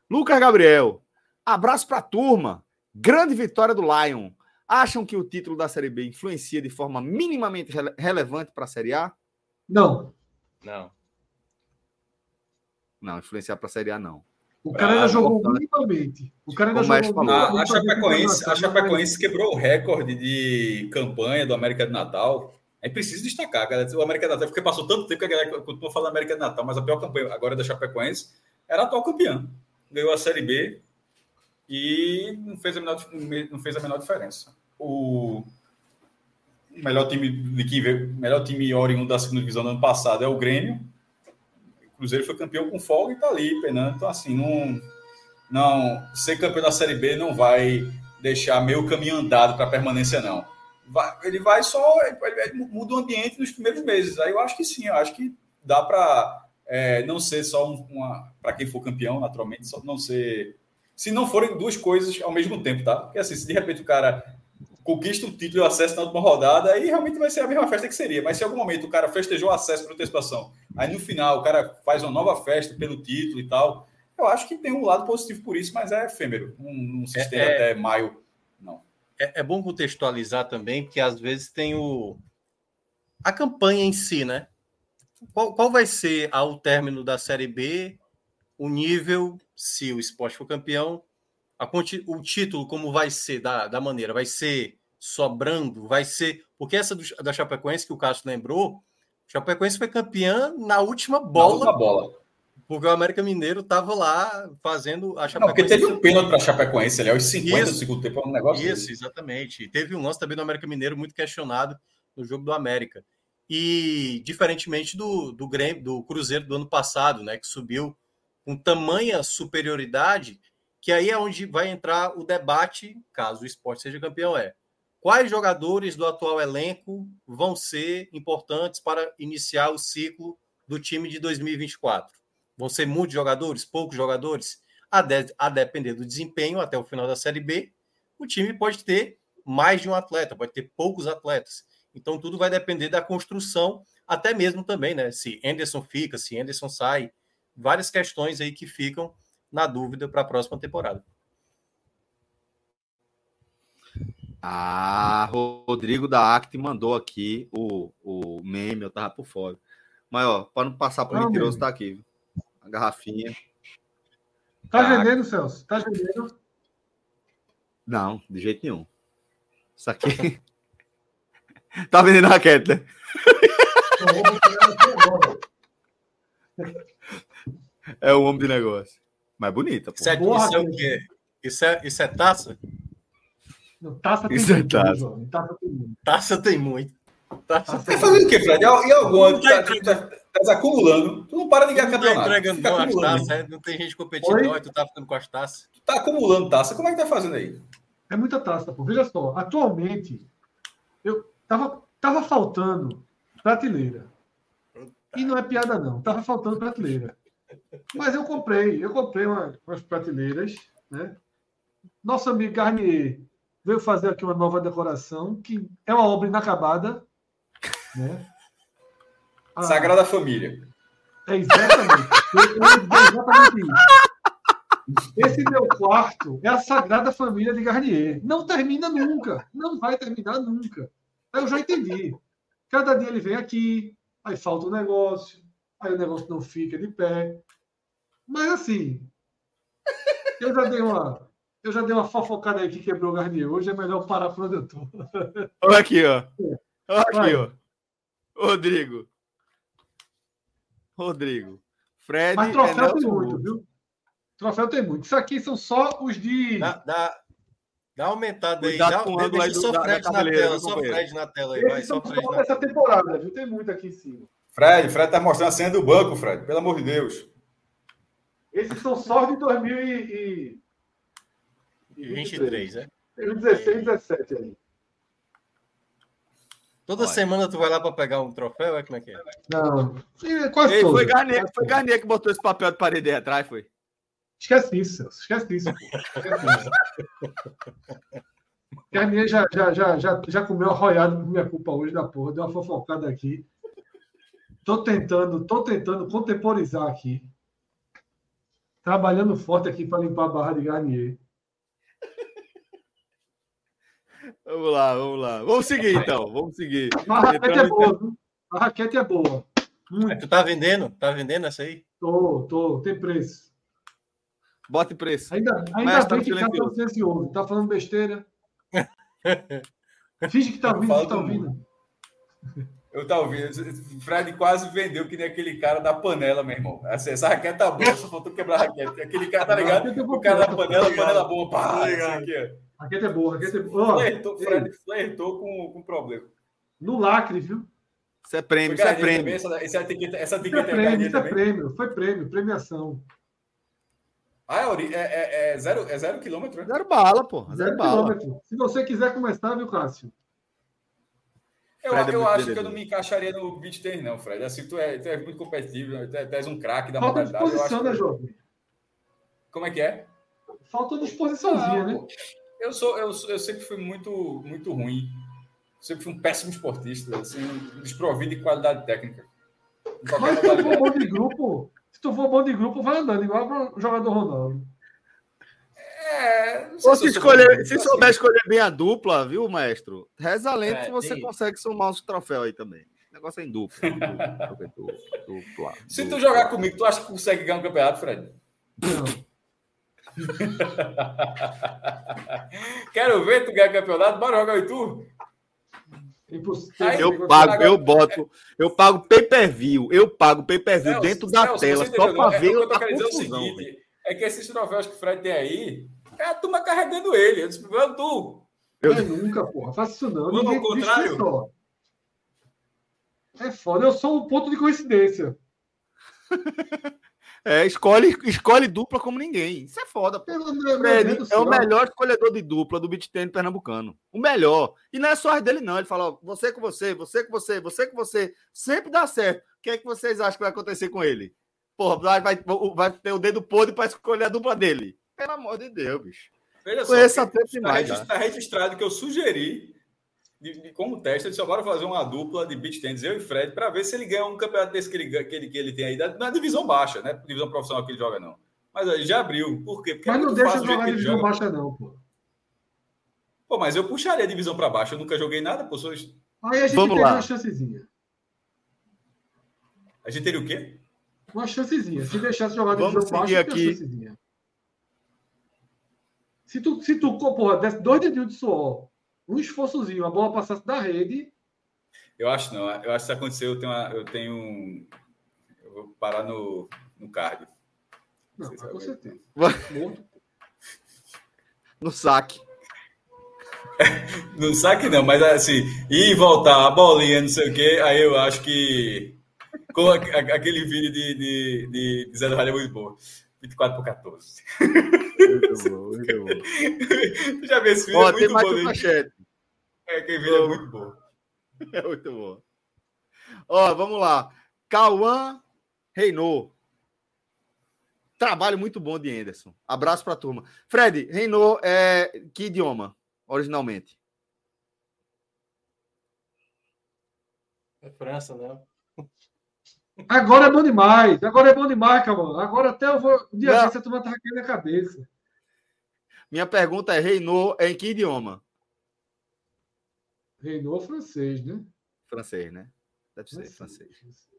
Lucas Gabriel, abraço pra turma. Grande vitória do Lion. Acham que o título da Série B influencia de forma minimamente rele relevante para a Série A? Não. Não. Não, influenciar para a Série A não. O cara ainda ah, jogou minimamente. O cara ainda jogou falou. A, a, Chapecoense, a Chapecoense quebrou o recorde de campanha do América de Natal. É preciso destacar, cara. O América de Natal, porque passou tanto tempo que a galera continua falando América de Natal, mas a pior campanha agora da Chapecoense era a atual campeã. Ganhou a Série B e não fez a menor, não fez a menor diferença. O melhor time de que melhor time oriundo da segunda divisão do ano passado é o Grêmio Cruzeiro foi campeão com folga e tá ali penando. Então, assim, não, não ser campeão da Série B não vai deixar meio caminho andado para permanência, não. Vai, ele vai só. Ele muda o ambiente nos primeiros meses. Aí eu acho que sim, eu acho que dá para é, não ser só uma. Para quem for campeão, naturalmente, só não ser. Se não forem duas coisas ao mesmo tempo, tá? Porque assim, se de repente o cara conquista o título e o acesso na última rodada, aí realmente vai ser a mesma festa que seria. Mas se em algum momento o cara festejou o acesso para antecipação, aí no final o cara faz uma nova festa pelo título e tal, eu acho que tem um lado positivo por isso, mas é efêmero. Não, não se estende é, até maio, não. É, é, bom contextualizar também, porque às vezes tem o a campanha em si, né? Qual, qual vai ser ao término da Série B o nível, se o esporte for campeão, a, o título como vai ser da, da maneira? Vai ser sobrando? Vai ser. Porque essa do, da Chapecoense que o Cássio lembrou, Chapecoense foi campeã na última bola. Na bola. Porque o América Mineiro estava lá fazendo a Chapecoense. Não, porque teve um pênalti para a Chapecoense ali aos 50 isso, do segundo tempo, é um negócio. Isso, exatamente. E teve um lance também do América Mineiro muito questionado no jogo do América. E diferentemente do, do, Grêmio, do Cruzeiro do ano passado, né, que subiu com tamanha superioridade que aí é onde vai entrar o debate, caso o esporte seja campeão, é quais jogadores do atual elenco vão ser importantes para iniciar o ciclo do time de 2024? Vão ser muitos jogadores, poucos jogadores? A, de, a depender do desempenho até o final da Série B, o time pode ter mais de um atleta, pode ter poucos atletas. Então, tudo vai depender da construção, até mesmo também, né? Se Anderson fica, se Anderson sai, várias questões aí que ficam na dúvida para a próxima temporada. Ah, Rodrigo da Act mandou aqui o, o meme, eu tava por fora. Mas, ó, para não passar por mentiroso, tá aqui. A garrafinha. Tá, tá vendendo, Celso? Tá vendendo? Não, de jeito nenhum. Isso aqui. tá vendendo raquete, né? é o homem de negócio. Mas bonita, pô. Isso é, isso é o quê? Isso é, isso é taça? Não, taça tem isso muito. É taça. taça tem muito. Taça tem muito. Taça tá fazendo o quê, Fred? E alguma? Tá, tá, tá, acumulando. Tu não para de ganhar tá campeonato. Tá entregando não, as taças, é? não tem gente competindo, não, e tu tá ficando com as taças. Tu tá acumulando taça. Como é que tá fazendo aí? É muita taça, pô. Veja só, atualmente, eu tava, tava faltando prateleira. E não é piada, não. Tava faltando prateleira. Mas eu comprei, eu comprei uma, umas prateleiras, né? Nosso amigo Garnier veio fazer aqui uma nova decoração, que é uma obra inacabada. Né? Ah, Sagrada Família. É exatamente. é exatamente isso. Esse meu quarto é a Sagrada Família de Garnier. Não termina nunca. Não vai terminar nunca. Aí eu já entendi. Cada dia ele vem aqui, aí falta o um negócio, aí o negócio não fica de pé. Mas assim, eu já dei uma, eu já dei uma fofocada aí que quebrou o Garnier. Hoje é melhor parar por onde eu tô. Olha aqui, ó. Olha aqui, Vai. ó. Rodrigo. Rodrigo. Fred. Mas troféu é tem muito, viu? Troféu tem muito. Isso aqui são só os de. Dá, dá, dá aumentada aí. Dá, com deixa aí só Fred na tela. Só Fred na tela aí. Vai, só Fred na temporada, viu? Tem muito aqui em cima. Fred, Fred tá mostrando a senha do banco, Fred. Pelo amor de Deus. Esses são só de 2000 e... 23, né? Tem 16, 17 aí. Toda Olha. semana tu vai lá para pegar um troféu, é como é que é? Não. É quase Ei, foi, Garnier, foi Garnier que botou esse papel de parede aí atrás, foi? Esquece isso, esquece isso. Esquece isso. Garnier já, já, já, já, já comeu arroiado por minha culpa hoje da porra, deu uma fofocada aqui. Tô tentando, tô tentando contemporizar aqui. Trabalhando forte aqui para limpar a barra de Garnier. Vamos lá, vamos lá. Vamos seguir então, vamos seguir. A raquete é boa, viu? A raquete é boa. Muito. Tu tá vendendo? Tá vendendo essa aí? Tô, tô. Tem preço. Bota preço. Ainda, ainda bem que tá silencioso. Tá falando besteira. Finge que tá ouvindo, que tá ouvindo. Eu tá ouvindo. O Fred quase vendeu que nem aquele cara da panela, meu irmão. Essa, essa raquete tá boa, só faltou quebrar a raquete. Aquele cara, tá ligado? O cara da panela, panela boa. Pá, tá ligado? Aqui, ó. Raquete é boa, raquete é boa. Flertou, Fred flertou com, com problema. No lacre, viu? Isso é prêmio, isso é prêmio. essa, essa etiqueta, essa etiqueta isso é prêmio, isso é prêmio, foi prêmio, premiação. Ah, é, é, é, é, zero, é zero quilômetro, né? Zero bala, pô. Zero, zero bala. quilômetro. Se você quiser começar, viu, Cássio? Eu, é eu acho que eu não me encaixaria no beat tennis, não, Fred. Assim, tu é, tu é muito competitivo, tu, é, tu és um craque da Falta modalidade. Disposição, né, jovem? Como é que é? Falta disposiçãozinha, ah, né? Eu, sou, eu, eu sempre fui muito, muito ruim. Sempre fui um péssimo esportista, assim, desprovido de qualidade técnica. Mas se tu for bom de grupo, se tu for bom de grupo, vai andando, igual para o jogador Ronaldo. É, Ou se, escolher, se souber escolher bem a dupla, viu, mestre? Reza lento é, você tem... consegue somar os troféus aí também. O negócio é em dupla. dupla, dupla, dupla se tu jogar comigo, tu acha que consegue ganhar um campeonato, Fred? Não. Quero ver tu ganhar campeonato, bora jogar o tu. Eu pago, eu boto, eu pago pay per view, eu pago pay per view dentro da Celso, tela só para ver é, a confusão. O seguinte, é que esses troféus que o Fred tem aí, é a turma carregando ele. Eu disse, tu. Eu é nunca, porra, faça isso não. Ao contrário. É foda, eu sou um ponto de coincidência. É, escolhe, escolhe dupla como ninguém. Isso é foda. Pelo Fred é o melhor escolhedor de dupla do beat tênis pernambucano. O melhor. E não é só dele, não. Ele fala: ó, você com você, você com você, você com você. Sempre dá certo. O que é que vocês acham que vai acontecer com ele? Porra, vai, vai, ter o dedo podre para escolher a dupla dele. Pelo amor de Deus, bicho. Veja só, está registrado, tá registrado que eu sugeri de, de, como teste, ele só bora fazer uma dupla de beat tennis, eu e Fred, para ver se ele ganha um campeonato desse que ele, que ele, que ele tem aí, na divisão baixa, né? Divisão profissional que ele joga, não. Mas ele já abriu. Por quê? Porque mas é não deixa jogar na divisão baixa, não, pô. Pô, mas eu puxaria a divisão para baixo. Eu nunca joguei nada, pô. Sou... Aí a gente Vamos lá. uma chancezinha. A gente teria o quê? Uma chancezinha. Se deixasse jogar na divisão baixa, aqui. uma chancezinha. Se tu, se tu porra, desse dois dedinhos de suor um esforçozinho, a bola passasse da rede. Eu acho não. Eu acho que se acontecer, eu tenho, uma, eu tenho um. Eu vou parar no, no card. Não, não com certeza. no saque. no saque não, mas assim, ir e voltar, a bolinha, não sei o quê, aí eu acho que. Com aquele vídeo de, de, de, de Zé do Ralho é muito bom. 24 por 14. Muito bom, muito bom. Já viu esse vídeo? Ó, é muito tem mais bom. Manchete. É, que vídeo é muito bom. É muito bom. Ó, vamos lá. Cauã Reinou. Trabalho muito bom de Anderson. Abraço para a turma. Fred, Reinou é que idioma, originalmente? É França, né? Agora é bom demais. Agora é bom demais, calma. Agora até eu vou. Um dia desse a turma tá aqui na cabeça. Minha pergunta é: reinou em que idioma? Reinou francês, né? Francês, né? Deve ser francês. francês.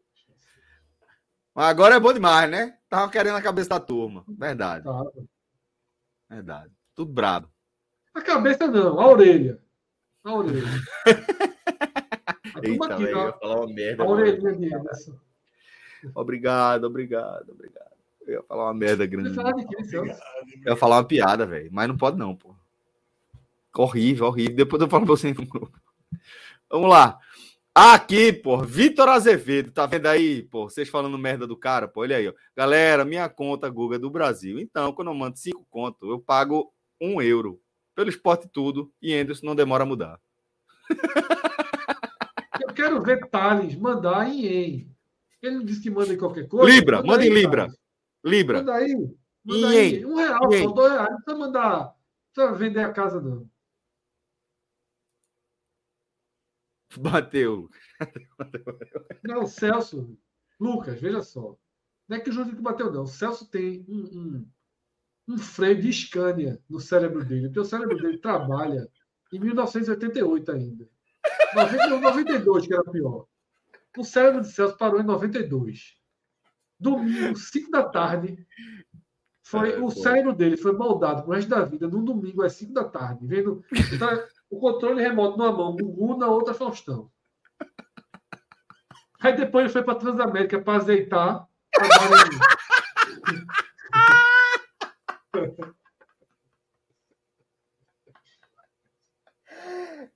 Mas agora é bom demais, né? Tava querendo a cabeça da turma. Verdade. Tava. Verdade. Tudo brabo. A cabeça não, a orelha. A orelha. A Eita, aqui, véio, ia falar uma merda. A orelhinha de Anderson. Obrigado, obrigado, obrigado. Eu ia falar uma merda grande. Você falar de quê, Eu ia falar uma piada, velho. Mas não pode, não, pô. Horrível, horrível. Depois eu falo pra você no grupo. Vamos lá. Aqui, pô, Vitor Azevedo, tá vendo aí, pô, vocês falando merda do cara, pô, olha aí, ó. Galera, minha conta Google é do Brasil. Então, quando eu mando cinco contos, eu pago um euro pelo esporte tudo e Anderson não demora a mudar. Eu quero ver Thales mandar em em. Ele não disse que manda em qualquer coisa. Libra, manda, manda em Libra. Cara. Libra. Manda aí. Manda aí. Um real, só dois reais. Não precisa mandar. Não precisa vender a casa, não. Bateu. Não, Celso. Lucas, veja só. Não é que o Júlio que bateu, não. O Celso tem um, um, um freio de Scania no cérebro dele. Porque o cérebro dele trabalha em 1988 ainda. 92, que era pior. O cérebro de Celso parou em 92. Domingo, 5 da tarde, foi, é, o cérebro dele foi moldado pro resto da vida num domingo às 5 da tarde, vendo tá, o controle remoto numa mão, Gugu na outra Faustão. Aí depois ele foi para Transamérica para azeitar.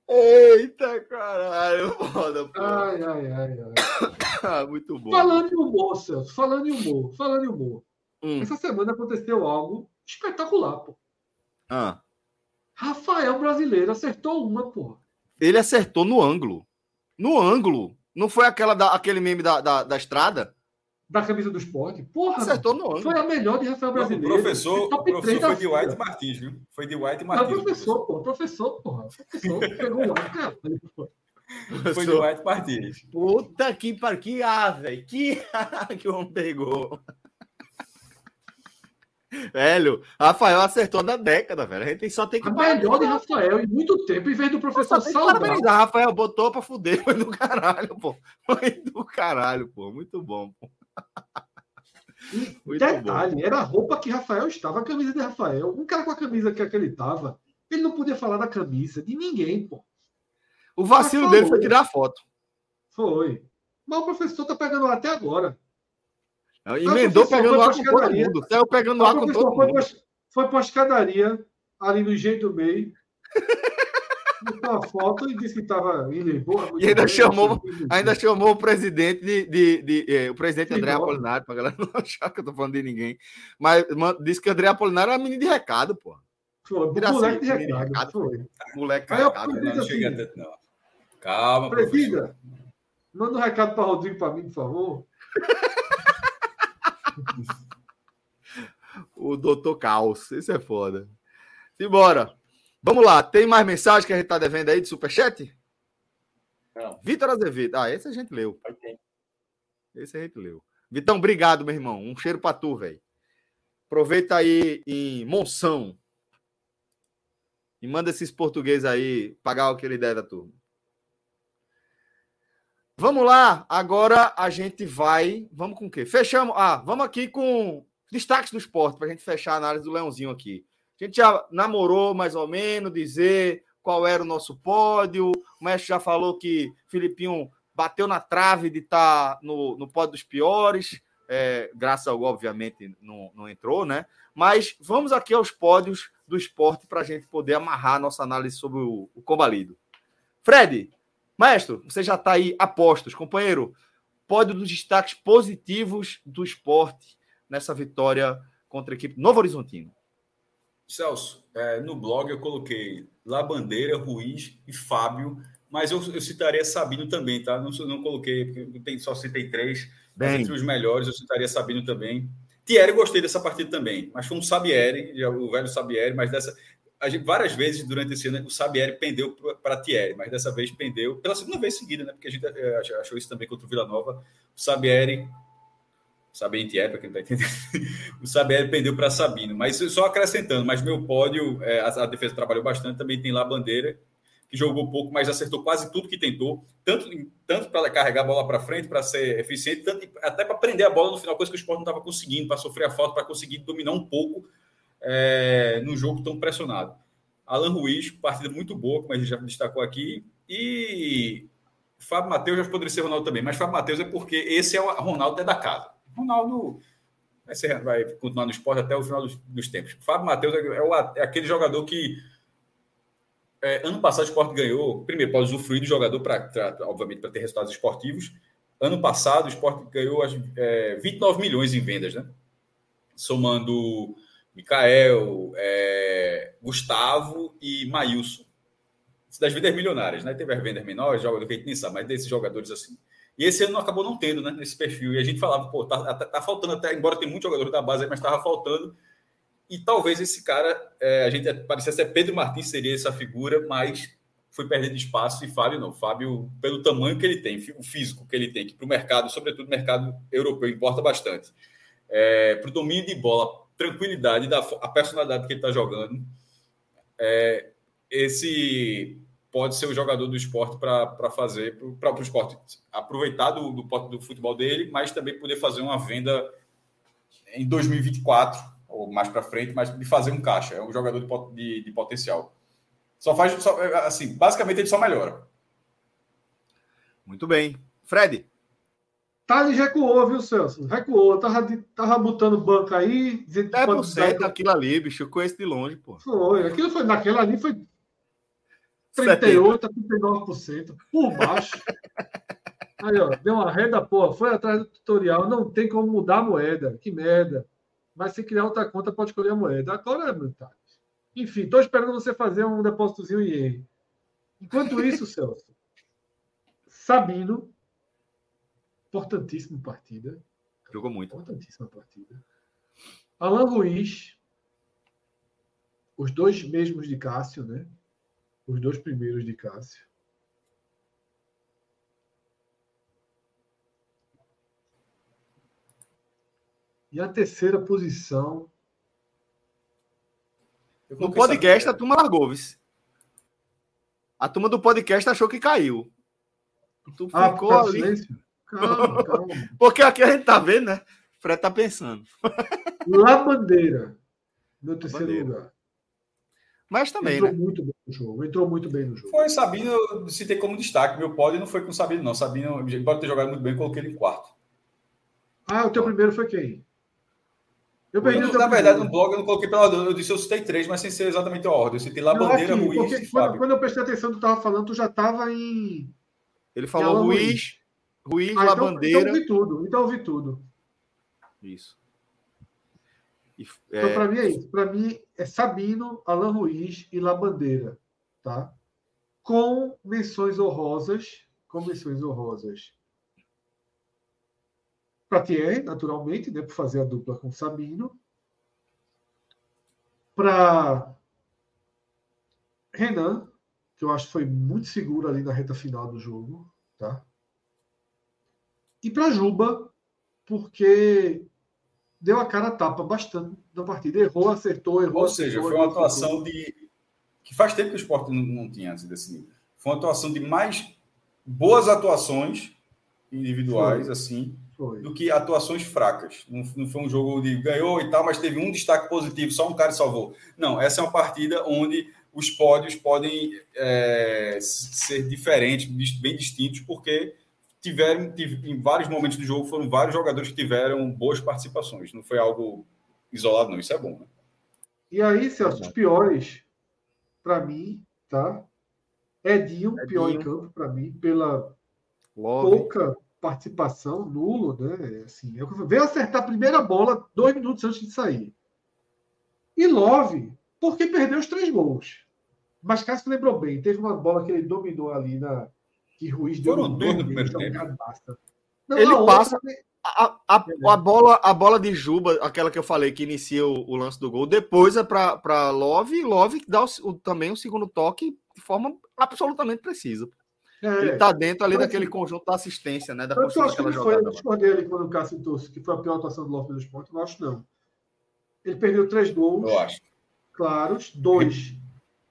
Eita, caralho, foda. Ai, ai, ai, ai. ah, muito bom. Falando em humor, Celso, falando em humor, falando em humor. Hum. Essa semana aconteceu algo espetacular, pô. Ah. Rafael brasileiro acertou uma, pô. Ele acertou no ângulo. No ângulo. Não foi aquela da, aquele meme da, da, da estrada? da camisa do esporte. Porra, acertou no ângulo. Foi a melhor de Rafael Brasileiro. O professor, o professor foi de White Martins, viu? Foi de White Martins. Não, professor, pô. Professor, porra. Professor, pegou lá, cara. Foi de White Martins. Puta que par... que ah, velho. Que que o homem pegou. Velho, Rafael acertou na década, velho. A gente só tem que. A melhor de Rafael em muito tempo, em vez do professor Salgado. Rafael botou pra fuder. Foi do caralho, pô. Foi do caralho, pô. Muito bom, pô. Muito Detalhe, bom. era a roupa que Rafael estava, a camisa de Rafael. Um cara com a camisa que ele estava, ele não podia falar da camisa de ninguém, pô. O vacilo dele foi tirar a foto. Foi. Mas o professor tá pegando lá até agora. Emendou pegando lá com todo mundo. Saiu pegando lá com todo mundo. Foi para a escadaria, ali no jeito do meio. uma foto e disse que estava em Lisboa. E ainda bem, chamou, ainda chamou o presidente de, de, de, de eh, o presidente André Apolinário, para galera não achar que eu tô falando de ninguém. Mas disse que André Apolinário era menino de recado, pô. Foi, moleque de recado. recado foi. Moleque de recado. Não, não chega assim, tanto, não. Calma, Presida, manda um recado para Rodrigo para mim, por favor. o doutor Caos, isso é foda. Simbora. Vamos lá, tem mais mensagem que a gente tá devendo aí de superchat? Não. Vitor Azevedo. Ah, esse a gente leu. Esse a gente leu. Vitão, obrigado, meu irmão. Um cheiro pra tu, velho. Aproveita aí em Monção. E manda esses portugueses aí pagar o que ele der da turma. Vamos lá, agora a gente vai. Vamos com o quê? Fechamos. Ah, vamos aqui com destaques do esporte, para a gente fechar a análise do Leãozinho aqui. A gente já namorou mais ou menos, dizer qual era o nosso pódio. O mestre já falou que Filipinho bateu na trave de estar tá no, no pódio dos piores. É, graças ao obviamente, não, não entrou, né? Mas vamos aqui aos pódios do esporte para a gente poder amarrar a nossa análise sobre o, o combalido. Fred, Maestro, você já está aí a postos. Companheiro, pódio dos destaques positivos do esporte nessa vitória contra a equipe Novo Horizontino. Celso, é, no blog eu coloquei La Bandeira, Ruiz e Fábio, mas eu, eu citaria Sabino também, tá? Não, não coloquei, porque tem, só citei três. Bem. entre os melhores eu citaria Sabino também. Thierry gostei dessa partida também, mas foi um Sabieri, o velho Sabieri, mas dessa gente, várias vezes durante esse ano o Sabieri pendeu para Thierry, mas dessa vez pendeu pela segunda vez seguida, né? Porque a gente é, achou isso também contra o Vila Nova. O Sabieri, Sabem Thierry, para quem não está entendendo, o Sabieri pendeu para Sabino. Mas só acrescentando, mas meu pódio, é, a, a, defesa trabalhou bastante, também tem lá a Bandeira, que jogou pouco, mas acertou quase tudo que tentou, tanto, tanto para carregar a bola para frente, para ser eficiente, tanto, até para prender a bola no final, coisa que o Sport não estava conseguindo, para sofrer a falta, para conseguir dominar um pouco é, no jogo tão pressionado. Alan Ruiz, partida muito boa, como a gente já destacou aqui, e Fábio Matheus já poderia ser Ronaldo também, mas Fábio Matheus é porque esse é o Ronaldo é da casa. Ronaldo vai, ser, vai continuar no esporte até o final dos, dos tempos. Fábio Matheus é, é, é, aquele jogador que é, ano passado o esporte ganhou, primeiro, pode usufruir do jogador, para obviamente, para ter resultados esportivos. Ano passado o esporte ganhou as, é, 29 milhões em vendas, né? Somando Mikael, é, Gustavo e Maílson. Das vendas milionárias, né? Teve as vendas menores, jogador que a gente nem sabe, mas desses jogadores assim. E esse ano acabou não tendo, né? Nesse perfil. E a gente falava, pô, tá, tá, tá faltando até, embora tem muitos jogadores da base, mas estava faltando. E talvez esse cara, é, a gente parecia ser Pedro Martins seria essa figura, mas foi perdendo espaço e Fábio não. Fábio, pelo tamanho que ele tem, o físico que ele tem, que para o mercado, sobretudo mercado europeu, importa bastante. É, para o domínio de bola, tranquilidade, da, a personalidade que ele está jogando. É, esse pode ser o jogador do esporte para fazer, para o esporte aproveitar do, do, do futebol dele, mas também poder fazer uma venda em 2024 ou mais para frente, mas de fazer um caixa. É um jogador de, de, de potencial. Só faz, só, assim, basicamente ele só melhora. Muito bem. Fred. Thales recuou, viu, Celso? Recuou. Tava, tava botando banco aí. Dizendo que 10% daquilo ali, bicho. Eu conheço de longe, pô. Foi. Aquilo foi, naquela ali foi 38% a 39%. Por baixo. Aí, ó. Deu uma renda, pô. Foi atrás do tutorial. Não tem como mudar a moeda. Que merda. Mas se criar outra conta, pode escolher a moeda. Agora é metade. Enfim, estou esperando você fazer um depósitozinho em Enquanto isso, Celso, Sabino Importantíssima partida. Jogou muito. Importantíssima partida. Alan Ruiz. Os dois mesmos de Cássio, né? Os dois primeiros de Cássio. E a terceira posição. No podcast, a turma largou, viu? A turma do podcast achou que caiu. Tu ah, ficou ali. Silêncio. Calma, calma. Porque aqui a gente tá vendo, né? O Fred tá pensando. La Bandeira, no terceiro Bandeira. lugar. Mas também, entrou né? muito bem no jogo. Entrou muito bem no jogo. Foi Sabino, eu citei como destaque. Meu pódio não foi com Sabino, não. Sabino pode ter jogado muito bem, coloquei ele em quarto. Ah, o teu primeiro foi quem? Eu perdi eu, Na verdade, no blog eu não coloquei pela ordem. Eu disse eu citei três, mas sem ser exatamente a ordem. Eu citei lá Bandeira, aqui, Ruiz Fábio. Quando eu prestei atenção, tu estava falando, tu já estava em. Ele falou Ruiz, Ruiz, ah, La então, Bandeira. Então ouvi tudo. Então ouvi tudo. Isso. E, é... Então, para mim é isso. Para mim é Sabino, Alan Ruiz e La Bandeira. Tá? Com menções honrosas. Com menções honrosas. Para Thierry, naturalmente, né, por fazer a dupla com Sabino. Para Renan, que eu acho que foi muito seguro ali na reta final do jogo. Tá? E para Juba, porque deu a cara a tapa bastante na partida. Errou, acertou, errou. Ou seja, foi uma atuação de. que faz tempo que o esporte não, não tinha antes desse nível. Foi uma atuação de mais boas atuações individuais, foi. assim, foi. do que atuações fracas. Não, não, foi um jogo de ganhou e tal, mas teve um destaque positivo, só um cara salvou. Não, essa é uma partida onde os pódios podem é, ser diferentes, bem distintos, porque tiveram, em vários momentos do jogo, foram vários jogadores que tiveram boas participações. Não foi algo isolado, não. Isso é bom, né? E aí, Celso, os piores, para mim, tá? Edinho, Edinho, pior em campo, para mim, pela Love. pouca participação, nulo, né? Assim, veio acertar a primeira bola dois minutos antes de sair. E Love, porque perdeu os três gols. Mas Cássio lembrou bem, teve uma bola que ele dominou ali na, que Ruiz deu Foram dois no primeiro tempo. Não, ele passa. A, a, a, bola, a bola de Juba, aquela que eu falei que inicia o, o lance do gol, depois é para Love e Love dá o, o, também o segundo toque de forma absolutamente precisa. É, ele está dentro ali daquele assim, conjunto da assistência, né? Da eu acho que foi, eu discordei ali quando o Cássio trouxe que foi a pior atuação do Love no esporte, não acho não. Ele perdeu três gols. Eu acho. Claros, dois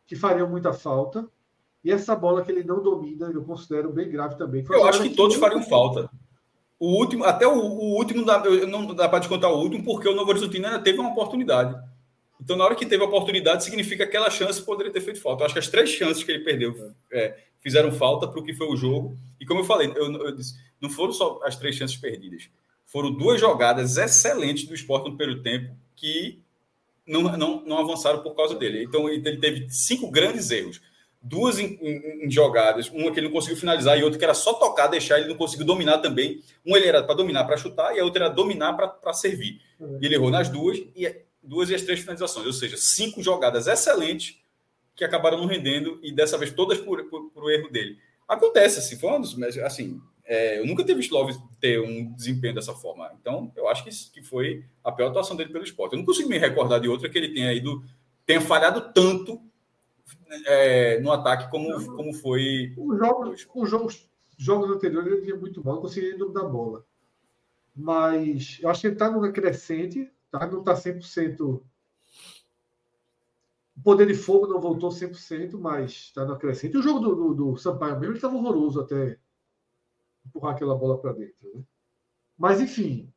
que fariam muita falta. E essa bola que ele não domina, eu considero bem grave também. Foi eu acho que, que todos fariam falta. O último, até o, o último, eu não dá para descontar o último, porque o Novo Horizontino ainda teve uma oportunidade. Então, na hora que teve a oportunidade, significa que aquela chance poderia ter feito falta. Eu acho que as três chances que ele perdeu é, fizeram falta para o que foi o jogo. E como eu falei, eu, eu disse, não foram só as três chances perdidas. Foram duas jogadas excelentes do esporte no primeiro tempo que não, não, não avançaram por causa dele. Então, ele teve cinco grandes erros duas em, em, em, jogadas, uma que ele não conseguiu finalizar e outra que era só tocar, deixar, ele não conseguiu dominar também. Uma ele era para dominar, para chutar, e a outra era dominar para servir. Uhum. E ele errou nas duas, e duas e as três finalizações, ou seja, cinco jogadas excelentes que acabaram não rendendo, e dessa vez todas por, por, por erro dele. Acontece, assim, foi um dos, assim, é, eu nunca tive visto Love ter um desempenho dessa forma. Então, eu acho que, que foi a pior atuação dele pelo esporte. Eu não consigo me recordar de outra que ele tenha ido, tenha falhado tanto é, no ataque como, como foi. Os jogos, os jogos, jogos anteriores ele vinha muito mal, conseguia dominar a bola. Mas eu acho que ele está no crescente, tá? não está 100%. O poder de fogo não voltou 100%, mas está no crescente. O jogo do, do, do Sampaio mesmo estava horroroso até empurrar aquela bola para dentro. Né? Mas, enfim,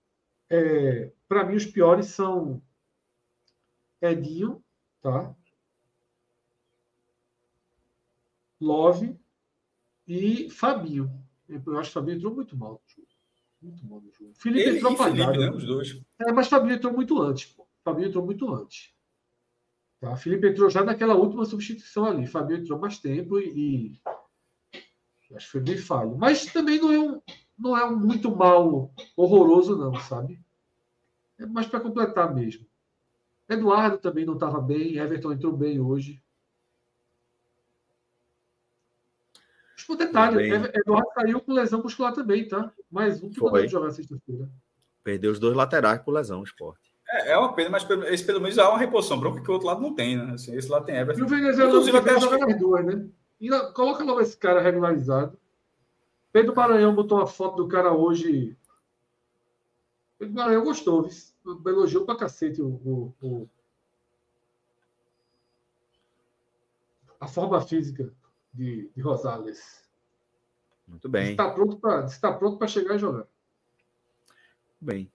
é, para mim os piores são Edinho, tá? Love e Fabinho. Eu acho que Fabinho entrou muito mal no jogo. Muito mal no jogo. Felipe Ele entrou apagado. Felipe, né, os dois. É, mas Fabinho entrou muito antes. Pô. Fabinho entrou muito antes. Tá? Felipe entrou já naquela última substituição ali. Fabinho entrou mais tempo e, e acho que foi bem falho. Mas também não é um, não é um muito mal horroroso, não, sabe? É mais para completar mesmo. Eduardo também não estava bem. Everton entrou bem hoje. Por detalhe, Eduardo saiu com lesão muscular também, tá? Mais um que vai jogar sexta-feira. Perdeu os dois laterais por lesão, o esporte. É, é uma pena, mas esse pelo menos há uma reposição bronca que o outro lado não tem, né? Assim, esse lado tem Everton. E o Venezuela Inclusive, até jogar nas duas, né? E coloca logo esse cara regularizado. Pedro Maranhão botou uma foto do cara hoje. Pedro Maranhão gostou, viu? elogiou pra cacete o, o, o... a forma física de, de Rosales. Muito bem. Está pronto para está pronto para chegar e jogar. Bem.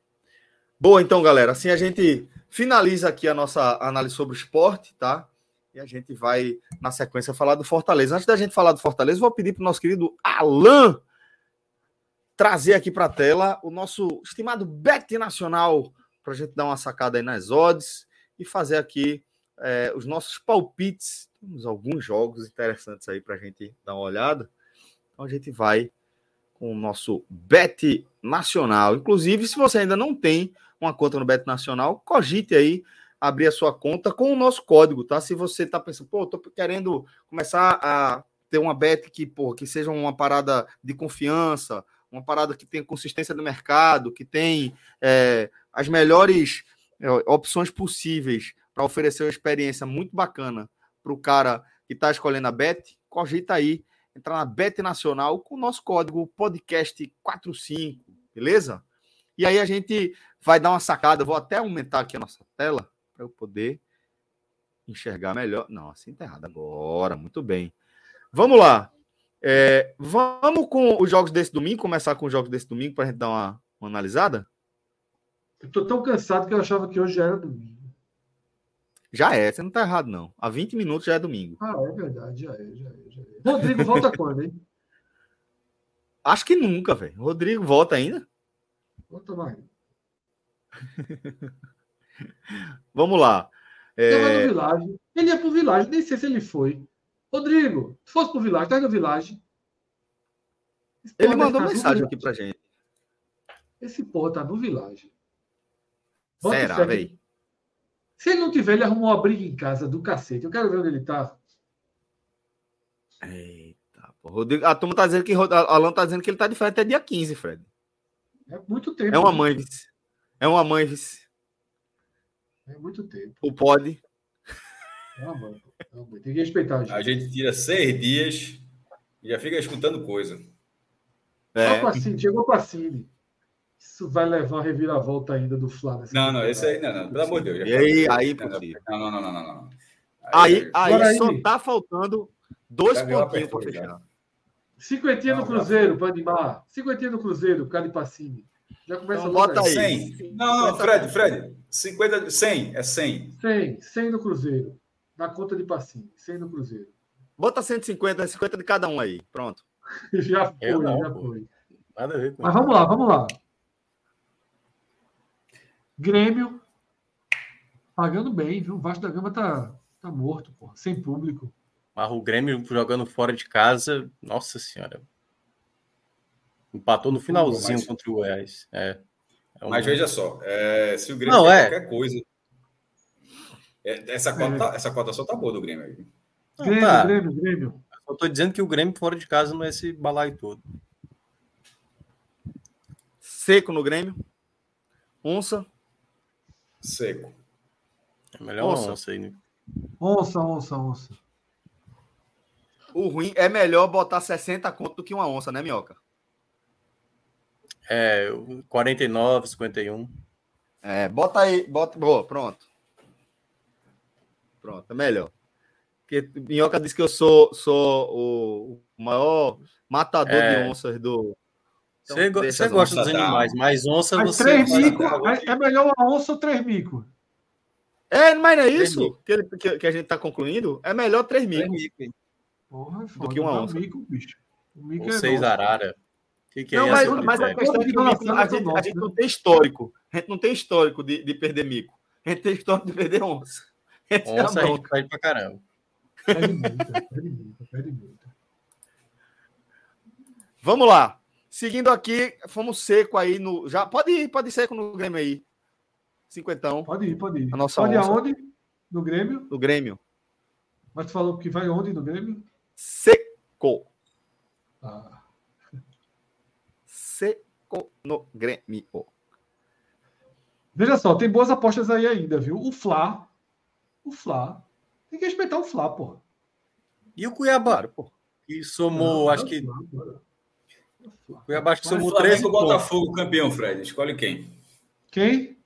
Boa, então, galera. Assim a gente finaliza aqui a nossa análise sobre o esporte, tá? E a gente vai, na sequência, falar do Fortaleza. Antes da gente falar do Fortaleza, vou pedir para o nosso querido Alan trazer aqui para a tela o nosso estimado Bet Nacional para a gente dar uma sacada aí nas odds e fazer aqui é, os nossos palpites. Temos alguns jogos interessantes aí para a gente dar uma olhada. Então a gente vai com o nosso Bet Nacional. Inclusive, se você ainda não tem uma conta no Bet Nacional, cogite aí abrir a sua conta com o nosso código, tá? Se você tá pensando, pô, tô querendo começar a ter uma bet que, pô, que seja uma parada de confiança, uma parada que tenha consistência do mercado, que tem é, as melhores é, opções possíveis para oferecer uma experiência muito bacana para o cara que está escolhendo a bet, cogita aí entrar na Bet Nacional com o nosso código podcast45, beleza? E aí a gente vai dar uma sacada, vou até aumentar aqui a nossa tela para eu poder enxergar melhor. Não, assim tá errado agora, muito bem. Vamos lá. É, vamos com os jogos desse domingo, começar com os jogos desse domingo para a gente dar uma, uma analisada? Eu tô tão cansado que eu achava que hoje era domingo. Já é, você não tá errado, não. Há 20 minutos já é domingo. Ah, é verdade, já é, já é. Já é. Rodrigo volta quando, hein? Acho que nunca, velho. Rodrigo volta ainda? Volta mais. Vamos lá. É... Village. Ele ia pro Village, nem sei se ele foi. Rodrigo, se fosse pro Village, tá no Village. Ele mandou mensagem aqui pra gente. Esse porra tá no Village. Bota Será, velho? Se ele não tiver, ele arrumou uma briga em casa do cacete. Eu quero ver onde ele tá. Eita, porra. Rodrigo, a turma tá dizendo que. A Alan tá dizendo que ele tá de férias até dia 15, Fred. É muito tempo. É uma mãe, vice. É uma mãe, vice. É muito tempo. O pode. É uma mãe. É uma mãe. Tem que respeitar a gente. A gente tira seis dias e já fica escutando coisa. É. Pacine, chegou para Cine. Isso vai levar uma reviravolta ainda do Flávio. Não, não, esse aí, não, não, pelo amor de Deus. E aí, aí, possível. Não, não, não, não, não. Aí, aí, aí só tá faltando dois pontinhos para fechar. Cinquentinha no Cruzeiro, para animar. Cinquentinha no Cruzeiro, Cali Pacini. Já começa então, bota aí. 100. Não, não, Fred, Fred. 50, 100, é 100. 100, 100 no Cruzeiro. Na conta de Passinho, 100 no Cruzeiro. Bota 150, 50 de cada um aí. Pronto. já foi, não, já pô. foi. Nada a ver com Mas vamos lá, vamos lá. Grêmio pagando bem, viu? O Vasco da Gama tá, tá morto, pô, sem público. Mas o Grêmio jogando fora de casa, nossa senhora. Empatou no finalzinho mas... contra o Goiás. É. é um... Mas veja só, é, se o Grêmio Não, é. qualquer coisa. É, essa, cota, tá, essa cota só tá boa do Grêmio aí. Grêmio, tá. Grêmio, Grêmio. Eu tô dizendo que o Grêmio fora de casa não é esse balaio todo. Seco no Grêmio. Onça. Seco. É melhor onça, onça aí, né? Onça, onça, onça. O ruim é melhor botar 60 conto do que uma onça, né, Minhoca? É, 49, 51. É, bota aí, bota. Boa, pronto. Pronto, é melhor. Porque Minhoca disse que eu sou, sou o maior matador é. de onças do. Então, você, você gosta dos animais, mas onça mas você. Três mico, é melhor uma onça ou três mico? É, mas não é isso que, ele, que, que, a gente está concluindo? É melhor três mico. mico Porra, do que uma onça. Mico, bicho. O mico ou é seis arara. Que que é não, mas, mas a questão é que mico, a, gente, a gente não tem histórico. A gente não tem histórico de, de perder mico. A gente tem histórico de perder onça. Esse onça é a, a gente perde pra caramba. Perde muito, perde muito, perde muito. Vamos lá. Seguindo aqui, fomos seco aí no. Já, pode ir, pode ir seco no Grêmio aí. Cinquentão. Pode ir, pode ir. A nossa pode ir aonde? No Grêmio? No Grêmio. Mas tu falou que vai onde no Grêmio? Seco. Ah seco no Grêmio. Veja só, tem boas apostas aí ainda, viu? O Fla. O Fla. Tem que respeitar o Fla, porra. E o Cuiabá, pô. Que somou, acho que. O Cuiabá acho que somou três. Flamengo Botafogo campeão, Fred. Escolhe quem? Quem?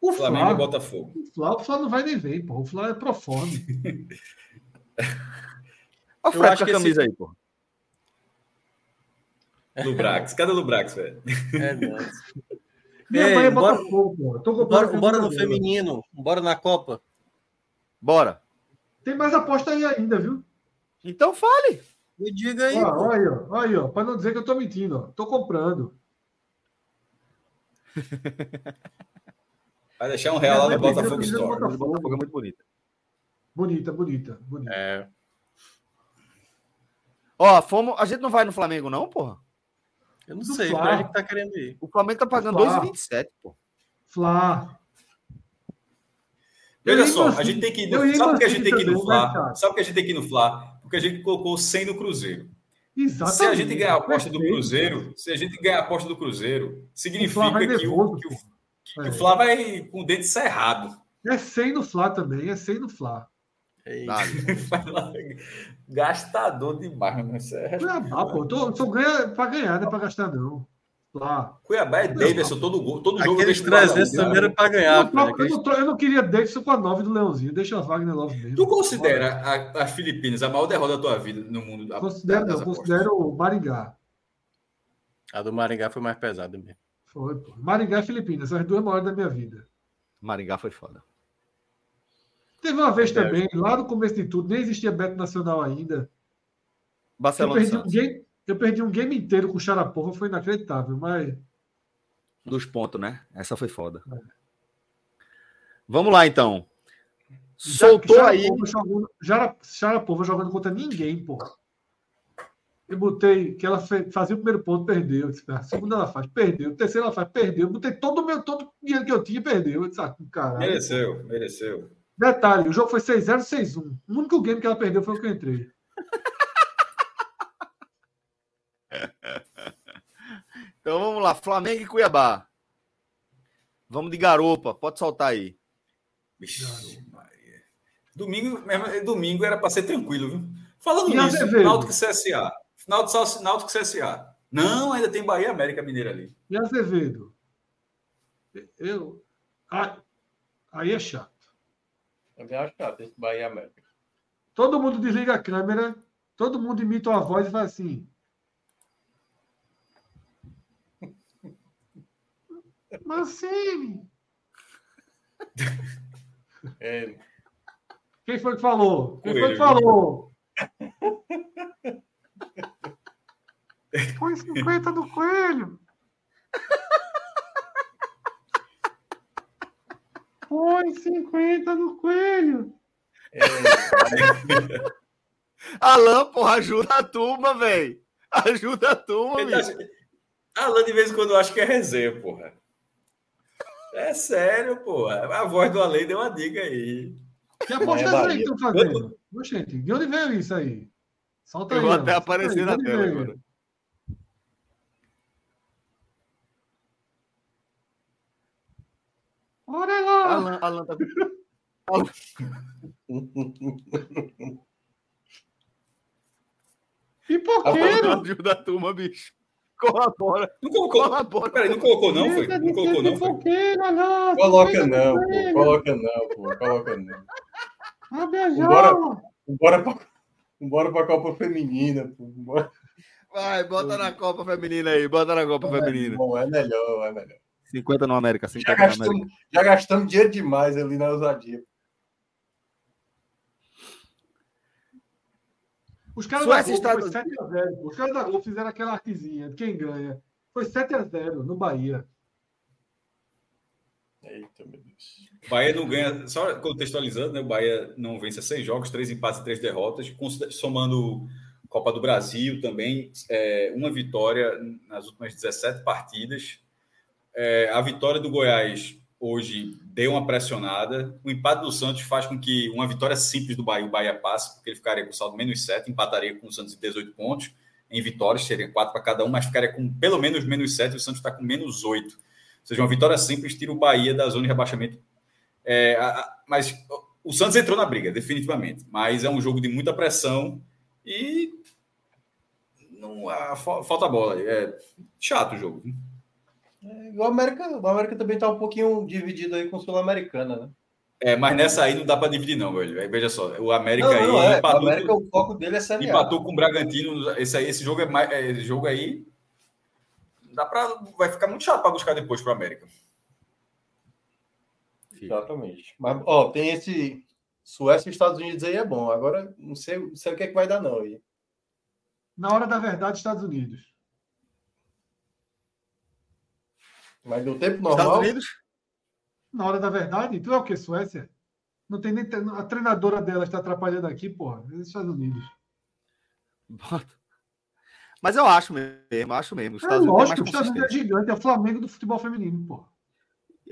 O Flamengo Flá. Botafogo. O Flá, o Flá não vai nem ver, pô. O Flá é proforme. Olha o Fred com a camisa esse... aí, pô. Lubrax. Cadê o Lubrax, velho? É, nossa. Minha Ei, mãe é bora, Botafogo, Tô bora, bora no feminino. Bora na Copa. Bora. Tem mais aposta aí ainda, viu? Então fale. Me diga aí. Ó, olha aí, ó. Aí, ó. Pra não dizer que eu tô mentindo, ó. Tô comprando. Vai deixar um real lá no Botafogo Store. Botafogo é muito bonita. Bonita, bonita, bonita. É. Ó, fomos, a gente não vai no Flamengo, não, porra? Eu não Do sei, Flá. pra gente tá querendo ir. O Flamengo tá pagando 2,27, pô. Flá. Veja só, a gente tem que ir no, sabe por que a gente tem que ir no Fla? Sabe por que a gente tem que ir no Fla? Porque a gente colocou 100 no Cruzeiro. Exatamente. Se a gente ganhar a aposta do Cruzeiro, se a gente ganhar a aposta do Cruzeiro, significa que o, que, o, que é. o Flá vai com o dente cerrado. É 100 no Flá também, é 100 no Flá. Gastador demais, mas isso é. Cuiabá, pô. Tô, só ganha para ganhar, não é para gastar, não. Lá. Cuiabá é Davidson, todo, todo jogo. Aqueles 300 também era para ganhar. Eu, não, eu, não, eu não queria Davidson com a 9 do Leãozinho. Deixa a Wagner Love mesmo. Tu considera as Filipinas a maior derrota da tua vida no mundo? Considero, não. Considero o Maringá. A do Maringá foi mais pesada mesmo. Foi, pô. Maringá e Filipinas, são as duas maiores da minha vida. Maringá foi foda. Teve uma vez também, lá no começo de tudo, nem existia Beto Nacional ainda. Barcelona eu perdi, um eu perdi um game inteiro com o Xaraporra, foi inacreditável, mas. Dos pontos, né? Essa foi foda. É. Vamos lá, então. Soltou Já, aí. Jogando, Xaraporra jogando contra ninguém, porra. Eu botei que ela fazia o primeiro ponto, perdeu. Disse, a segunda ela faz, perdeu. A terceira ela faz, perdeu. Eu botei todo o meu todo o dinheiro que eu tinha, perdeu. Eu disse, ah, caralho. Mereceu, mereceu. Detalhe, o jogo foi 6-0, 6-1. O único game que ela perdeu foi o que eu entrei. Então vamos lá, Flamengo e Cuiabá. Vamos de garopa, pode soltar aí. domingo, domingo era para ser tranquilo, viu? Falando e nisso, Náutico CSA. Náutico, Náutico CSA. Não, ainda tem Bahia América Mineira ali. E Azevedo? Eu. Aí é chato. Também acho chato esse Bahia América. Todo mundo desliga a câmera, todo mundo imita uma voz e faz assim. Mancini! É. Quem foi que falou? Quem Coelho, foi que falou? Põe 50 do coelho. Põe 50 no coelho. É. Alan, porra, ajuda a turma, velho. Ajuda a turma, velho. Tá... Alan, de vez em quando, eu acho que é resenha, porra. É sério, porra. A voz do Além deu uma dica aí. Que aposta é aí que estão fazendo? Gente, de onde veio isso aí? Solta eu aí. Eu vou até aparecer na tela agora. Bora lá! Alan, Alan tá. Pipoqueiro! Ajuda a turma, bicho. Colabora. Não colocou. Colabora. Peraí, não colocou, não, foi? Não colocou, não. Foi? Não, coloca não, pô. Coloca não, pô. Coloca não. Bora, bora, pra, bora pra Copa Feminina, pô. Bora. Vai, bota na Copa Feminina aí, bota na Copa é, Feminina. Bom, é melhor, é melhor. 50 no América. 50 já, gastamos, América. já gastamos dinheiro demais ali na ousadia. Os caras da Globo Estados... foi 7x0. Os caras da Globo fizeram aquela artezinha. Quem ganha? Foi 7x0 no Bahia. Eita, meu Deus. Bahia não ganha, só contextualizando, né? O Bahia não vence seis jogos, três empates e três derrotas, somando Copa do Brasil também, é, uma vitória nas últimas 17 partidas, é, a vitória do Goiás hoje deu uma pressionada. O empate do Santos faz com que uma vitória simples do Bahia, o Bahia passe, porque ele ficaria com saldo menos 7, empataria com o Santos em 18 pontos. Em vitórias, seria 4 para cada um, mas ficaria com pelo menos menos 7 e o Santos está com menos 8. Ou seja, uma vitória simples tira o Bahia da zona de rebaixamento. É, a, a, mas o Santos entrou na briga, definitivamente. Mas é um jogo de muita pressão e não, a, falta bola. É chato o jogo. É, o América, o América também está um pouquinho dividido aí com o Sul-Americana, né? É, mas nessa aí não dá para dividir, não, velho. Veja só, o América não, não, aí. É. Empatou, o América, o foco dele é série Empatou com o Bragantino. Esse, aí, esse jogo é mais. É, esse jogo aí. Dá pra, vai ficar muito chato para buscar depois para o América. Exatamente. Mas, ó, tem esse. Suécia e Estados Unidos aí é bom. Agora, não sei, não sei o que, é que vai dar, não. Aí. Na hora da verdade, Estados Unidos. Mas no tempo normal. Estados Unidos? Na hora da verdade, tu é o que, Suécia? Não tem nem. A treinadora dela está atrapalhando aqui, porra. Nos Estados Unidos. Mas eu acho mesmo, acho mesmo. Os Estados é, lógico, Unidos é, Estados Unidos é gigante, é o Flamengo do futebol feminino, porra.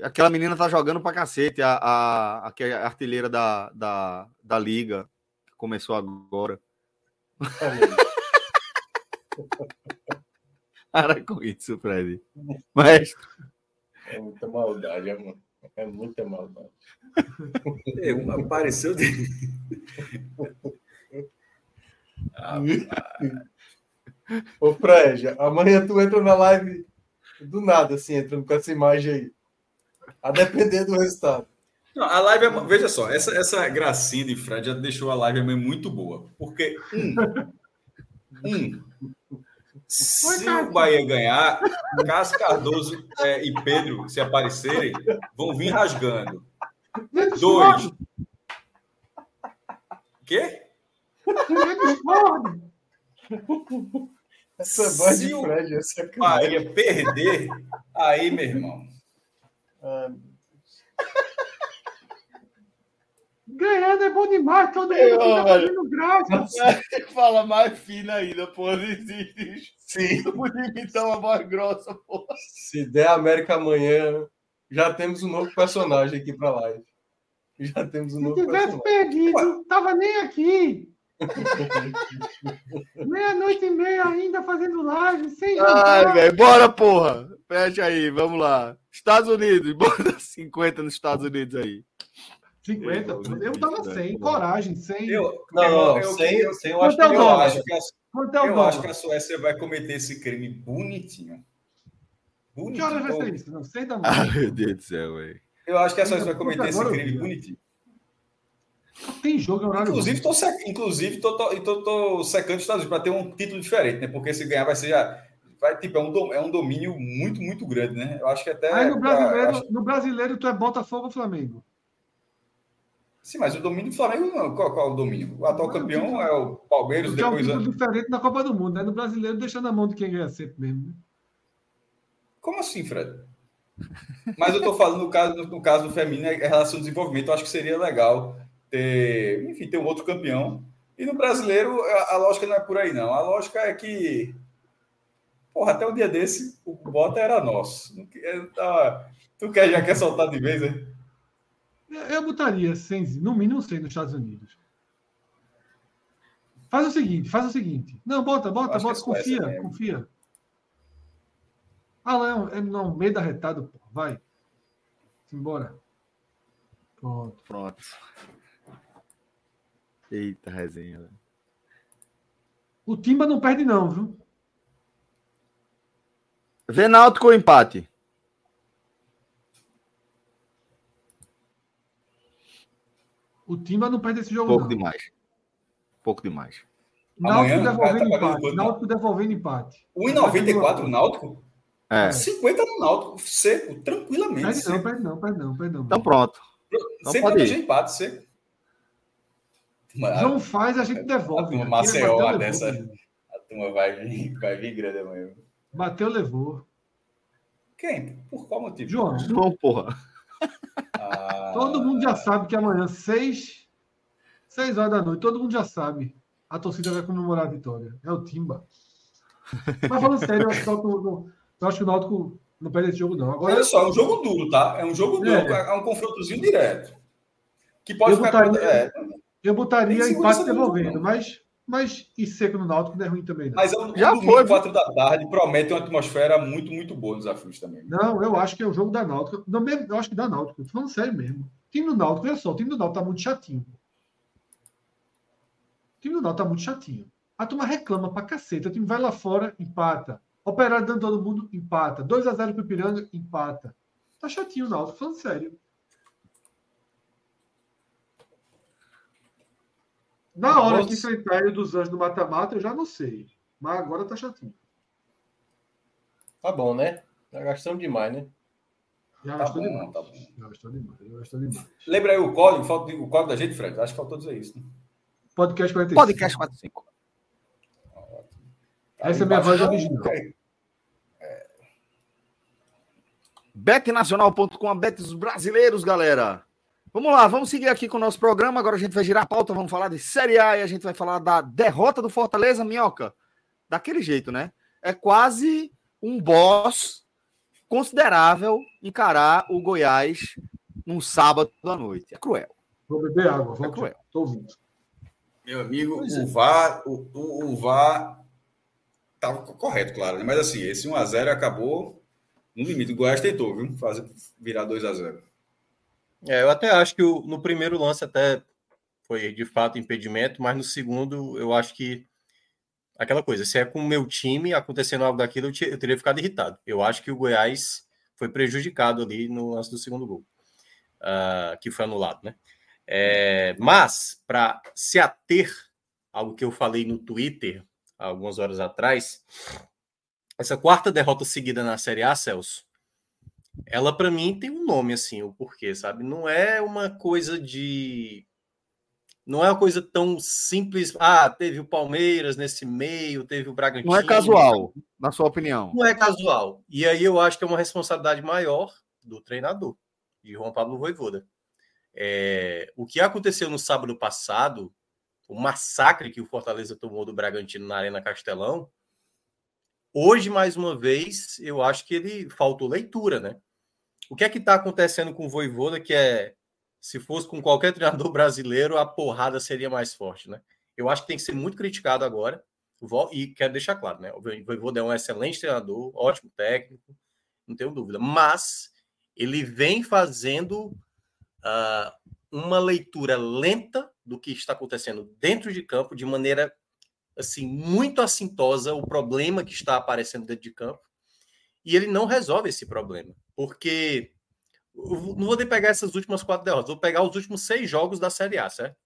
Aquela menina tá jogando pra cacete, a, a, a, a artilheira da, da, da liga, que começou agora. Para com isso, Fred. Maestro. É muita maldade, amor. É muita maldade. É, apareceu de. ah, Ô, Fred, amanhã tu entra na live do nada, assim, entrando com essa imagem aí. A depender do resultado. Não, a live, é, veja só, essa, essa gracinha de Fred já deixou a live muito boa. Porque, um, um se o Bahia ganhar, Cássio Cardoso é, e Pedro, se aparecerem, vão vir rasgando. Dois. Quê? Essa voz de Fred, essa é Bahia perder, aí, meu irmão. Ah, Ganhando é bom demais, todo mundo fica fazendo graça. Fala mais fina ainda, pô. Não existe. Sim. Não podia imitar uma voz grossa, pô. Se der América amanhã, já temos um novo personagem aqui pra live. Já temos um novo Se tivesse personagem. perdido, tava nem aqui. Meia-noite e meia ainda fazendo live, sem Ai, velho, bora, porra. Fecha aí, vamos lá. Estados Unidos, bota 50 nos Estados Unidos aí. 50? Eu, eu tava 100, coragem, 100. Eu, não, não, eu, 100, eu, 100 eu, acho, que, eu acho que a, é eu acho que a Suécia vai cometer esse crime bonitinho. Bonitinho. Que hora vai ser isso? Não sei da Ah, meu Deus do céu, velho. Eu acho que a Suécia vai cometer esse crime bonitinho. Tem jogo horário. Inclusive, tô, sec... Inclusive tô, tô, tô, tô secando os Estados Unidos para ter um título diferente, né? Porque se ganhar vai ser já. Vai, tipo, é, um dom... é um domínio muito, muito grande, né? Eu acho que até. Aí no brasileiro, acho... no brasileiro tu é Botafogo ou Flamengo? Sim, mas o domínio do Flamengo, qual, qual é o domínio? O atual campeão é o Palmeiras, depois. É um diferente na Copa do Mundo, né? No brasileiro, deixando na mão de quem ganha sempre mesmo. Né? Como assim, Fred? Mas eu estou falando no caso, no caso do feminino, é relação ao desenvolvimento. Eu acho que seria legal ter, enfim, ter um outro campeão. E no brasileiro, a, a lógica não é por aí, não. A lógica é que, porra, até o dia desse, o Bota era nosso. Tá, tu quer, já quer soltar de vez, né? Eu botaria, sem, no mínimo, 100 nos Estados Unidos. Faz o seguinte, faz o seguinte. Não, bota, bota, bota, confia, confia. Ah, não, é não, meio da retada, pô. Vai. Simbora. Pronto. Pronto. Eita, resenha. Né? O Timba não perde, não, viu? Venalto com empate. O Timba não perde esse jogo. Pouco não. demais. Pouco demais. Náutico devolvendo tá empate. Náutico devolvendo empate. 1,94 o Náutico? É. 50 no Náutico, seco, tranquilamente. Perde não, perde não, perde não, perde não. Então pronto. Então Sempre pode empate, seco. Não faz, a gente devolve. A turma Maceió dessa. A turma vai vir, vai vir grande amanhã. Bateu, levou. Quem? Por qual motivo? João. João, porra. Ah... Todo mundo já sabe que amanhã, seis, seis horas da noite, todo mundo já sabe. A torcida vai comemorar a vitória. É o Timba. Mas falando sério, eu acho que o Náutico, eu acho que o Náutico não perde esse jogo, não. Agora, Olha só, é um jogo duro, tá? É um jogo duro, é, é um confrontozinho direto. Que pode eu ficar. Botaria, é, eu botaria empate devolvendo, mas, mas e seco no Náutico não é ruim também. Não. Mas é um, Já um foi. quatro da tarde promete uma atmosfera muito, muito boa nos aflitos também. Não, eu acho que é o jogo da Náutico. Não, eu acho que da Náutico. Tô falando sério mesmo. O time do Náutico, olha só, o time do Náutico tá muito chatinho. O time do Náutico tá muito chatinho. A turma reclama pra caceta. O time vai lá fora, empata. Operário dando todo mundo, empata. 2x0 pro Ipiranga, empata. Tá chatinho o Náutico, falando sério. Na hora que enfrentar o dos Anjos no mata-mata, eu já não sei. Mas agora tá chatinho. Tá bom, né? Já gastamos demais, né? Já tá gastou bom, demais. Tá bom. Já gastou demais. Já gastou demais. Lembra aí o código, o código da gente, Fred? Acho que faltou dizer isso. Né? Podcast 45. Podcast 45. Essa é a minha voz original. É. betnacional.com, a bet dos brasileiros, galera. Vamos lá, vamos seguir aqui com o nosso programa. Agora a gente vai girar a pauta, vamos falar de Série A e a gente vai falar da derrota do Fortaleza, Minhoca. Daquele jeito, né? É quase um boss considerável encarar o Goiás num sábado à noite. É cruel. Vou beber água, vou é cruel. Tô ouvindo. Meu amigo, pois o é. VAR, o, o, o VAR estava correto, claro, né? mas assim, esse 1x0 acabou no limite. O Goiás tentou, viu? Fazer, virar 2x0. É, eu até acho que o, no primeiro lance até foi de fato impedimento, mas no segundo eu acho que aquela coisa, se é com o meu time acontecendo algo daquilo, eu, eu teria ficado irritado. Eu acho que o Goiás foi prejudicado ali no lance do segundo gol, uh, que foi anulado, né? É, mas, para se ater algo que eu falei no Twitter algumas horas atrás, essa quarta derrota seguida na Série A, Celso, ela para mim tem um nome assim, o porquê, sabe? Não é uma coisa de não é uma coisa tão simples. Ah, teve o Palmeiras nesse meio, teve o Bragantino. Não é casual, na sua opinião. Não é casual. E aí eu acho que é uma responsabilidade maior do treinador, de João Pablo Voivoda. É, o que aconteceu no sábado passado, o massacre que o Fortaleza tomou do Bragantino na Arena Castelão, hoje, mais uma vez, eu acho que ele faltou leitura, né? O que é que está acontecendo com o Voivoda que é se fosse com qualquer treinador brasileiro, a porrada seria mais forte, né? Eu acho que tem que ser muito criticado agora. E quero deixar claro, né? O Voivoda é um excelente treinador, ótimo técnico, não tenho dúvida. Mas ele vem fazendo uh, uma leitura lenta do que está acontecendo dentro de campo, de maneira assim muito assintosa, o problema que está aparecendo dentro de campo. E ele não resolve esse problema, porque não vou nem pegar essas últimas quatro derrotas, vou pegar os últimos seis jogos da Série A, certo?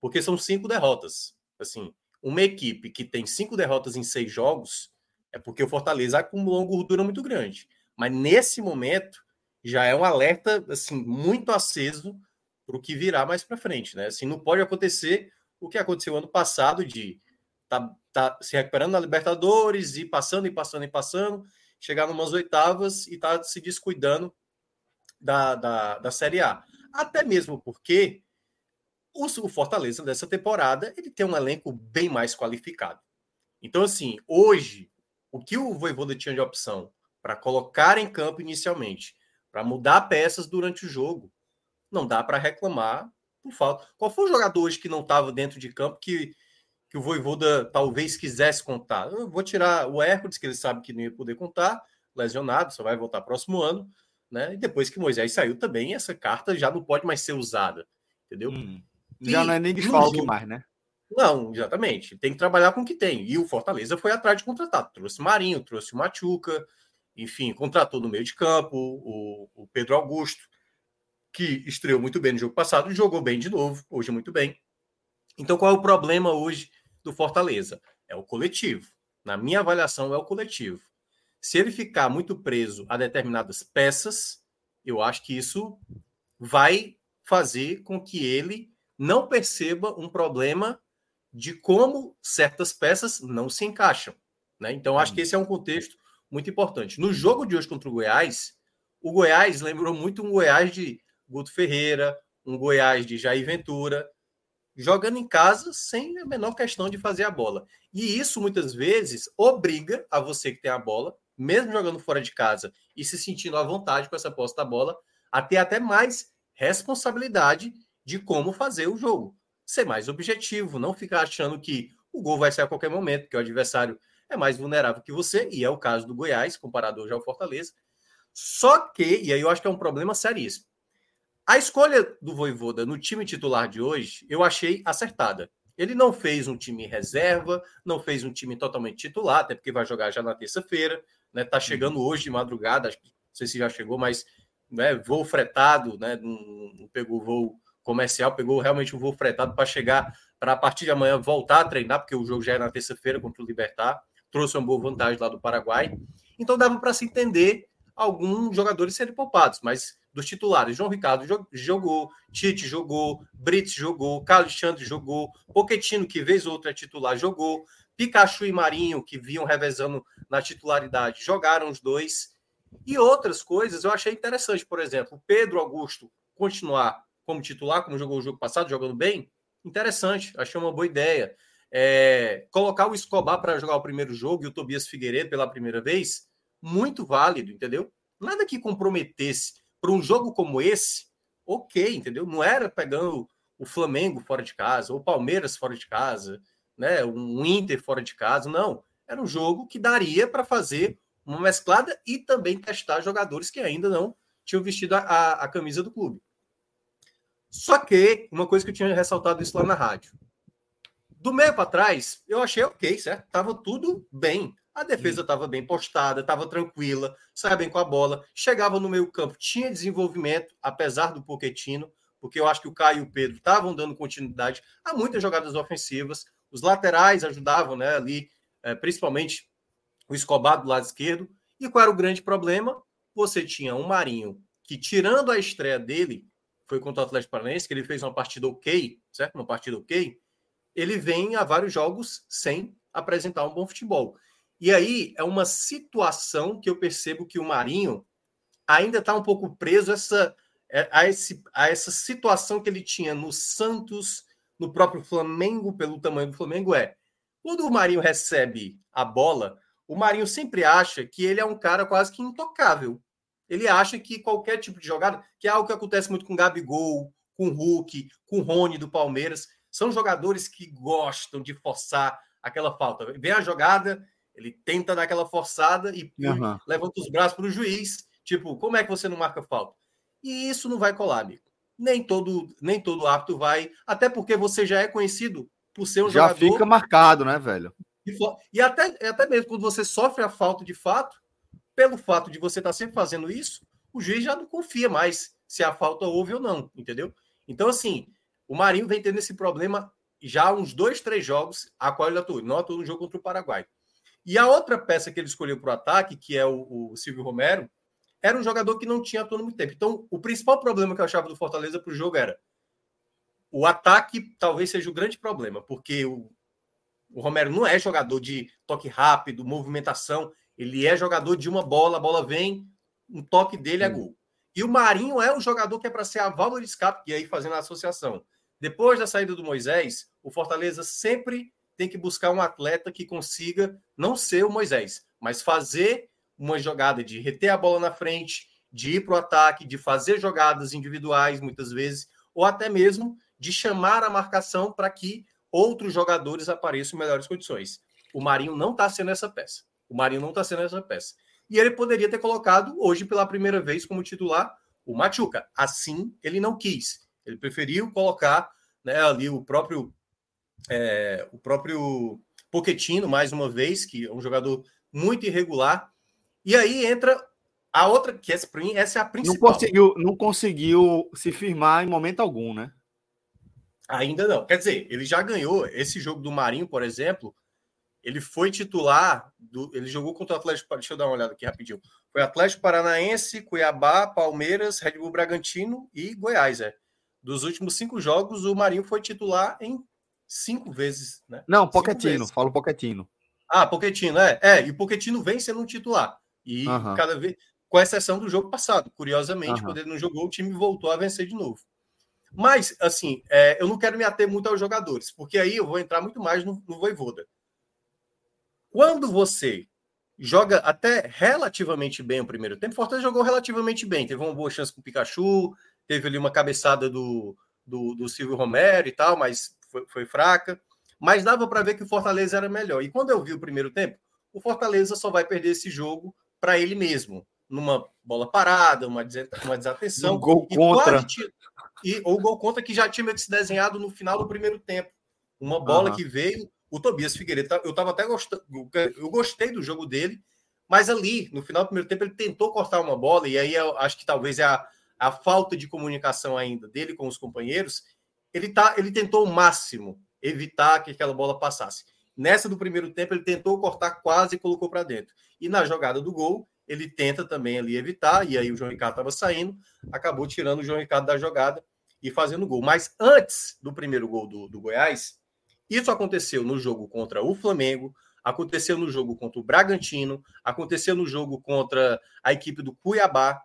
Porque são cinco derrotas. Assim, uma equipe que tem cinco derrotas em seis jogos é porque o Fortaleza acumulou uma gordura muito grande. Mas nesse momento já é um alerta assim muito aceso para o que virá mais para frente, né? Assim, não pode acontecer o que aconteceu ano passado de tá, tá se recuperando na Libertadores e passando e passando e passando, chegar numas oitavas e tá se descuidando da, da, da Série A. Até mesmo porque o, o Fortaleza dessa temporada ele tem um elenco bem mais qualificado. Então, assim, hoje, o que o Voivoda tinha de opção para colocar em campo inicialmente, para mudar peças durante o jogo, não dá para reclamar por falta. Qual foi o jogador hoje que não estava dentro de campo que, que o Voivoda talvez quisesse contar? Eu vou tirar o Hércules, que ele sabe que não ia poder contar, lesionado, só vai voltar próximo ano né? E depois que Moisés saiu também, essa carta já não pode mais ser usada, entendeu? Hum. Já e, não é nem desfalque mais, né? Não, exatamente. Tem que trabalhar com o que tem. E o Fortaleza foi atrás de contratar. Trouxe Marinho, trouxe o Machuca, enfim, contratou no meio de campo o, o Pedro Augusto, que estreou muito bem no jogo passado, jogou bem de novo, hoje muito bem. Então, qual é o problema hoje do Fortaleza? É o coletivo. Na minha avaliação, é o coletivo. Se ele ficar muito preso a determinadas peças, eu acho que isso vai fazer com que ele não perceba um problema de como certas peças não se encaixam. Né? Então, acho que esse é um contexto muito importante. No jogo de hoje contra o Goiás, o Goiás lembrou muito um Goiás de Guto Ferreira, um Goiás de Jair Ventura, jogando em casa sem a menor questão de fazer a bola. E isso, muitas vezes, obriga a você que tem a bola mesmo jogando fora de casa e se sentindo à vontade com essa posse da bola, a ter até mais responsabilidade de como fazer o jogo. Ser mais objetivo, não ficar achando que o gol vai ser a qualquer momento, que o adversário é mais vulnerável que você, e é o caso do Goiás, comparado hoje ao Fortaleza. Só que, e aí eu acho que é um problema seríssimo. A escolha do Voivoda no time titular de hoje, eu achei acertada. Ele não fez um time reserva, não fez um time totalmente titular, até porque vai jogar já na terça-feira, né? Tá chegando uhum. hoje de madrugada, acho que, não sei se já chegou, mas né, voo fretado, né? Não, não pegou voo comercial, pegou realmente um voo fretado para chegar para a partir de amanhã voltar a treinar, porque o jogo já é na terça-feira contra o Libertar, trouxe uma boa vantagem lá do Paraguai. Então dava para se entender alguns jogadores serem poupados, mas dos titulares, João Ricardo jogou, Tite jogou, Brits jogou, Carlos Alexandre jogou, Poquetino, que vez ou outra é titular, jogou, Pikachu e Marinho, que vinham revezando na titularidade, jogaram os dois. E outras coisas eu achei interessante, por exemplo, Pedro Augusto continuar como titular, como jogou o jogo passado, jogando bem, interessante, achei uma boa ideia. É, colocar o Escobar para jogar o primeiro jogo e o Tobias Figueiredo pela primeira vez, muito válido, entendeu? Nada que comprometesse para um jogo como esse, ok, entendeu? Não era pegando o Flamengo fora de casa, ou o Palmeiras fora de casa, né? Um Inter fora de casa, não. Era um jogo que daria para fazer uma mesclada e também testar jogadores que ainda não tinham vestido a, a, a camisa do clube. Só que, uma coisa que eu tinha ressaltado isso lá na rádio. Do meio para trás, eu achei ok, certo? Tava tudo bem. A defesa estava bem postada, estava tranquila, saia bem com a bola, chegava no meio campo, tinha desenvolvimento, apesar do Poquetino, porque eu acho que o Caio e o Pedro estavam dando continuidade a muitas jogadas ofensivas. Os laterais ajudavam, né, ali, é, principalmente o Escobar do lado esquerdo. E qual era o grande problema? Você tinha um Marinho que, tirando a estreia dele, foi contra o Atlético Paranaense, que ele fez uma partida ok, certo? Uma partida ok. Ele vem a vários jogos sem apresentar um bom futebol. E aí é uma situação que eu percebo que o Marinho ainda está um pouco preso a essa, é, a, esse, a essa situação que ele tinha no Santos, no próprio Flamengo, pelo tamanho do Flamengo, é quando o Marinho recebe a bola, o Marinho sempre acha que ele é um cara quase que intocável. Ele acha que qualquer tipo de jogada, que é algo que acontece muito com o Gabigol, com o Hulk, com o Rony do Palmeiras, são jogadores que gostam de forçar aquela falta. Vem a jogada, ele tenta dar aquela forçada e uhum. levanta os braços para o juiz, tipo, como é que você não marca falta? E isso não vai colar, amigo. Nem todo, nem todo árbitro vai, até porque você já é conhecido por ser um já jogador. Já fica marcado, né, velho? E, até, até mesmo quando você sofre a falta de fato, pelo fato de você estar tá sempre fazendo isso, o juiz já não confia mais se a falta houve ou não, entendeu? Então, assim, o Marinho vem tendo esse problema já há uns dois, três jogos, a qual ele atuou. Não atuou no jogo contra o Paraguai. E a outra peça que ele escolheu para o ataque, que é o, o, Silvio Romero, era um jogador que não tinha atuado muito tempo. Então, o principal problema que eu achava do Fortaleza para o jogo era o ataque talvez seja o grande problema, porque o, o Romero não é jogador de toque rápido, movimentação. Ele é jogador de uma bola, a bola vem, um toque dele é gol. E o Marinho é um jogador que é para ser a válvula de escape, e aí fazendo a associação. Depois da saída do Moisés, o Fortaleza sempre tem que buscar um atleta que consiga não ser o Moisés, mas fazer uma jogada de reter a bola na frente, de ir para o ataque, de fazer jogadas individuais, muitas vezes, ou até mesmo de chamar a marcação para que outros jogadores apareçam em melhores condições. O Marinho não está sendo essa peça. O Marinho não está sendo essa peça. E ele poderia ter colocado hoje pela primeira vez como titular o Machuca. Assim, ele não quis. Ele preferiu colocar né, ali o próprio é, o próprio Poquetino, mais uma vez, que é um jogador muito irregular. E aí entra a outra, que essa, essa é a principal. Não conseguiu, não conseguiu se firmar em momento algum, né? Ainda não. Quer dizer, ele já ganhou esse jogo do Marinho, por exemplo, ele foi titular, do, ele jogou contra o Atlético. Deixa eu dar uma olhada aqui rapidinho. Foi Atlético Paranaense, Cuiabá, Palmeiras, Red Bull Bragantino e Goiás. É. Dos últimos cinco jogos, o Marinho foi titular em cinco vezes. Né? Não, Poquetino, falo Poquetino. Ah, Poquetino, é. É, e o Poquetino vem sendo um titular. E uhum. cada vez, com exceção do jogo passado. Curiosamente, uhum. quando ele não jogou, o time voltou a vencer de novo. Mas, assim, é, eu não quero me ater muito aos jogadores, porque aí eu vou entrar muito mais no, no Voivoda. Quando você joga até relativamente bem o primeiro tempo, Fortaleza jogou relativamente bem, teve uma boa chance com o Pikachu, teve ali uma cabeçada do, do, do Silvio Romero e tal, mas foi, foi fraca. Mas dava para ver que o Fortaleza era melhor. E quando eu vi o primeiro tempo, o Fortaleza só vai perder esse jogo para ele mesmo, numa bola parada, uma, uma desatenção. Um gol contra. E, ou gol contra que já tinha se desenhado no final do primeiro tempo. Uma bola uhum. que veio o Tobias Figueiredo, eu estava até gostando, eu gostei do jogo dele, mas ali, no final do primeiro tempo, ele tentou cortar uma bola, e aí eu acho que talvez é a, a falta de comunicação ainda dele com os companheiros. Ele, tá, ele tentou o máximo evitar que aquela bola passasse. Nessa do primeiro tempo, ele tentou cortar quase e colocou para dentro. E na jogada do gol, ele tenta também ali evitar, e aí o João Ricardo estava saindo, acabou tirando o João Ricardo da jogada e fazendo gol. Mas antes do primeiro gol do, do Goiás, isso aconteceu no jogo contra o Flamengo, aconteceu no jogo contra o Bragantino, aconteceu no jogo contra a equipe do Cuiabá.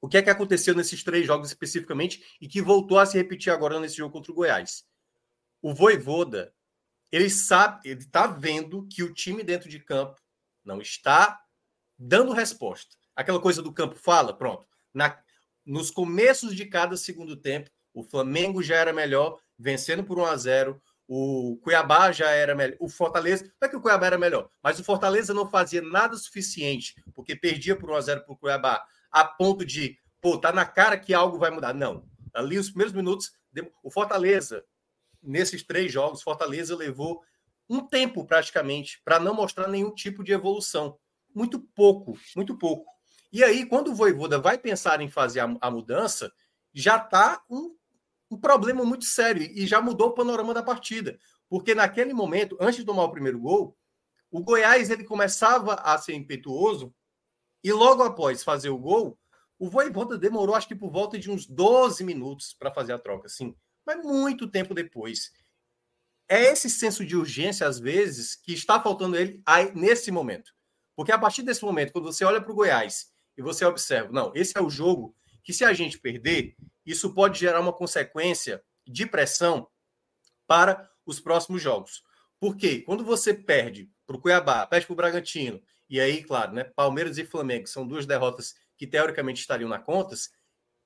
O que é que aconteceu nesses três jogos especificamente e que voltou a se repetir agora nesse jogo contra o Goiás? O Voivoda, ele sabe, ele está vendo que o time dentro de campo não está dando resposta. Aquela coisa do campo fala, pronto. Na, nos começos de cada segundo tempo, o Flamengo já era melhor, vencendo por 1 a 0 o Cuiabá já era melhor. O Fortaleza, não é que o Cuiabá era melhor, mas o Fortaleza não fazia nada suficiente, porque perdia por 1 a 0 para o Cuiabá, a ponto de, pô, tá na cara que algo vai mudar. Não. Ali, os primeiros minutos, o Fortaleza, nesses três jogos, Fortaleza levou um tempo praticamente para não mostrar nenhum tipo de evolução. Muito pouco, muito pouco. E aí, quando o Voivoda vai pensar em fazer a, a mudança, já está um um problema muito sério e já mudou o panorama da partida. Porque naquele momento, antes de tomar o primeiro gol, o Goiás ele começava a ser impetuoso e logo após fazer o gol, o Voivoda demorou acho que por volta de uns 12 minutos para fazer a troca, assim, mas muito tempo depois. É esse senso de urgência, às vezes, que está faltando ele aí, nesse momento. Porque a partir desse momento, quando você olha para o Goiás e você observa, não, esse é o jogo que se a gente perder, isso pode gerar uma consequência de pressão para os próximos jogos. Porque quando você perde para o Cuiabá, perde para o Bragantino, e aí, claro, né, Palmeiras e Flamengo são duas derrotas que teoricamente estariam na contas,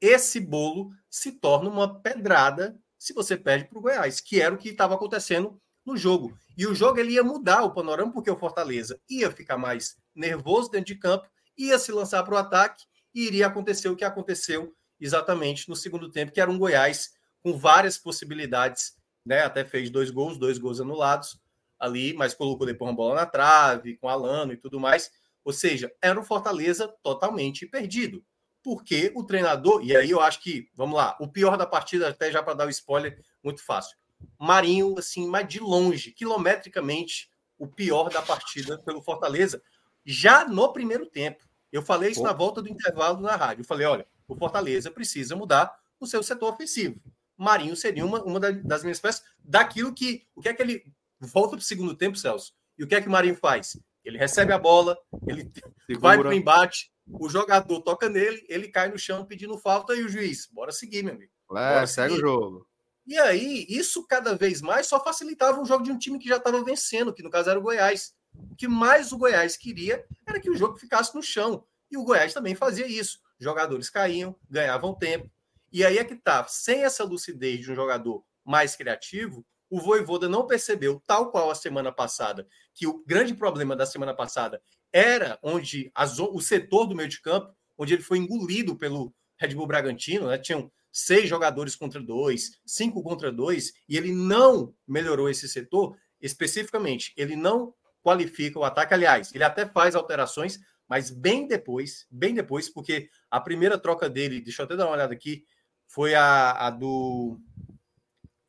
esse bolo se torna uma pedrada se você perde para o Goiás, que era o que estava acontecendo no jogo. E o jogo ele ia mudar o panorama, porque o Fortaleza ia ficar mais nervoso dentro de campo, ia se lançar para o ataque e iria acontecer o que aconteceu exatamente no segundo tempo, que era um Goiás com várias possibilidades, né? Até fez dois gols, dois gols anulados ali, mas colocou depois uma bola na trave, com Alano e tudo mais. Ou seja, era um Fortaleza totalmente perdido. Porque o treinador, e aí eu acho que, vamos lá, o pior da partida, até já para dar o spoiler, muito fácil. Marinho, assim, mas de longe, quilometricamente, o pior da partida pelo Fortaleza, já no primeiro tempo. Eu falei isso Pô. na volta do intervalo na rádio. Eu falei: olha, o Fortaleza precisa mudar o seu setor ofensivo. Marinho seria uma, uma das minhas peças daquilo que. O que é que ele. Volta para o segundo tempo, Celso. E o que é que o Marinho faz? Ele recebe a bola, ele Segura. vai para o embate, o jogador toca nele, ele cai no chão pedindo falta e o juiz, bora seguir, meu amigo. É, segue o jogo. E aí, isso cada vez mais só facilitava o jogo de um time que já estava vencendo, que no caso era o Goiás. O que mais o Goiás queria era que o jogo ficasse no chão. E o Goiás também fazia isso. Jogadores caíam, ganhavam tempo. E aí é que tá. Sem essa lucidez de um jogador mais criativo, o Voivoda não percebeu, tal qual a semana passada, que o grande problema da semana passada era onde o setor do meio de campo, onde ele foi engolido pelo Red Bull Bragantino, né? Tinham seis jogadores contra dois, cinco contra dois, e ele não melhorou esse setor especificamente. Ele não qualifica o ataque. Aliás, ele até faz alterações, mas bem depois, bem depois, porque a primeira troca dele, deixa eu até dar uma olhada aqui, foi a, a do.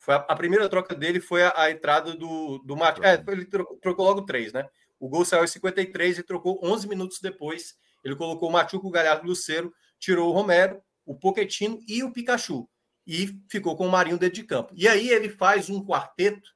Foi a, a, primeira troca dele foi a, a entrada do, do Mate. É, ele trocou, trocou, logo três, né? O gol saiu em 53 e trocou 11 minutos depois. Ele colocou o Machuco, o Galhardo, o Luceiro, tirou o Romero, o Poquetino e o Pikachu. E ficou com o Marinho dentro de campo. E aí ele faz um quarteto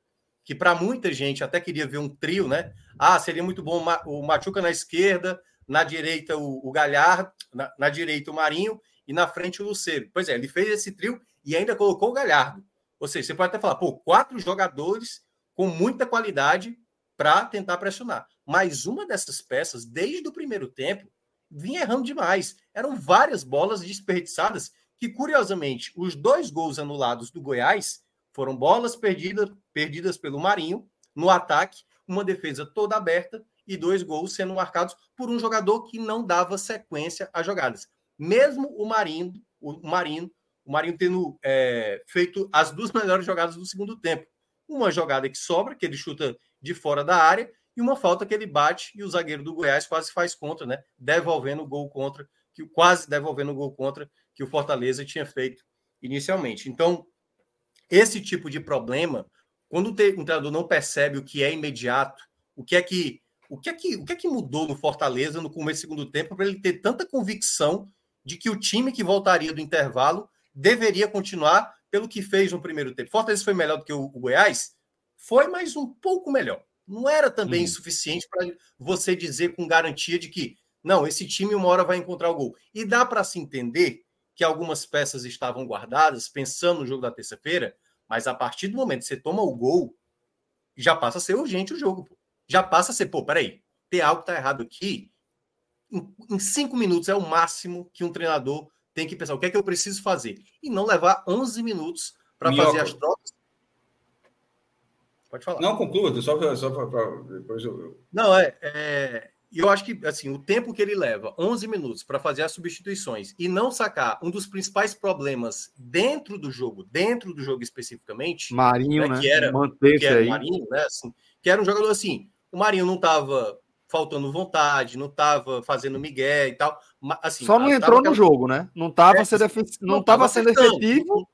que para muita gente até queria ver um trio, né? Ah, seria muito bom o Machuca na esquerda, na direita o, o Galhardo, na, na, direita o Marinho e na frente o Luceiro. Pois é, ele fez esse trio e ainda colocou o Galhardo. Ou seja, você pode até falar, pô, quatro jogadores com muita qualidade para tentar pressionar. Mas uma dessas peças, desde o primeiro tempo, vinha errando demais. Eram várias bolas desperdiçadas que, curiosamente, os dois gols anulados do Goiás foram bolas perdidas, perdidas pelo Marinho no ataque, uma defesa toda aberta e dois gols sendo marcados por um jogador que não dava sequência às jogadas. Mesmo o Marinho, o Marinho, o Marinho tendo é, feito as duas melhores jogadas do segundo tempo. Uma jogada que sobra, que ele chuta de fora da área, e uma falta que ele bate e o zagueiro do Goiás quase faz contra, né? Devolvendo o gol contra, que quase devolvendo o gol contra que o Fortaleza tinha feito inicialmente. Então, esse tipo de problema, quando o treinador não percebe o que é imediato, o que é que o que é que, o que, é que mudou no Fortaleza no começo do segundo tempo para ele ter tanta convicção de que o time que voltaria do intervalo deveria continuar pelo que fez no primeiro tempo? Fortaleza foi melhor do que o, o Goiás? Foi, mas um pouco melhor. não era também hum. suficiente para você dizer com garantia de que não, esse time uma hora vai encontrar o gol. E dá para se entender que algumas peças estavam guardadas, pensando no jogo da terça-feira, mas a partir do momento que você toma o gol, já passa a ser urgente o jogo. Pô. Já passa a ser, pô, peraí, tem algo que tá errado aqui. Em, em cinco minutos é o máximo que um treinador tem que pensar o que é que eu preciso fazer. E não levar 11 minutos para fazer as trocas. Pode falar. Não, conclua, só, só para depois eu. Não, é, é, eu acho que assim, o tempo que ele leva, 11 minutos, para fazer as substituições e não sacar um dos principais problemas dentro do jogo, dentro do jogo especificamente, Marinho, né? né? Que era, que era o Marinho, né? Assim, que era um jogador assim, o Marinho não estava faltando vontade, não estava fazendo migué e tal. Assim, Só não entrou no jogo, né? Não estava é, sendo, não não sendo efetivo.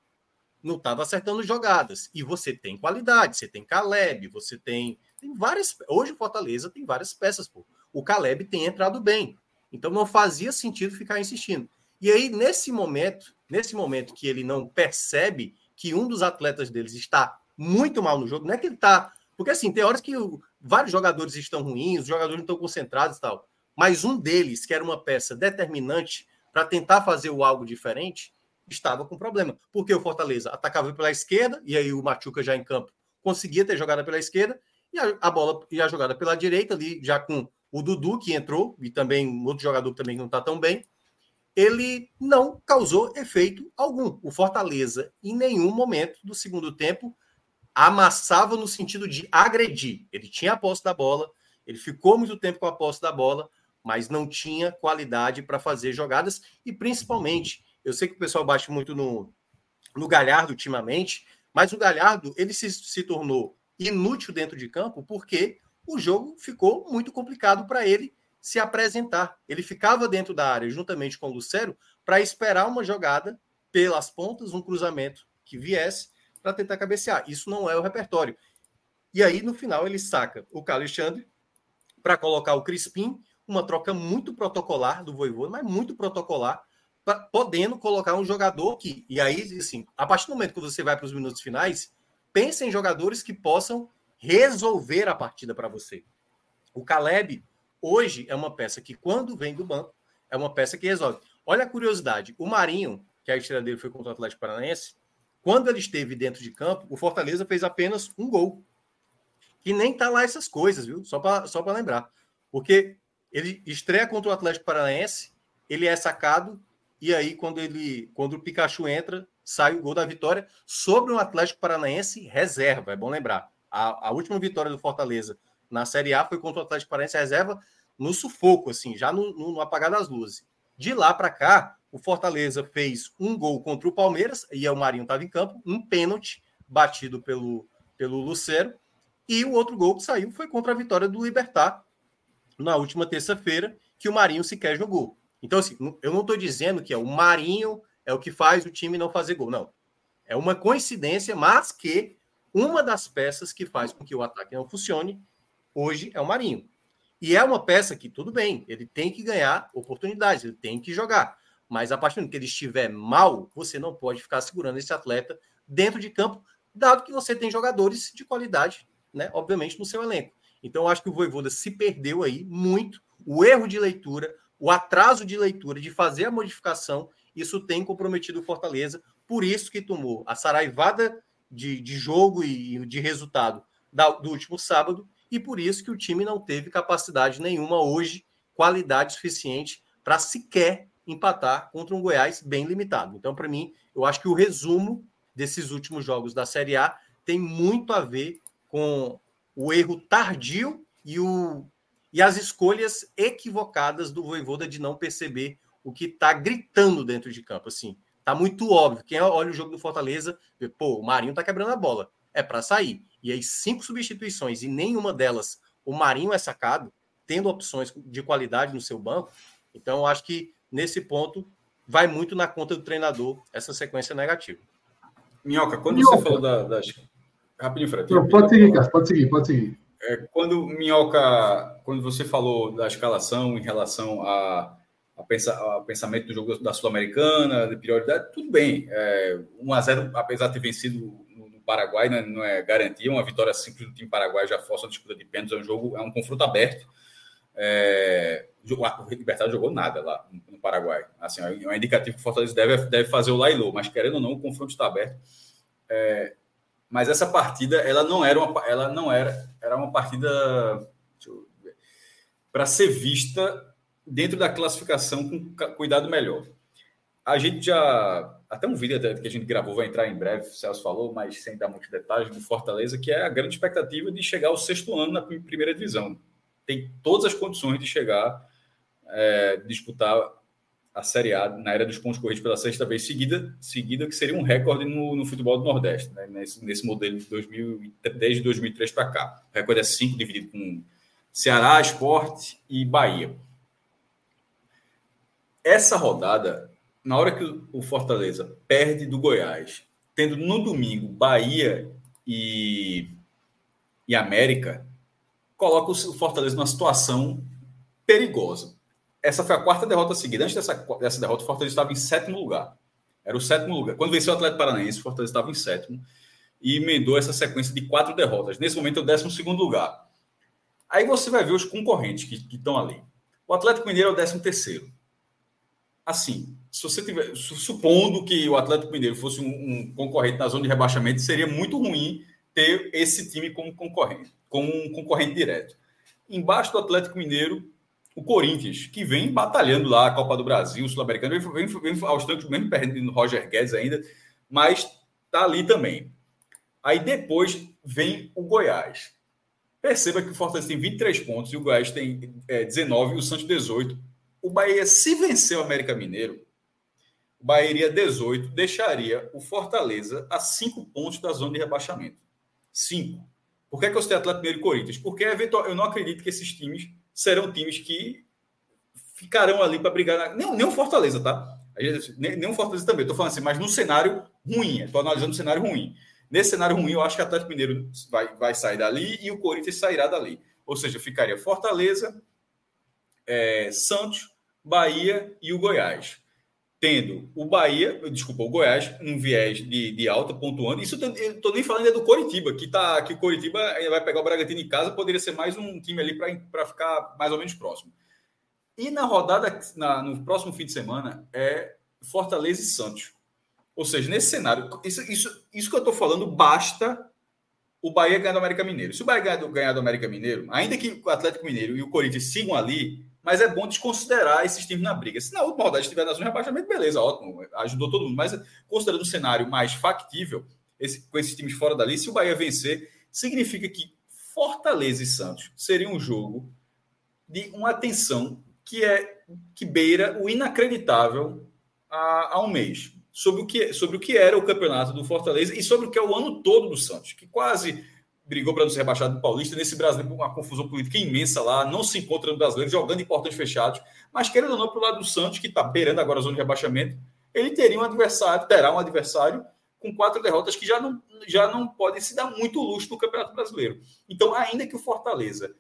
Não estava acertando jogadas. E você tem qualidade, você tem Caleb, você tem, tem várias. Hoje o Fortaleza tem várias peças, pô o Caleb tem entrado bem. Então não fazia sentido ficar insistindo. E aí, nesse momento, nesse momento que ele não percebe que um dos atletas deles está muito mal no jogo, não é que ele está. Porque assim, tem horas que vários jogadores estão ruins, os jogadores não estão concentrados e tal. Mas um deles, que era uma peça determinante para tentar fazer o algo diferente, estava com problema. Porque o Fortaleza atacava pela esquerda, e aí o Machuca já em campo conseguia ter jogada pela esquerda, e a, a bola e a jogada pela direita, ali já com o Dudu, que entrou, e também outro jogador também que não está tão bem, ele não causou efeito algum. O Fortaleza, em nenhum momento do segundo tempo, amassava no sentido de agredir. Ele tinha a posse da bola, ele ficou muito tempo com a posse da bola, mas não tinha qualidade para fazer jogadas e principalmente, eu sei que o pessoal bate muito no, no Galhardo ultimamente, mas o Galhardo ele se, se tornou inútil dentro de campo porque o jogo ficou muito complicado para ele se apresentar. Ele ficava dentro da área, juntamente com o Lucero, para esperar uma jogada pelas pontas, um cruzamento que viesse para tentar cabecear. Isso não é o repertório. E aí, no final, ele saca o Alexandre para colocar o Crispim, uma troca muito protocolar do Voivoda, mas muito protocolar, pra, podendo colocar um jogador que. E aí, assim, a partir do momento que você vai para os minutos finais, pense em jogadores que possam resolver a partida para você. O Caleb, hoje, é uma peça que, quando vem do banco, é uma peça que resolve. Olha a curiosidade: o Marinho, que a estreia dele foi contra o Atlético Paranaense, quando ele esteve dentro de campo, o Fortaleza fez apenas um gol. Que nem tá lá essas coisas, viu? Só para só lembrar. Porque ele estreia contra o Atlético Paranaense, ele é sacado, e aí, quando ele quando o Pikachu entra, sai o gol da vitória sobre um Atlético Paranaense reserva, é bom lembrar. A, a última vitória do Fortaleza na Série A foi contra o Atlético Paranaense reserva no sufoco, assim, já no, no, no apagar das luzes. De lá para cá, o Fortaleza fez um gol contra o Palmeiras, e o Marinho estava em campo, um pênalti batido pelo, pelo Lucero, e o outro gol que saiu foi contra a vitória do Libertar na última terça-feira, que o Marinho sequer jogou. Então, assim, eu não estou dizendo que é o Marinho é o que faz o time não fazer gol, não. É uma coincidência, mas que uma das peças que faz com que o ataque não funcione hoje é o Marinho. E é uma peça que, tudo bem, ele tem que ganhar oportunidades, ele tem que jogar. Mas a partir do que ele estiver mal, você não pode ficar segurando esse atleta dentro de campo, dado que você tem jogadores de qualidade, né? Obviamente, no seu elenco. Então, acho que o Voivoda se perdeu aí muito. O erro de leitura, o atraso de leitura, de fazer a modificação, isso tem comprometido o Fortaleza. Por isso que tomou a saraivada de, de jogo e de resultado da, do último sábado, e por isso que o time não teve capacidade nenhuma hoje, qualidade suficiente para sequer empatar contra um Goiás bem limitado. Então, para mim, eu acho que o resumo desses últimos jogos da Série A tem muito a ver com o erro tardio e, o, e as escolhas equivocadas do Voivoda de não perceber o que está gritando dentro de campo. Assim, Tá muito óbvio. Quem olha o jogo do Fortaleza, vê, pô, o Marinho tá quebrando a bola. É para sair. E aí, cinco substituições e nenhuma delas o Marinho é sacado, tendo opções de qualidade no seu banco. Então, eu acho que nesse ponto vai muito na conta do treinador essa sequência negativa. Minhoca, quando Minhoca. você falou da, das. Rapidinho, Fred. Não, pode seguir, cara, pode seguir, pode seguir. É, quando Minhoca, quando você falou da escalação em relação a a, pensa, a pensamento do jogo da Sul-Americana, de prioridade, tudo bem. É, 1 a 0 apesar de ter vencido no, no Paraguai, não é, não é garantia, uma vitória simples do time paraguai já força a disputa de pênaltis, é um jogo, é um confronto aberto. É, o Libertad jogou nada lá no Paraguai. Assim, é um indicativo que o Fortaleza deve, deve fazer o Lailô, mas querendo ou não, o confronto está aberto. É, mas essa partida, ela não era uma, ela não era, era uma partida para ser vista dentro da classificação com cuidado melhor. A gente já até um vídeo que a gente gravou vai entrar em breve, o Celso falou, mas sem dar muitos detalhes do Fortaleza, que é a grande expectativa de chegar ao sexto ano na primeira divisão. Tem todas as condições de chegar, é, disputar a Série A na era dos pontos corridos pela sexta vez seguida, seguida que seria um recorde no, no futebol do Nordeste, né? nesse, nesse modelo de 2000, desde 2003 para cá. O recorde é cinco, dividido com Ceará, Esporte e Bahia. Essa rodada na hora que o Fortaleza perde do Goiás, tendo no domingo Bahia e, e América, coloca o Fortaleza numa situação perigosa. Essa foi a quarta derrota seguida. Antes dessa, dessa derrota, o Fortaleza estava em sétimo lugar. Era o sétimo lugar. Quando venceu o Atlético Paranaense, o Fortaleza estava em sétimo e emendou essa sequência de quatro derrotas. Nesse momento é o décimo segundo lugar. Aí você vai ver os concorrentes que, estão ali. O Atlético Mineiro é o décimo terceiro. Assim, se você tiver, supondo que o Atlético Mineiro fosse um, um, concorrente na zona de rebaixamento, seria muito ruim ter esse time como concorrente, como um concorrente direto. Embaixo do Atlético Mineiro, o Corinthians, que vem batalhando lá a Copa do Brasil, Sul-Americano, vem, vem, vem aos tantos, mesmo perdendo Roger Guedes ainda, mas tá ali também. Aí depois vem o Goiás. Perceba que o Fortaleza tem 23 pontos e o Goiás tem é, 19 e o Santos 18. O Bahia, se vencer o América Mineiro, Bahia iria 18, deixaria o Fortaleza a 5 pontos da zona de rebaixamento. 5. Por que, é que eu citei Atlético Mineiro e Corinthians? Porque eventual, eu não acredito que esses times serão times que ficarão ali para brigar. Na... Nem, nem o Fortaleza, tá? Nem, nem o Fortaleza também. Estou falando assim, mas no cenário ruim. Estou analisando o cenário ruim. Nesse cenário ruim, eu acho que o Atlético Mineiro vai, vai sair dali e o Corinthians sairá dali. Ou seja, ficaria Fortaleza, é, Santos, Bahia e o Goiás tendo o Bahia, desculpa, o Goiás, um viés de, de alta, pontuando. Isso eu estou nem falando é do Coritiba, que tá que o Coritiba vai pegar o Bragantino em casa, poderia ser mais um time ali para ficar mais ou menos próximo. E na rodada, na, no próximo fim de semana, é Fortaleza e Santos. Ou seja, nesse cenário, isso, isso, isso que eu estou falando, basta o Bahia ganhar do América Mineiro. Se o Bahia ganhar do, ganhar do América Mineiro, ainda que o Atlético Mineiro e o Corinthians sigam ali, mas é bom desconsiderar esses times na briga. Se na última rodada estiver na zona de rebaixamento, beleza, ótimo, ajudou todo mundo. Mas considerando um cenário mais factível, esse, com esses times fora dali, se o Bahia vencer, significa que Fortaleza e Santos seria um jogo de uma tensão que é que beira o inacreditável há, um mês sobre o que sobre o que era o campeonato do Fortaleza e sobre o que é o ano todo do Santos, que quase brigou para não ser rebaixado no Paulista. Nesse Brasileiro, uma confusão política imensa lá, não se encontra no Brasileiro, jogando em portões fechados. Mas, querendo ou não, para o lado do Santos, que está beirando agora a zona de rebaixamento, ele teria um adversário, terá um adversário com quatro derrotas que já não, já não podem se dar muito luxo no Campeonato Brasileiro. Então, ainda que o Fortaleza,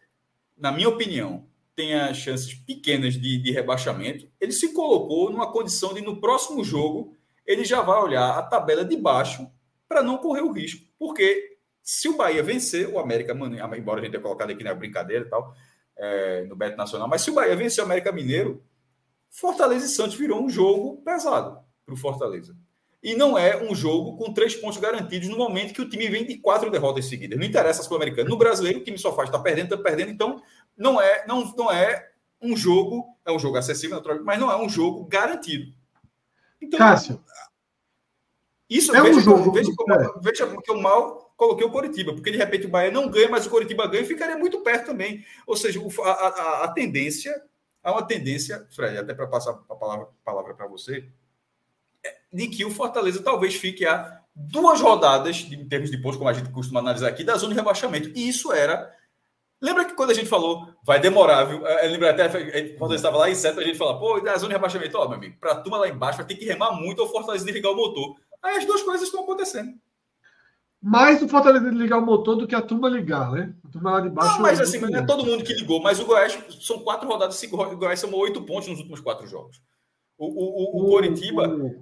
na minha opinião, tenha chances pequenas de, de rebaixamento, ele se colocou numa condição de, no próximo jogo, ele já vai olhar a tabela de baixo para não correr o risco. Porque se o Bahia vencer, o América, embora a gente tenha colocado aqui na brincadeira e tal, é, no Beto Nacional, mas se o Bahia vencer o América Mineiro, Fortaleza e Santos virou um jogo pesado para o Fortaleza. E não é um jogo com três pontos garantidos no momento que o time vem de quatro derrotas seguidas. Não interessa a Sul-Americana. No brasileiro, o time só faz, está perdendo, está perdendo. Então, não é, não, não é um jogo, é um jogo acessível, mas não é um jogo garantido. Então, Cássio. Isso, é veja, um jogo, veja, veja, veja que o mal coloquei o Coritiba, porque de repente o Bahia não ganha, mas o Coritiba ganha e ficaria muito perto também. Ou seja, a, a, a tendência, há uma tendência, Fred, até para passar a palavra, palavra para você, é de que o Fortaleza talvez fique a duas rodadas, em termos de pontos, como a gente costuma analisar aqui, da zona de rebaixamento. E isso era. Lembra que quando a gente falou, vai demorar, viu? Eu lembro até quando eu estava lá em Seta, a gente fala, pô, da zona de rebaixamento, ó, meu amigo, para a turma lá embaixo vai ter que remar muito ou Fortaleza desligar o motor. Aí as duas coisas estão acontecendo mais o Fortaleza ligar o motor do que a turma ligar, né? A turma lá de baixo. Não, mas assim, não é todo mundo que ligou, mas o Goiás são quatro rodadas, cinco, o Goiás somou oito pontos nos últimos quatro jogos. O, o, o, o Coritiba.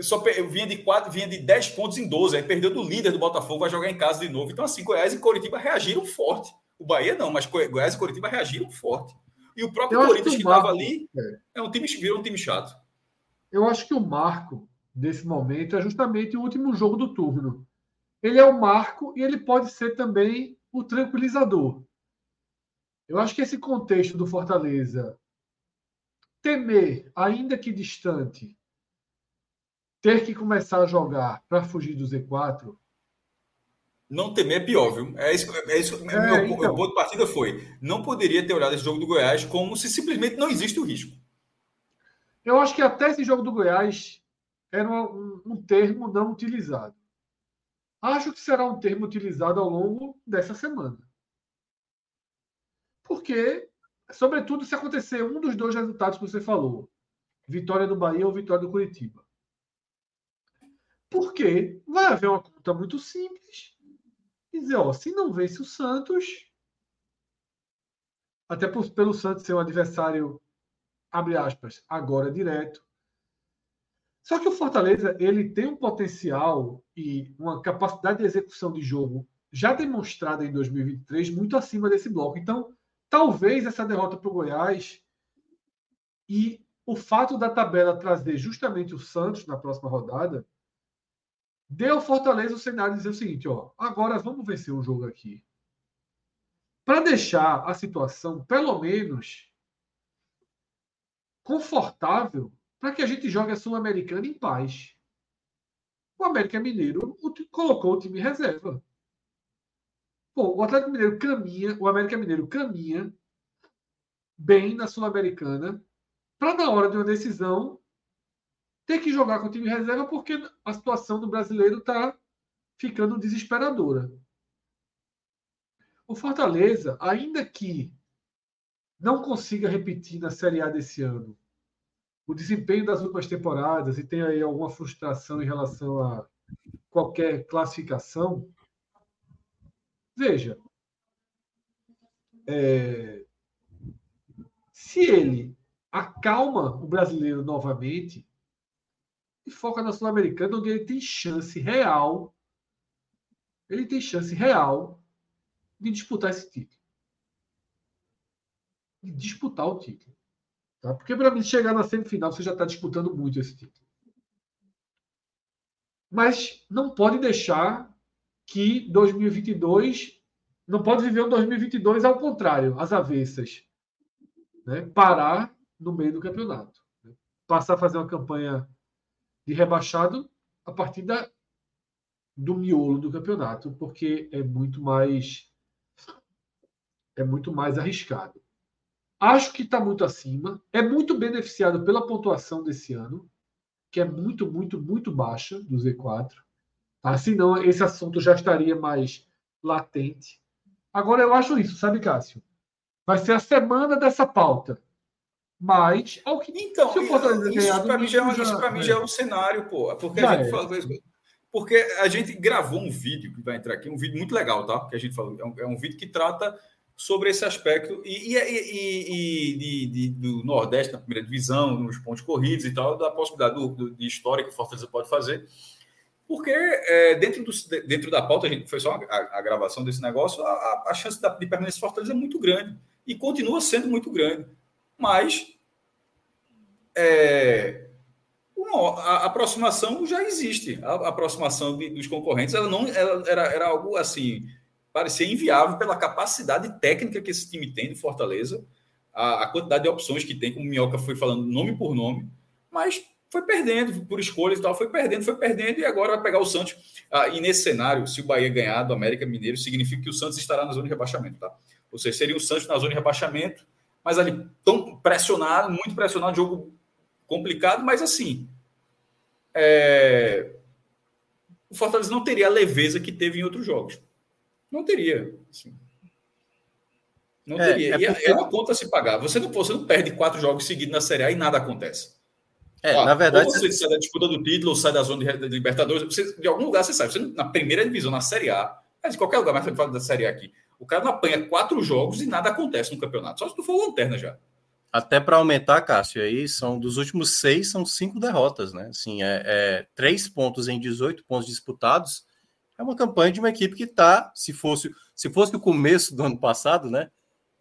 só vinha de quatro, vinha de 10 pontos em 12, aí perdeu do líder do Botafogo, vai jogar em casa de novo. Então, assim, Goiás e Coritiba reagiram forte. O Bahia não, mas Goiás e Coritiba reagiram forte. E o próprio Corinthians que estava ali é. é um time virou um time chato. Eu acho que o marco desse momento é justamente o último jogo do turno. Ele é o marco e ele pode ser também o tranquilizador. Eu acho que esse contexto do Fortaleza temer, ainda que distante, ter que começar a jogar para fugir do Z4. Não temer é pior, viu? É isso, é isso é, meu, então, meu ponto de partida foi. Não poderia ter olhado esse jogo do Goiás como se simplesmente não existe o risco. Eu acho que até esse jogo do Goiás era um, um termo não utilizado. Acho que será um termo utilizado ao longo dessa semana. Porque, sobretudo, se acontecer um dos dois resultados que você falou, vitória do Bahia ou vitória do Curitiba. Porque vai haver uma conta muito simples e dizer, ó, se não vence o Santos, até por, pelo Santos ser um adversário, abre aspas, agora direto. Só que o Fortaleza ele tem um potencial e uma capacidade de execução de jogo já demonstrada em 2023 muito acima desse bloco. Então, talvez essa derrota para o Goiás e o fato da tabela trazer justamente o Santos na próxima rodada deu Fortaleza o cenário dizer o seguinte, ó, agora vamos vencer o jogo aqui. Para deixar a situação, pelo menos, confortável para que a gente jogue a Sul-Americana em paz. O América Mineiro colocou o time reserva. Bom, o Atlético Mineiro caminha, o América Mineiro caminha bem na Sul-Americana para na hora de uma decisão ter que jogar com o time reserva porque a situação do brasileiro está ficando desesperadora. O Fortaleza, ainda que não consiga repetir na Série A desse ano o desempenho das últimas temporadas e tenha aí alguma frustração em relação a qualquer classificação, veja, é, se ele acalma o brasileiro novamente, e foca na Sul-Americana, onde ele tem chance real. Ele tem chance real de disputar esse título. De disputar o título. Tá? Porque para mim chegar na semifinal, você já está disputando muito esse título. Mas não pode deixar que 2022 não pode viver um 2022 ao contrário, às avessas. Né? Parar no meio do campeonato. Né? Passar a fazer uma campanha de rebaixado a partir da, do miolo do campeonato, porque é muito mais é muito mais arriscado. Acho que está muito acima, é muito beneficiado pela pontuação desse ano, que é muito, muito, muito baixa do Z4. Tá? Senão, esse assunto já estaria mais latente. Agora, eu acho isso, sabe, Cássio? Vai ser a semana dessa pauta. Mas, ao que então, se o Fortaleza isso para mim já, é para mim já é um cenário, pô, porque já a gente é. fala porque a gente gravou um vídeo que vai entrar aqui, um vídeo muito legal, tá? Que a gente falou, é um, é um vídeo que trata sobre esse aspecto e, e, e, de, de, do Nordeste na primeira divisão, nos pontos corridos e tal, da possibilidade do, do, de história que o Fortaleza pode fazer. Porque é, dentro, do, dentro da pauta, a gente foi só a, a gravação desse negócio, a, a chance de permanência Fortaleza é muito grande e continua sendo muito grande mas é, uma, a aproximação já existe. A, a aproximação de, dos concorrentes ela não ela, era, era algo assim, parecia inviável pela capacidade técnica que esse time tem de Fortaleza, a, a quantidade de opções que tem, como o Minhoca foi falando nome por nome, mas foi perdendo por escolhas e tal, foi perdendo, foi perdendo, e agora vai pegar o Santos. Ah, e nesse cenário, se o Bahia ganhar do América Mineiro, significa que o Santos estará na zona de rebaixamento, tá? Ou seja, seria o Santos na zona de rebaixamento mas ali tão pressionado, muito pressionado, jogo complicado, mas assim. É... O Fortaleza não teria a leveza que teve em outros jogos. Não teria. Assim. Não é, teria. É, é porque... é uma conta a se pagar. Você não, você não perde quatro jogos seguidos na Série A e nada acontece. É, na verdade. Ou você sai da disputa do título, ou sai da zona de, Libertadores, você, de algum lugar você sabe. Você, na primeira divisão, na Série A, mas em qualquer lugar, mas você fala da Série A aqui. O cara não apanha quatro jogos e nada acontece no campeonato. Só se tu for lanterna já. Até para aumentar, Cássio, aí são dos últimos seis, são cinco derrotas, né? Assim, é, é três pontos em 18 pontos disputados. É uma campanha de uma equipe que está, se fosse, se fosse o começo do ano passado, né?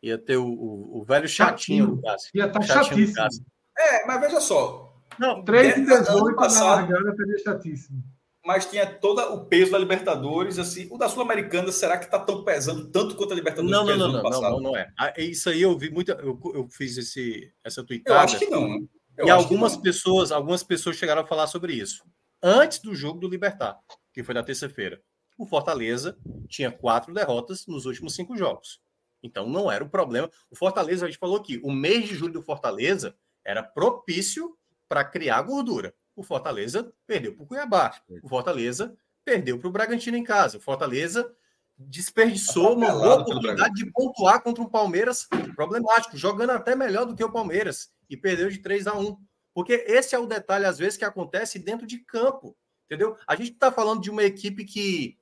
Ia ter o, o, o velho chatinho, chatinho Cássio. Ia estar tá chatíssimo. É, mas veja só. Não, 3 e 18 passado, na largada seria chatíssimo mas tinha todo o peso da Libertadores. Assim, o da Sul-Americana, será que está tão pesando tanto quanto a Libertadores? Não, não, não, não, não, não, não, é. Isso aí eu vi muito. Eu, eu fiz esse, essa tweetada. Eu acho que não. Né? Eu e algumas pessoas, algumas pessoas chegaram a falar sobre isso. Antes do jogo do Libertar, que foi na terça-feira. O Fortaleza tinha quatro derrotas nos últimos cinco jogos. Então não era o problema. O Fortaleza, a gente falou que o mês de julho do Fortaleza era propício para criar gordura. O Fortaleza perdeu para o Cuiabá. O Fortaleza perdeu para o Bragantino em casa. O Fortaleza desperdiçou uma boa oportunidade de pontuar contra um Palmeiras problemático, jogando até melhor do que o Palmeiras e perdeu de 3 a 1. Porque esse é o detalhe, às vezes, que acontece dentro de campo. Entendeu? A gente está falando de uma equipe que.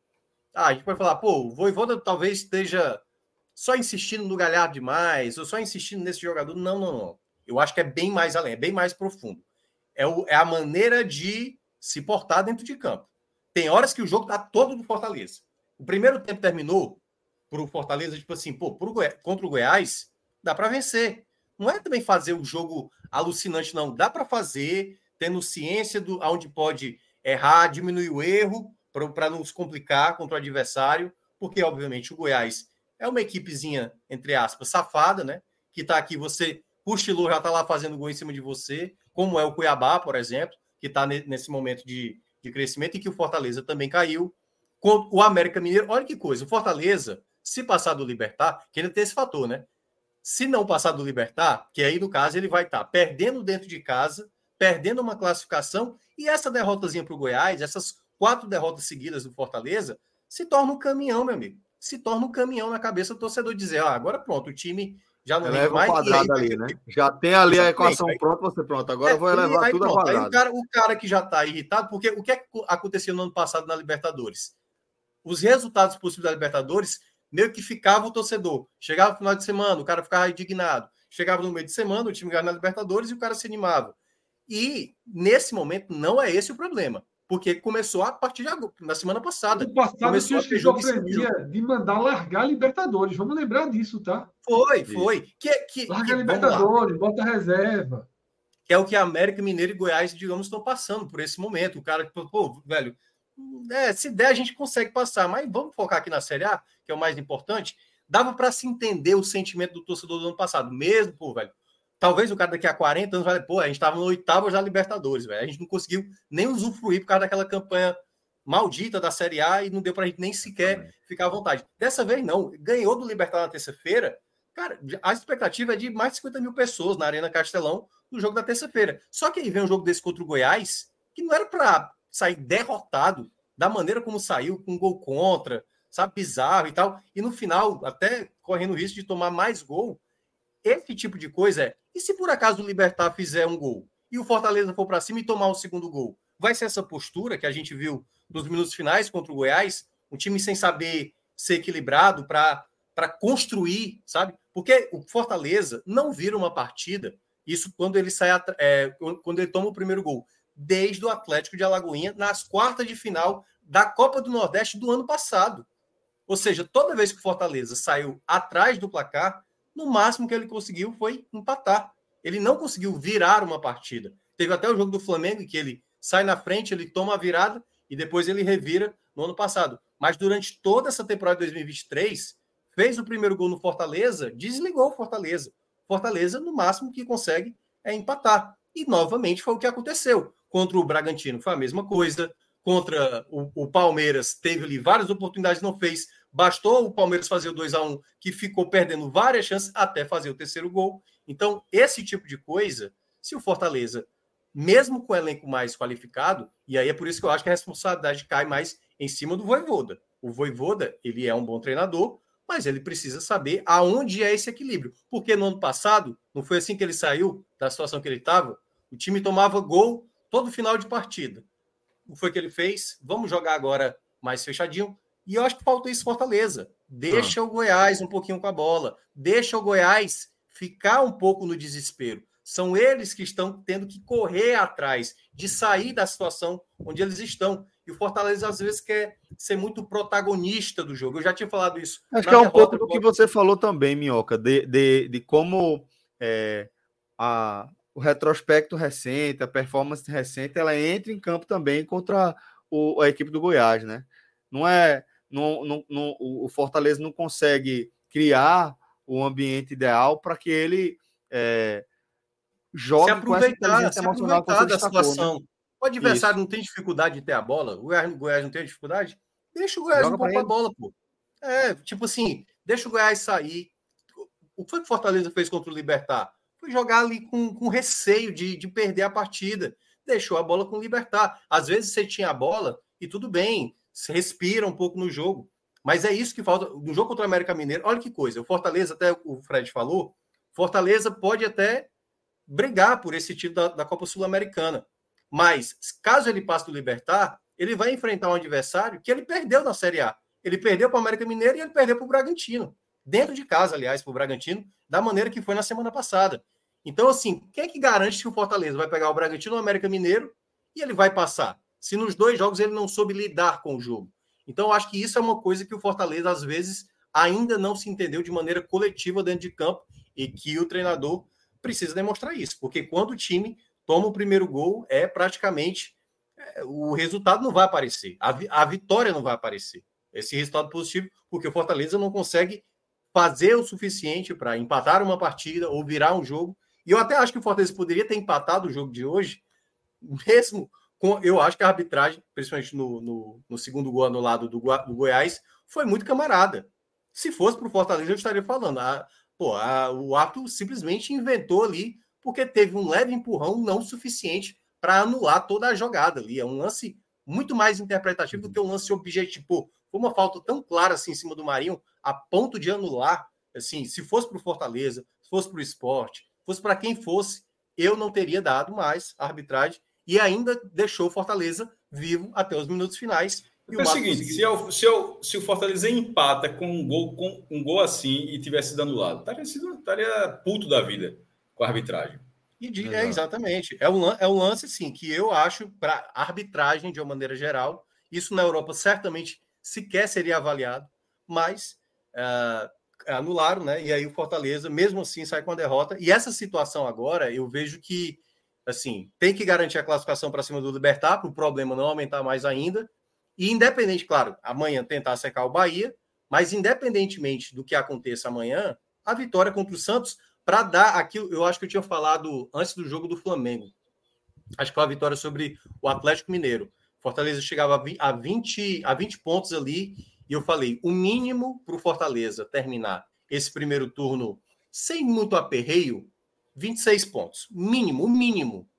Ah, a gente pode falar, pô, o Voivoda talvez esteja só insistindo no Galhardo demais, ou só insistindo nesse jogador. Não, não, não. Eu acho que é bem mais além, é bem mais profundo é, o, é a maneira de se portar dentro de campo. Tem horas que o jogo está todo do Fortaleza. O primeiro tempo terminou para o Fortaleza, tipo assim, pô, pro contra o Goiás, dá para vencer. Não é também fazer o jogo alucinante, não. Dá para fazer, tendo ciência do aonde pode errar, diminuir o erro, para não se complicar contra o adversário, porque, obviamente, o Goiás é uma equipezinha, entre aspas, safada, né? Que está aqui, você cochilou, já está lá fazendo gol em cima de você como é o Cuiabá, por exemplo, que está nesse momento de, de crescimento e que o Fortaleza também caiu. O América Mineiro, olha que coisa, o Fortaleza, se passar do Libertar, que ainda tem esse fator, né? Se não passar do Libertar, que aí no caso ele vai estar tá perdendo dentro de casa, perdendo uma classificação, e essa derrotazinha para o Goiás, essas quatro derrotas seguidas do Fortaleza, se torna um caminhão, meu amigo. Se torna um caminhão na cabeça do torcedor dizer, ah, agora pronto, o time já não Eleva mais. quadrado ali, né? Já tem ali a equação aí, pronta, você pronto. Agora é, eu vou elevar aí, tudo pronto, a quadrado. Aí o cara, o cara que já está irritado, porque o que, é que aconteceu no ano passado na Libertadores? Os resultados possíveis da Libertadores meio que ficava o torcedor. Chegava no final de semana, o cara ficava indignado. Chegava no meio de semana, o time ganhava na Libertadores e o cara se animava. E nesse momento não é esse o problema porque começou a partir de agora, na semana passada. No passado, começou a ter esquizofrenia de mandar largar a Libertadores. Vamos lembrar disso, tá? Foi, foi. Que, que, Larga que, Libertadores, bota reserva. Que é o que a América Mineiro e Goiás, digamos, estão passando por esse momento. O cara, pô, velho, é, se der, a gente consegue passar, mas vamos focar aqui na Série A, que é o mais importante. Dava para se entender o sentimento do torcedor do ano passado, mesmo, pô, velho Talvez o cara daqui a 40 anos vai, pô, a gente estava no oitavo da Libertadores, velho. A gente não conseguiu nem usufruir por causa daquela campanha maldita da Série A e não deu para a gente nem sequer ficar à vontade. Dessa vez, não. Ganhou do Libertad na terça-feira. Cara, a expectativa é de mais de 50 mil pessoas na Arena Castelão no jogo da terça-feira. Só que aí vem um jogo desse contra o Goiás, que não era para sair derrotado da maneira como saiu, com gol contra, sabe, bizarro e tal. E no final, até correndo o risco de tomar mais gol. Esse tipo de coisa é e se por acaso o Libertar fizer um gol e o Fortaleza for para cima e tomar o segundo gol? Vai ser essa postura que a gente viu nos minutos finais contra o Goiás? Um time sem saber ser equilibrado para construir, sabe? Porque o Fortaleza não vira uma partida, isso quando ele sai, é, quando ele toma o primeiro gol, desde o Atlético de Alagoinha nas quartas de final da Copa do Nordeste do ano passado. Ou seja, toda vez que o Fortaleza saiu atrás do placar, no máximo que ele conseguiu foi empatar. Ele não conseguiu virar uma partida. Teve até o jogo do Flamengo em que ele sai na frente, ele toma a virada e depois ele revira no ano passado. Mas durante toda essa temporada de 2023, fez o primeiro gol no Fortaleza, desligou o Fortaleza. Fortaleza, no máximo que consegue é empatar. E novamente foi o que aconteceu. Contra o Bragantino foi a mesma coisa. Contra o, o Palmeiras, teve ali várias oportunidades, não fez. Bastou o Palmeiras fazer o 2 a 1 que ficou perdendo várias chances até fazer o terceiro gol. Então, esse tipo de coisa, se o Fortaleza, mesmo com o elenco mais qualificado, e aí é por isso que eu acho que a responsabilidade cai mais em cima do Voivoda. O Voivoda, ele é um bom treinador, mas ele precisa saber aonde é esse equilíbrio. Porque no ano passado, não foi assim que ele saiu da situação que ele estava? O time tomava gol todo final de partida. O que foi que ele fez? Vamos jogar agora mais fechadinho. E eu acho que falta isso Fortaleza. Deixa ah. o Goiás um pouquinho com a bola. Deixa o Goiás ficar um pouco no desespero. São eles que estão tendo que correr atrás de sair da situação onde eles estão. E o Fortaleza, às vezes, quer ser muito protagonista do jogo. Eu já tinha falado isso. Acho que é um pouco do que você falou também, Minhoca, de, de, de como é, a, o retrospecto recente, a performance recente, ela entra em campo também contra o, a equipe do Goiás, né? Não é. Não, não, não, o Fortaleza não consegue criar o ambiente ideal para que ele é, jogue se aproveitar, se aproveitar da situação. Né? O adversário Isso. não tem dificuldade de ter a bola, o Goiás, o Goiás não tem dificuldade, deixa o Goiás Joga um pouco a bola, pô. É, tipo assim, deixa o Goiás sair. O que foi que o Fortaleza fez contra o Libertar? Foi jogar ali com, com receio de, de perder a partida. Deixou a bola com o Libertar. Às vezes você tinha a bola e tudo bem, respira um pouco no jogo. Mas é isso que falta. No jogo contra o América Mineiro, olha que coisa. O Fortaleza, até o Fred falou, Fortaleza pode até brigar por esse título da, da Copa Sul-Americana. Mas, caso ele passe do Libertar, ele vai enfrentar um adversário que ele perdeu na Série A. Ele perdeu para o América Mineiro e ele perdeu para o Bragantino. Dentro de casa, aliás, para o Bragantino, da maneira que foi na semana passada. Então, assim, quem é que garante que o Fortaleza vai pegar o Bragantino ou o América Mineiro e ele vai passar? Se nos dois jogos ele não soube lidar com o jogo. Então, acho que isso é uma coisa que o Fortaleza, às vezes, ainda não se entendeu de maneira coletiva dentro de campo e que o treinador precisa demonstrar isso, porque quando o time toma o primeiro gol, é praticamente é, o resultado não vai aparecer, a, a vitória não vai aparecer. Esse resultado positivo, porque o Fortaleza não consegue fazer o suficiente para empatar uma partida ou virar um jogo. E eu até acho que o Fortaleza poderia ter empatado o jogo de hoje, mesmo eu acho que a arbitragem, principalmente no, no, no segundo gol anulado do, do, Goiás, foi muito camarada. Se fosse para o Fortaleza, eu estaria falando. A, pô, a, o árbitro simplesmente inventou ali, porque teve um leve empurrão não suficiente para anular toda a jogada ali. É um lance muito mais interpretativo do que um lance objetivo. Pô, foi uma falta tão clara assim em cima do Marinho, a ponto de anular. Assim, se fosse para o Fortaleza, se fosse para o esporte, fosse para quem fosse, eu não teria dado mais a arbitragem e ainda deixou o Fortaleza vivo até os minutos finais. é o seguinte, se, eu, se, eu, se, o Fortaleza empata com um gol, com um gol assim e tivesse sido anulado, estaria, sido, estaria puto da vida com a arbitragem. E de, é, exatamente. É um, é um lance, sim, que eu acho, para arbitragem, de uma maneira geral, isso na Europa certamente sequer seria avaliado, mas uh, anularam, né? E aí o Fortaleza, mesmo assim, sai com a derrota. E essa situação agora, eu vejo que assim, tem que garantir a classificação para cima do Libertar, para o problema não aumentar mais ainda. E independente, claro, amanhã tentar secar o Bahia, mas independentemente do que aconteça amanhã, a vitória contra o Santos, para dar aquilo, eu acho que eu tinha falado antes do jogo do Flamengo. Acho que foi a vitória sobre o Atlético Mineiro. Fortaleza chegava a 20, a 20 pontos ali, e eu falei: o mínimo para o Fortaleza terminar esse primeiro turno sem muito aperreio 26 pontos. Mínimo, mínimo.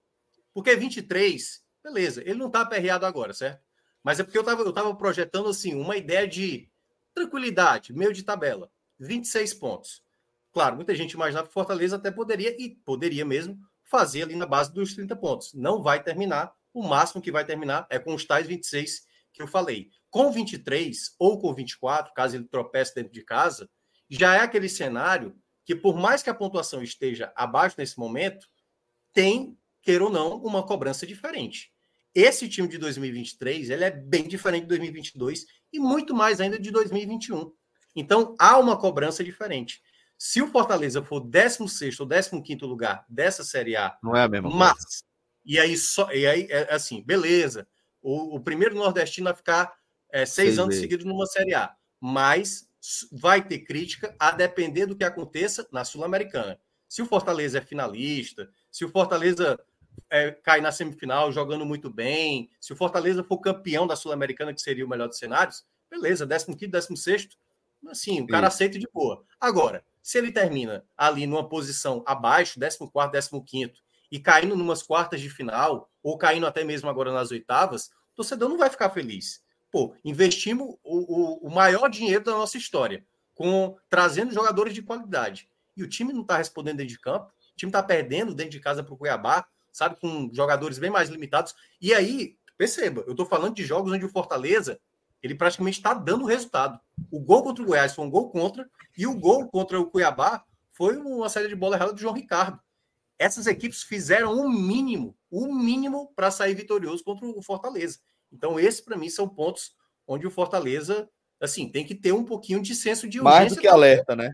Porque 23, beleza, ele não está aperreado agora, certo? Mas é porque eu estava eu tava projetando assim uma ideia de tranquilidade, meio de tabela. 26 pontos. Claro, muita gente imaginava que Fortaleza até poderia, e poderia mesmo, fazer ali na base dos 30 pontos. Não vai terminar. O máximo que vai terminar é com os tais 26 que eu falei. Com 23 ou com 24, caso ele tropece dentro de casa, já é aquele cenário que por mais que a pontuação esteja abaixo nesse momento, tem, queira ou não, uma cobrança diferente. Esse time de 2023 ele é bem diferente de 2022 e muito mais ainda de 2021. Então há uma cobrança diferente. Se o Fortaleza for 16 ou 15 lugar dessa Série A, não é a mesma mas, coisa. E aí, só, e aí é assim, beleza. O, o primeiro nordestino a ficar é, seis, seis anos seguidos numa Série A. Mas vai ter crítica a depender do que aconteça na Sul-Americana. Se o Fortaleza é finalista, se o Fortaleza é, cai na semifinal jogando muito bem, se o Fortaleza for campeão da Sul-Americana, que seria o melhor dos cenários, beleza, 15, 16, assim, o cara Isso. aceita de boa. Agora, se ele termina ali numa posição abaixo, 14, 15, e caindo numas quartas de final, ou caindo até mesmo agora nas oitavas, o torcedor não vai ficar feliz pô, investimos o, o, o maior dinheiro da nossa história, com trazendo jogadores de qualidade. E o time não está respondendo dentro de campo, o time está perdendo dentro de casa para o Cuiabá, sabe, com jogadores bem mais limitados. E aí, perceba, eu estou falando de jogos onde o Fortaleza ele praticamente está dando resultado. O gol contra o Goiás foi um gol contra, e o gol contra o Cuiabá foi uma saída de bola errada do João Ricardo. Essas equipes fizeram o mínimo, o mínimo para sair vitorioso contra o Fortaleza. Então, esses, para mim, são pontos onde o Fortaleza, assim, tem que ter um pouquinho de senso de urgência. Mais do que alerta, né?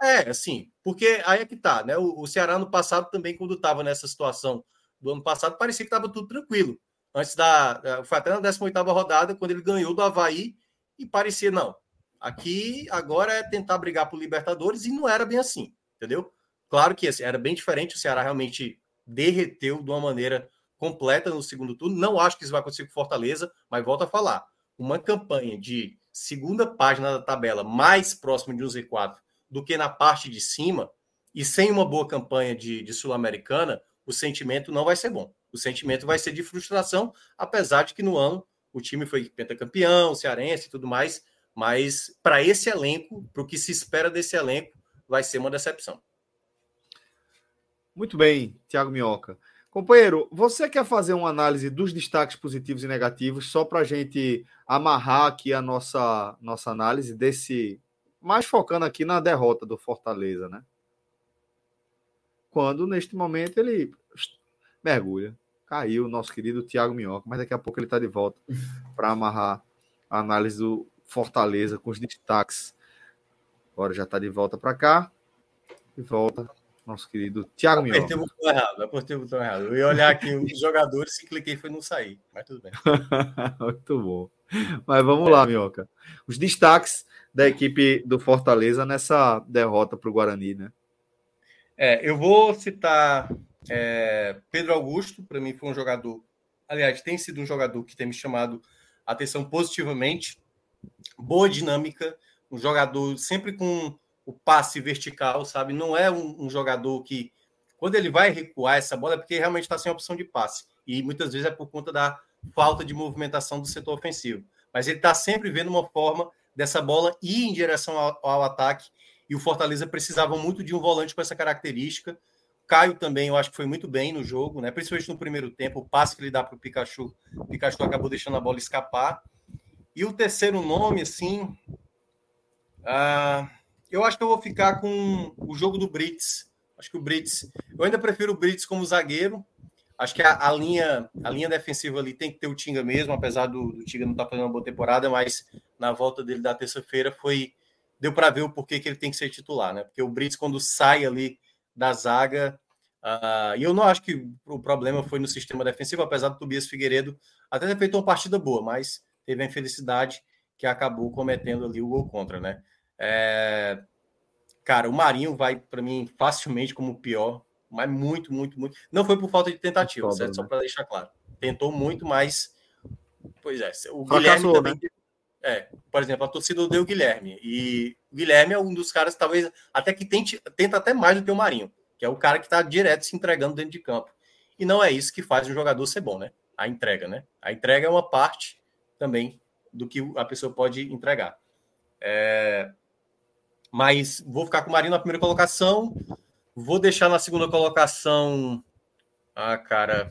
É, assim, porque aí é que tá, né? O, o Ceará no passado também, quando estava nessa situação do ano passado, parecia que estava tudo tranquilo. Antes da. Foi até na 18 rodada, quando ele ganhou do Havaí, e parecia, não. Aqui agora é tentar brigar por Libertadores, e não era bem assim, entendeu? Claro que assim, era bem diferente, o Ceará realmente derreteu de uma maneira completa no segundo turno. Não acho que isso vai acontecer com Fortaleza, mas volto a falar. Uma campanha de segunda página da tabela mais próximo de um Z4 do que na parte de cima, e sem uma boa campanha de, de Sul-Americana, o sentimento não vai ser bom. O sentimento vai ser de frustração, apesar de que no ano o time foi pentacampeão, cearense e tudo mais, mas para esse elenco, para o que se espera desse elenco, vai ser uma decepção. Muito bem, Thiago Minhoca. Companheiro, você quer fazer uma análise dos destaques positivos e negativos, só para a gente amarrar aqui a nossa, nossa análise desse. Mais focando aqui na derrota do Fortaleza, né? Quando, neste momento, ele mergulha. Caiu o nosso querido Thiago Minhoca, mas daqui a pouco ele está de volta para amarrar a análise do Fortaleza com os destaques. Agora já está de volta para cá. De volta nosso querido Thiago Minhoca. Apertei o botão errado, apertei o botão errado. Eu ia olhar aqui os jogadores e cliquei foi não sair, mas tudo bem. Muito bom. Mas vamos lá, Minhoca. Os destaques da equipe do Fortaleza nessa derrota para o Guarani, né? É, eu vou citar é, Pedro Augusto, para mim foi um jogador, aliás, tem sido um jogador que tem me chamado a atenção positivamente, boa dinâmica, um jogador sempre com o passe vertical, sabe? Não é um, um jogador que, quando ele vai recuar essa bola, é porque realmente está sem opção de passe. E muitas vezes é por conta da falta de movimentação do setor ofensivo. Mas ele está sempre vendo uma forma dessa bola ir em direção ao, ao, ataque. E o Fortaleza precisava muito de um volante com essa característica. Caio também, eu acho que foi muito bem no jogo, né? principalmente no primeiro tempo. O passe que ele dá para o Pikachu, o Pikachu acabou deixando a bola escapar. E o terceiro nome, assim. Uh, eu acho que eu vou ficar com o jogo do Brits. Acho que o Brits. Eu ainda prefiro o Brits como zagueiro. Acho que a, a, linha, a linha defensiva ali tem que ter o Tinga mesmo, apesar do, do Tinga não estar tá fazendo uma boa temporada, mas na volta dele da terça-feira foi. Deu para ver o porquê que ele tem que ser titular, né? Porque o Brits, quando sai ali da zaga. Uh, e eu não acho que o problema foi no sistema defensivo, apesar do Tobias Figueiredo até ter feito uma partida boa, mas teve a infelicidade que acabou cometendo ali o gol contra, né? É... Cara, o Marinho vai, para mim, facilmente como o pior, mas muito, muito, muito. Não foi por falta de tentativa, certo? Né? Só para deixar claro. Tentou muito, mas. Pois é, o Guilherme também. Né? É, por exemplo, a torcida deu o Guilherme. E o Guilherme é um dos caras, talvez, até que tente, tenta até mais do que o Marinho, que é o cara que está direto se entregando dentro de campo. E não é isso que faz o jogador ser bom, né? A entrega, né? A entrega é uma parte também do que a pessoa pode entregar. É, mas vou ficar com o Marinho na primeira colocação. Vou deixar na segunda colocação. Ah, cara.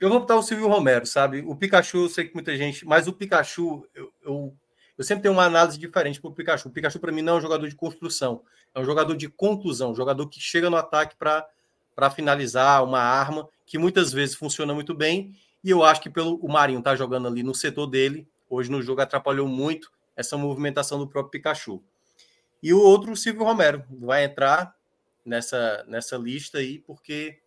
Eu vou botar o Silvio Romero, sabe? O Pikachu, eu sei que muita gente. Mas o Pikachu, eu, eu, eu sempre tenho uma análise diferente para o Pikachu. O Pikachu, para mim, não é um jogador de construção. É um jogador de conclusão. Um jogador que chega no ataque para finalizar uma arma, que muitas vezes funciona muito bem. E eu acho que pelo o Marinho tá jogando ali no setor dele, hoje no jogo atrapalhou muito essa movimentação do próprio Pikachu. E o outro, o Silvio Romero, vai entrar nessa, nessa lista aí, porque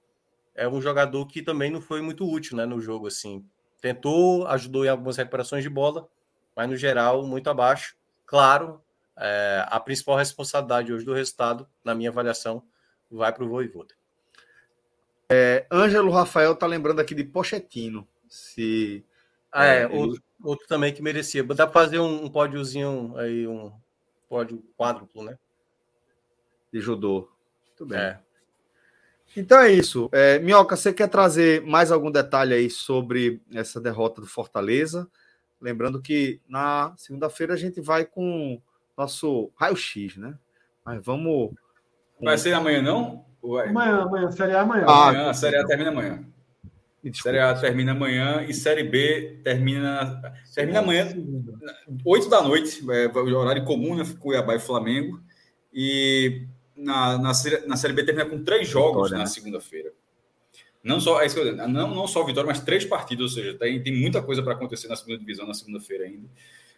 é um jogador que também não foi muito útil né, no jogo. assim Tentou, ajudou em algumas recuperações de bola, mas no geral, muito abaixo. Claro, é, a principal responsabilidade hoje do resultado, na minha avaliação, vai para o Voivoda. É, Ângelo Rafael tá lembrando aqui de Pochettino. Se, ah, é, é outro, outro também que merecia. Dá para fazer um, um pódiozinho aí, um pódio quádruplo, né? De judô. Muito bem. É. Então é isso. É, Minhoca, você quer trazer mais algum detalhe aí sobre essa derrota do Fortaleza? Lembrando que na segunda-feira a gente vai com nosso raio-x, né? Mas vamos. Vai ser amanhã, não? Amanhã, amanhã, Série A amanhã. Ah, amanhã, a Série A termina amanhã. Série A termina amanhã e Série B termina, termina amanhã, 8 da noite, é, horário comum, né? Cuiabá e Flamengo. E na, na, na Série B termina com três jogos Vitória, na né? segunda-feira. Não só, é eu não, não só vitória, mas três partidas, ou seja, tem, tem muita coisa para acontecer na segunda divisão na segunda-feira ainda.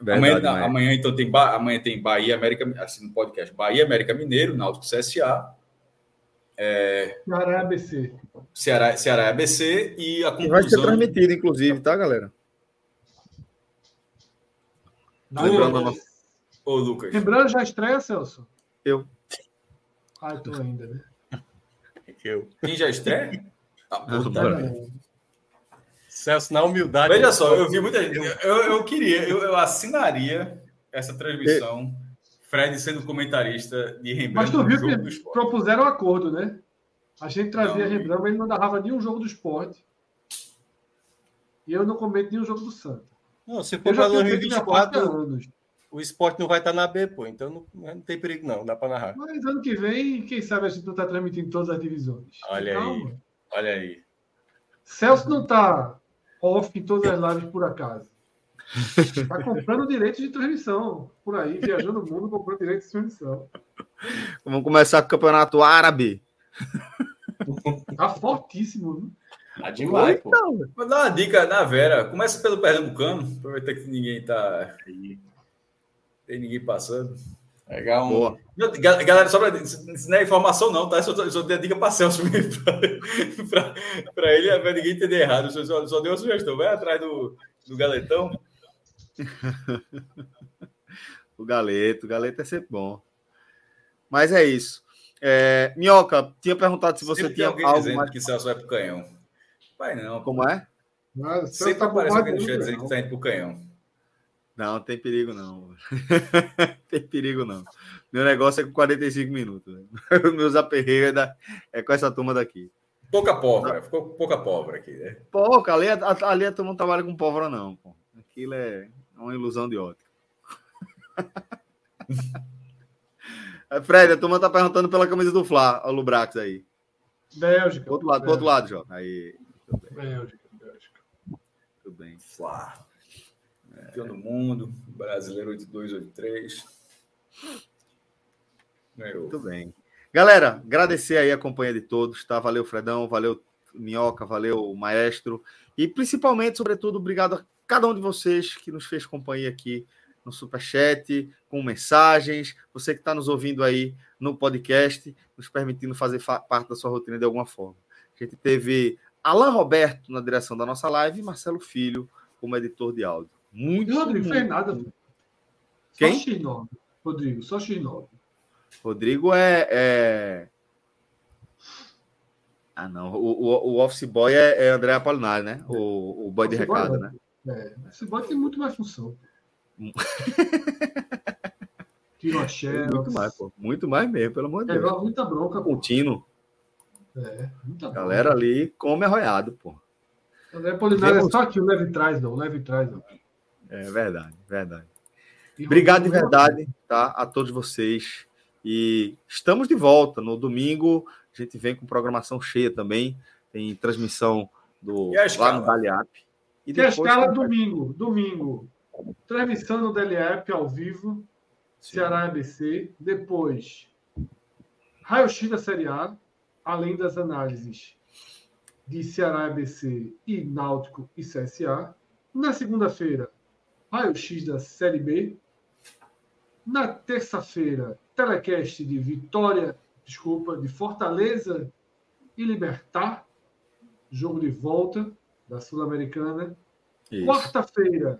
Verdade, amanhã, amanhã, então, tem, amanhã tem Bahia, América, assim, no podcast, Bahia, América Mineiro, Náutico CSA. É... Ceará ABC. Ceará, Ceará ABC e a conclusão... Vai ser transmitido, inclusive, tá, galera? Lembrando, Ô, Lucas. Lembrando, já estreia, Celso? Eu. Ah, eu tô ainda, né? Eu. Quem já estreia? Ah, Celso, na humildade. Veja só, eu vi muita gente. Eu, eu queria, eu, eu assinaria essa transmissão. Fred sendo comentarista de Rembrandt. Mas tu viu que propuseram um acordo, né? A gente trazia Rembrandt, mas ele não narrava nenhum jogo do esporte. E eu não comento nenhum jogo do Santa. Não, se for para 2024, anos. o esporte não vai estar na B, pô. Então não, não tem perigo, não. Dá para narrar. Mas ano que vem, quem sabe a gente não está transmitindo todas as divisões. Olha Calma. aí. Olha aí. Celso não está off em todas as lives por acaso. Está comprando direitos de transmissão por aí, viajando o mundo comprando direitos de transmissão. Vamos começar com o campeonato árabe. Tá fortíssimo, né? Tá demais, pô. Então. Vou dar uma dica na Vera. Começa pelo Pernambucano, aproveitar que ninguém tá. Tem ninguém passando. Pegar um. Boa. Galera, só para. Isso não é informação, não, tá? Só, só dei a dica para Celso para ele, para ninguém entender errado. Só, só, só deu uma sugestão. Vai atrás do, do galetão. o galeto, o galeto é sempre bom. Mas é isso. É, Minhoca, tinha perguntado se você sempre tinha alguém algo dizendo mais... que Celso vai pro canhão. Vai não. Como é? Mas, sempre tá aparece alguém no chat dizendo que tá indo pro canhão. Não, tem perigo não. tem perigo não. Meu negócio é com 45 minutos. Os meus aperreios é, é com essa turma daqui. Pouca pólvora, ficou pouca pólvora aqui, né? Pouca, ali, ali a turma não trabalha com pólvora, não. Pô. Aquilo é uma ilusão de ótica. Fred, a turma tá perguntando pela camisa do Fla, o Lubrax aí. Bélgica. Outro lado, Bélgica. outro lado, Jó. Aí. Bélgica, Bélgica. Tudo bem. Fla. Campeão do mundo, brasileiro 8283. Ganhou. Muito bem. Galera, agradecer aí a companhia de todos, tá? Valeu, Fredão, valeu, Minhoca, valeu, Maestro. E principalmente, sobretudo, obrigado a cada um de vocês que nos fez companhia aqui no Superchat, com mensagens, você que está nos ouvindo aí no podcast, nos permitindo fazer parte da sua rotina de alguma forma. A gente teve Alan Roberto na direção da nossa live e Marcelo Filho como editor de áudio. Muito. Rodrigo fez nada. Quem? Só X9. Rodrigo, só X9. Rodrigo é. é... Ah, não. O, o, o Office Boy é, é André Apolinari, né? O, o boy de recado, boy, né? É. Esse boy tem muito mais função. Tiro a Muito mais, pô. Muito mais mesmo, pelo amor de Deus. muita bronca. Contínuo. É, muita bronca. Galera ali come arroiado, pô. André Apolinari é só aqui, o leve trás, não. Leve trás, não. É verdade, verdade. Obrigado de verdade, tá? A todos vocês. E estamos de volta. No domingo, a gente vem com programação cheia também. Tem transmissão do lá no Daliap. E, a escala domingo, domingo. Transmissão no Daliap ao vivo, Sim. Ceará ABC. Depois, raio-x da Série A, além das análises de Ceará ABC e Náutico e CSA. Na segunda-feira, raio-x da Série B. Na terça-feira, telecast de Vitória, desculpa, de Fortaleza e Libertar, jogo de volta da Sul-Americana. Quarta-feira,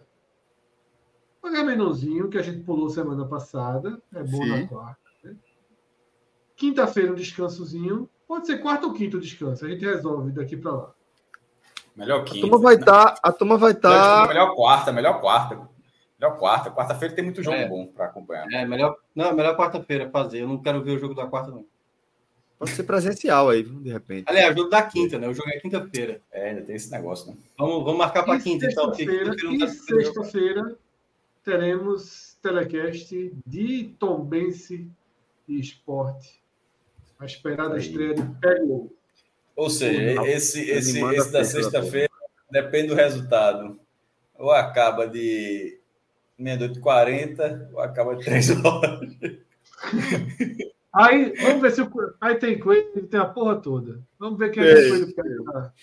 o Agamenonzinho, que a gente pulou semana passada, é bom Sim. na quarta. Né? Quinta-feira, um descansozinho. Pode ser quarta ou quinto descanso, a gente resolve daqui para lá. Melhor quinta. A turma vai estar. Tá, a turma vai estar. Tá... Melhor quarta, melhor quarta. Melhor quarta. Quarta-feira tem muito jogo é. bom para acompanhar. É, melhor. Não, melhor quarta-feira fazer. Eu não quero ver o jogo da quarta, não. Pode ser presencial aí, de repente. Aliás, o jogo da quinta, né? O jogo é quinta-feira. É, ainda tem esse negócio, né? Vamos, vamos marcar para quinta, então. Sexta-feira, tá sexta-feira teremos telecast de Tombense e Esporte. A esperada estreia de Pego. Ou seja, esse, esse, esse da sexta-feira depende do resultado. Ou acaba de meia-noite 40, ou acaba de 3 horas. Aí, vamos ver se o Aí tem coelho, tem a porra toda. Vamos ver quem é que o coelho pega.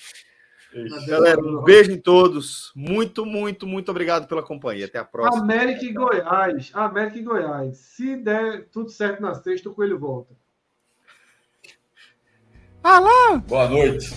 Galera, um beijo em todos. Muito, muito, muito obrigado pela companhia. Até a próxima. América e Goiás. América e Goiás. Se der tudo certo na sexta, o coelho volta. Alô! Boa noite.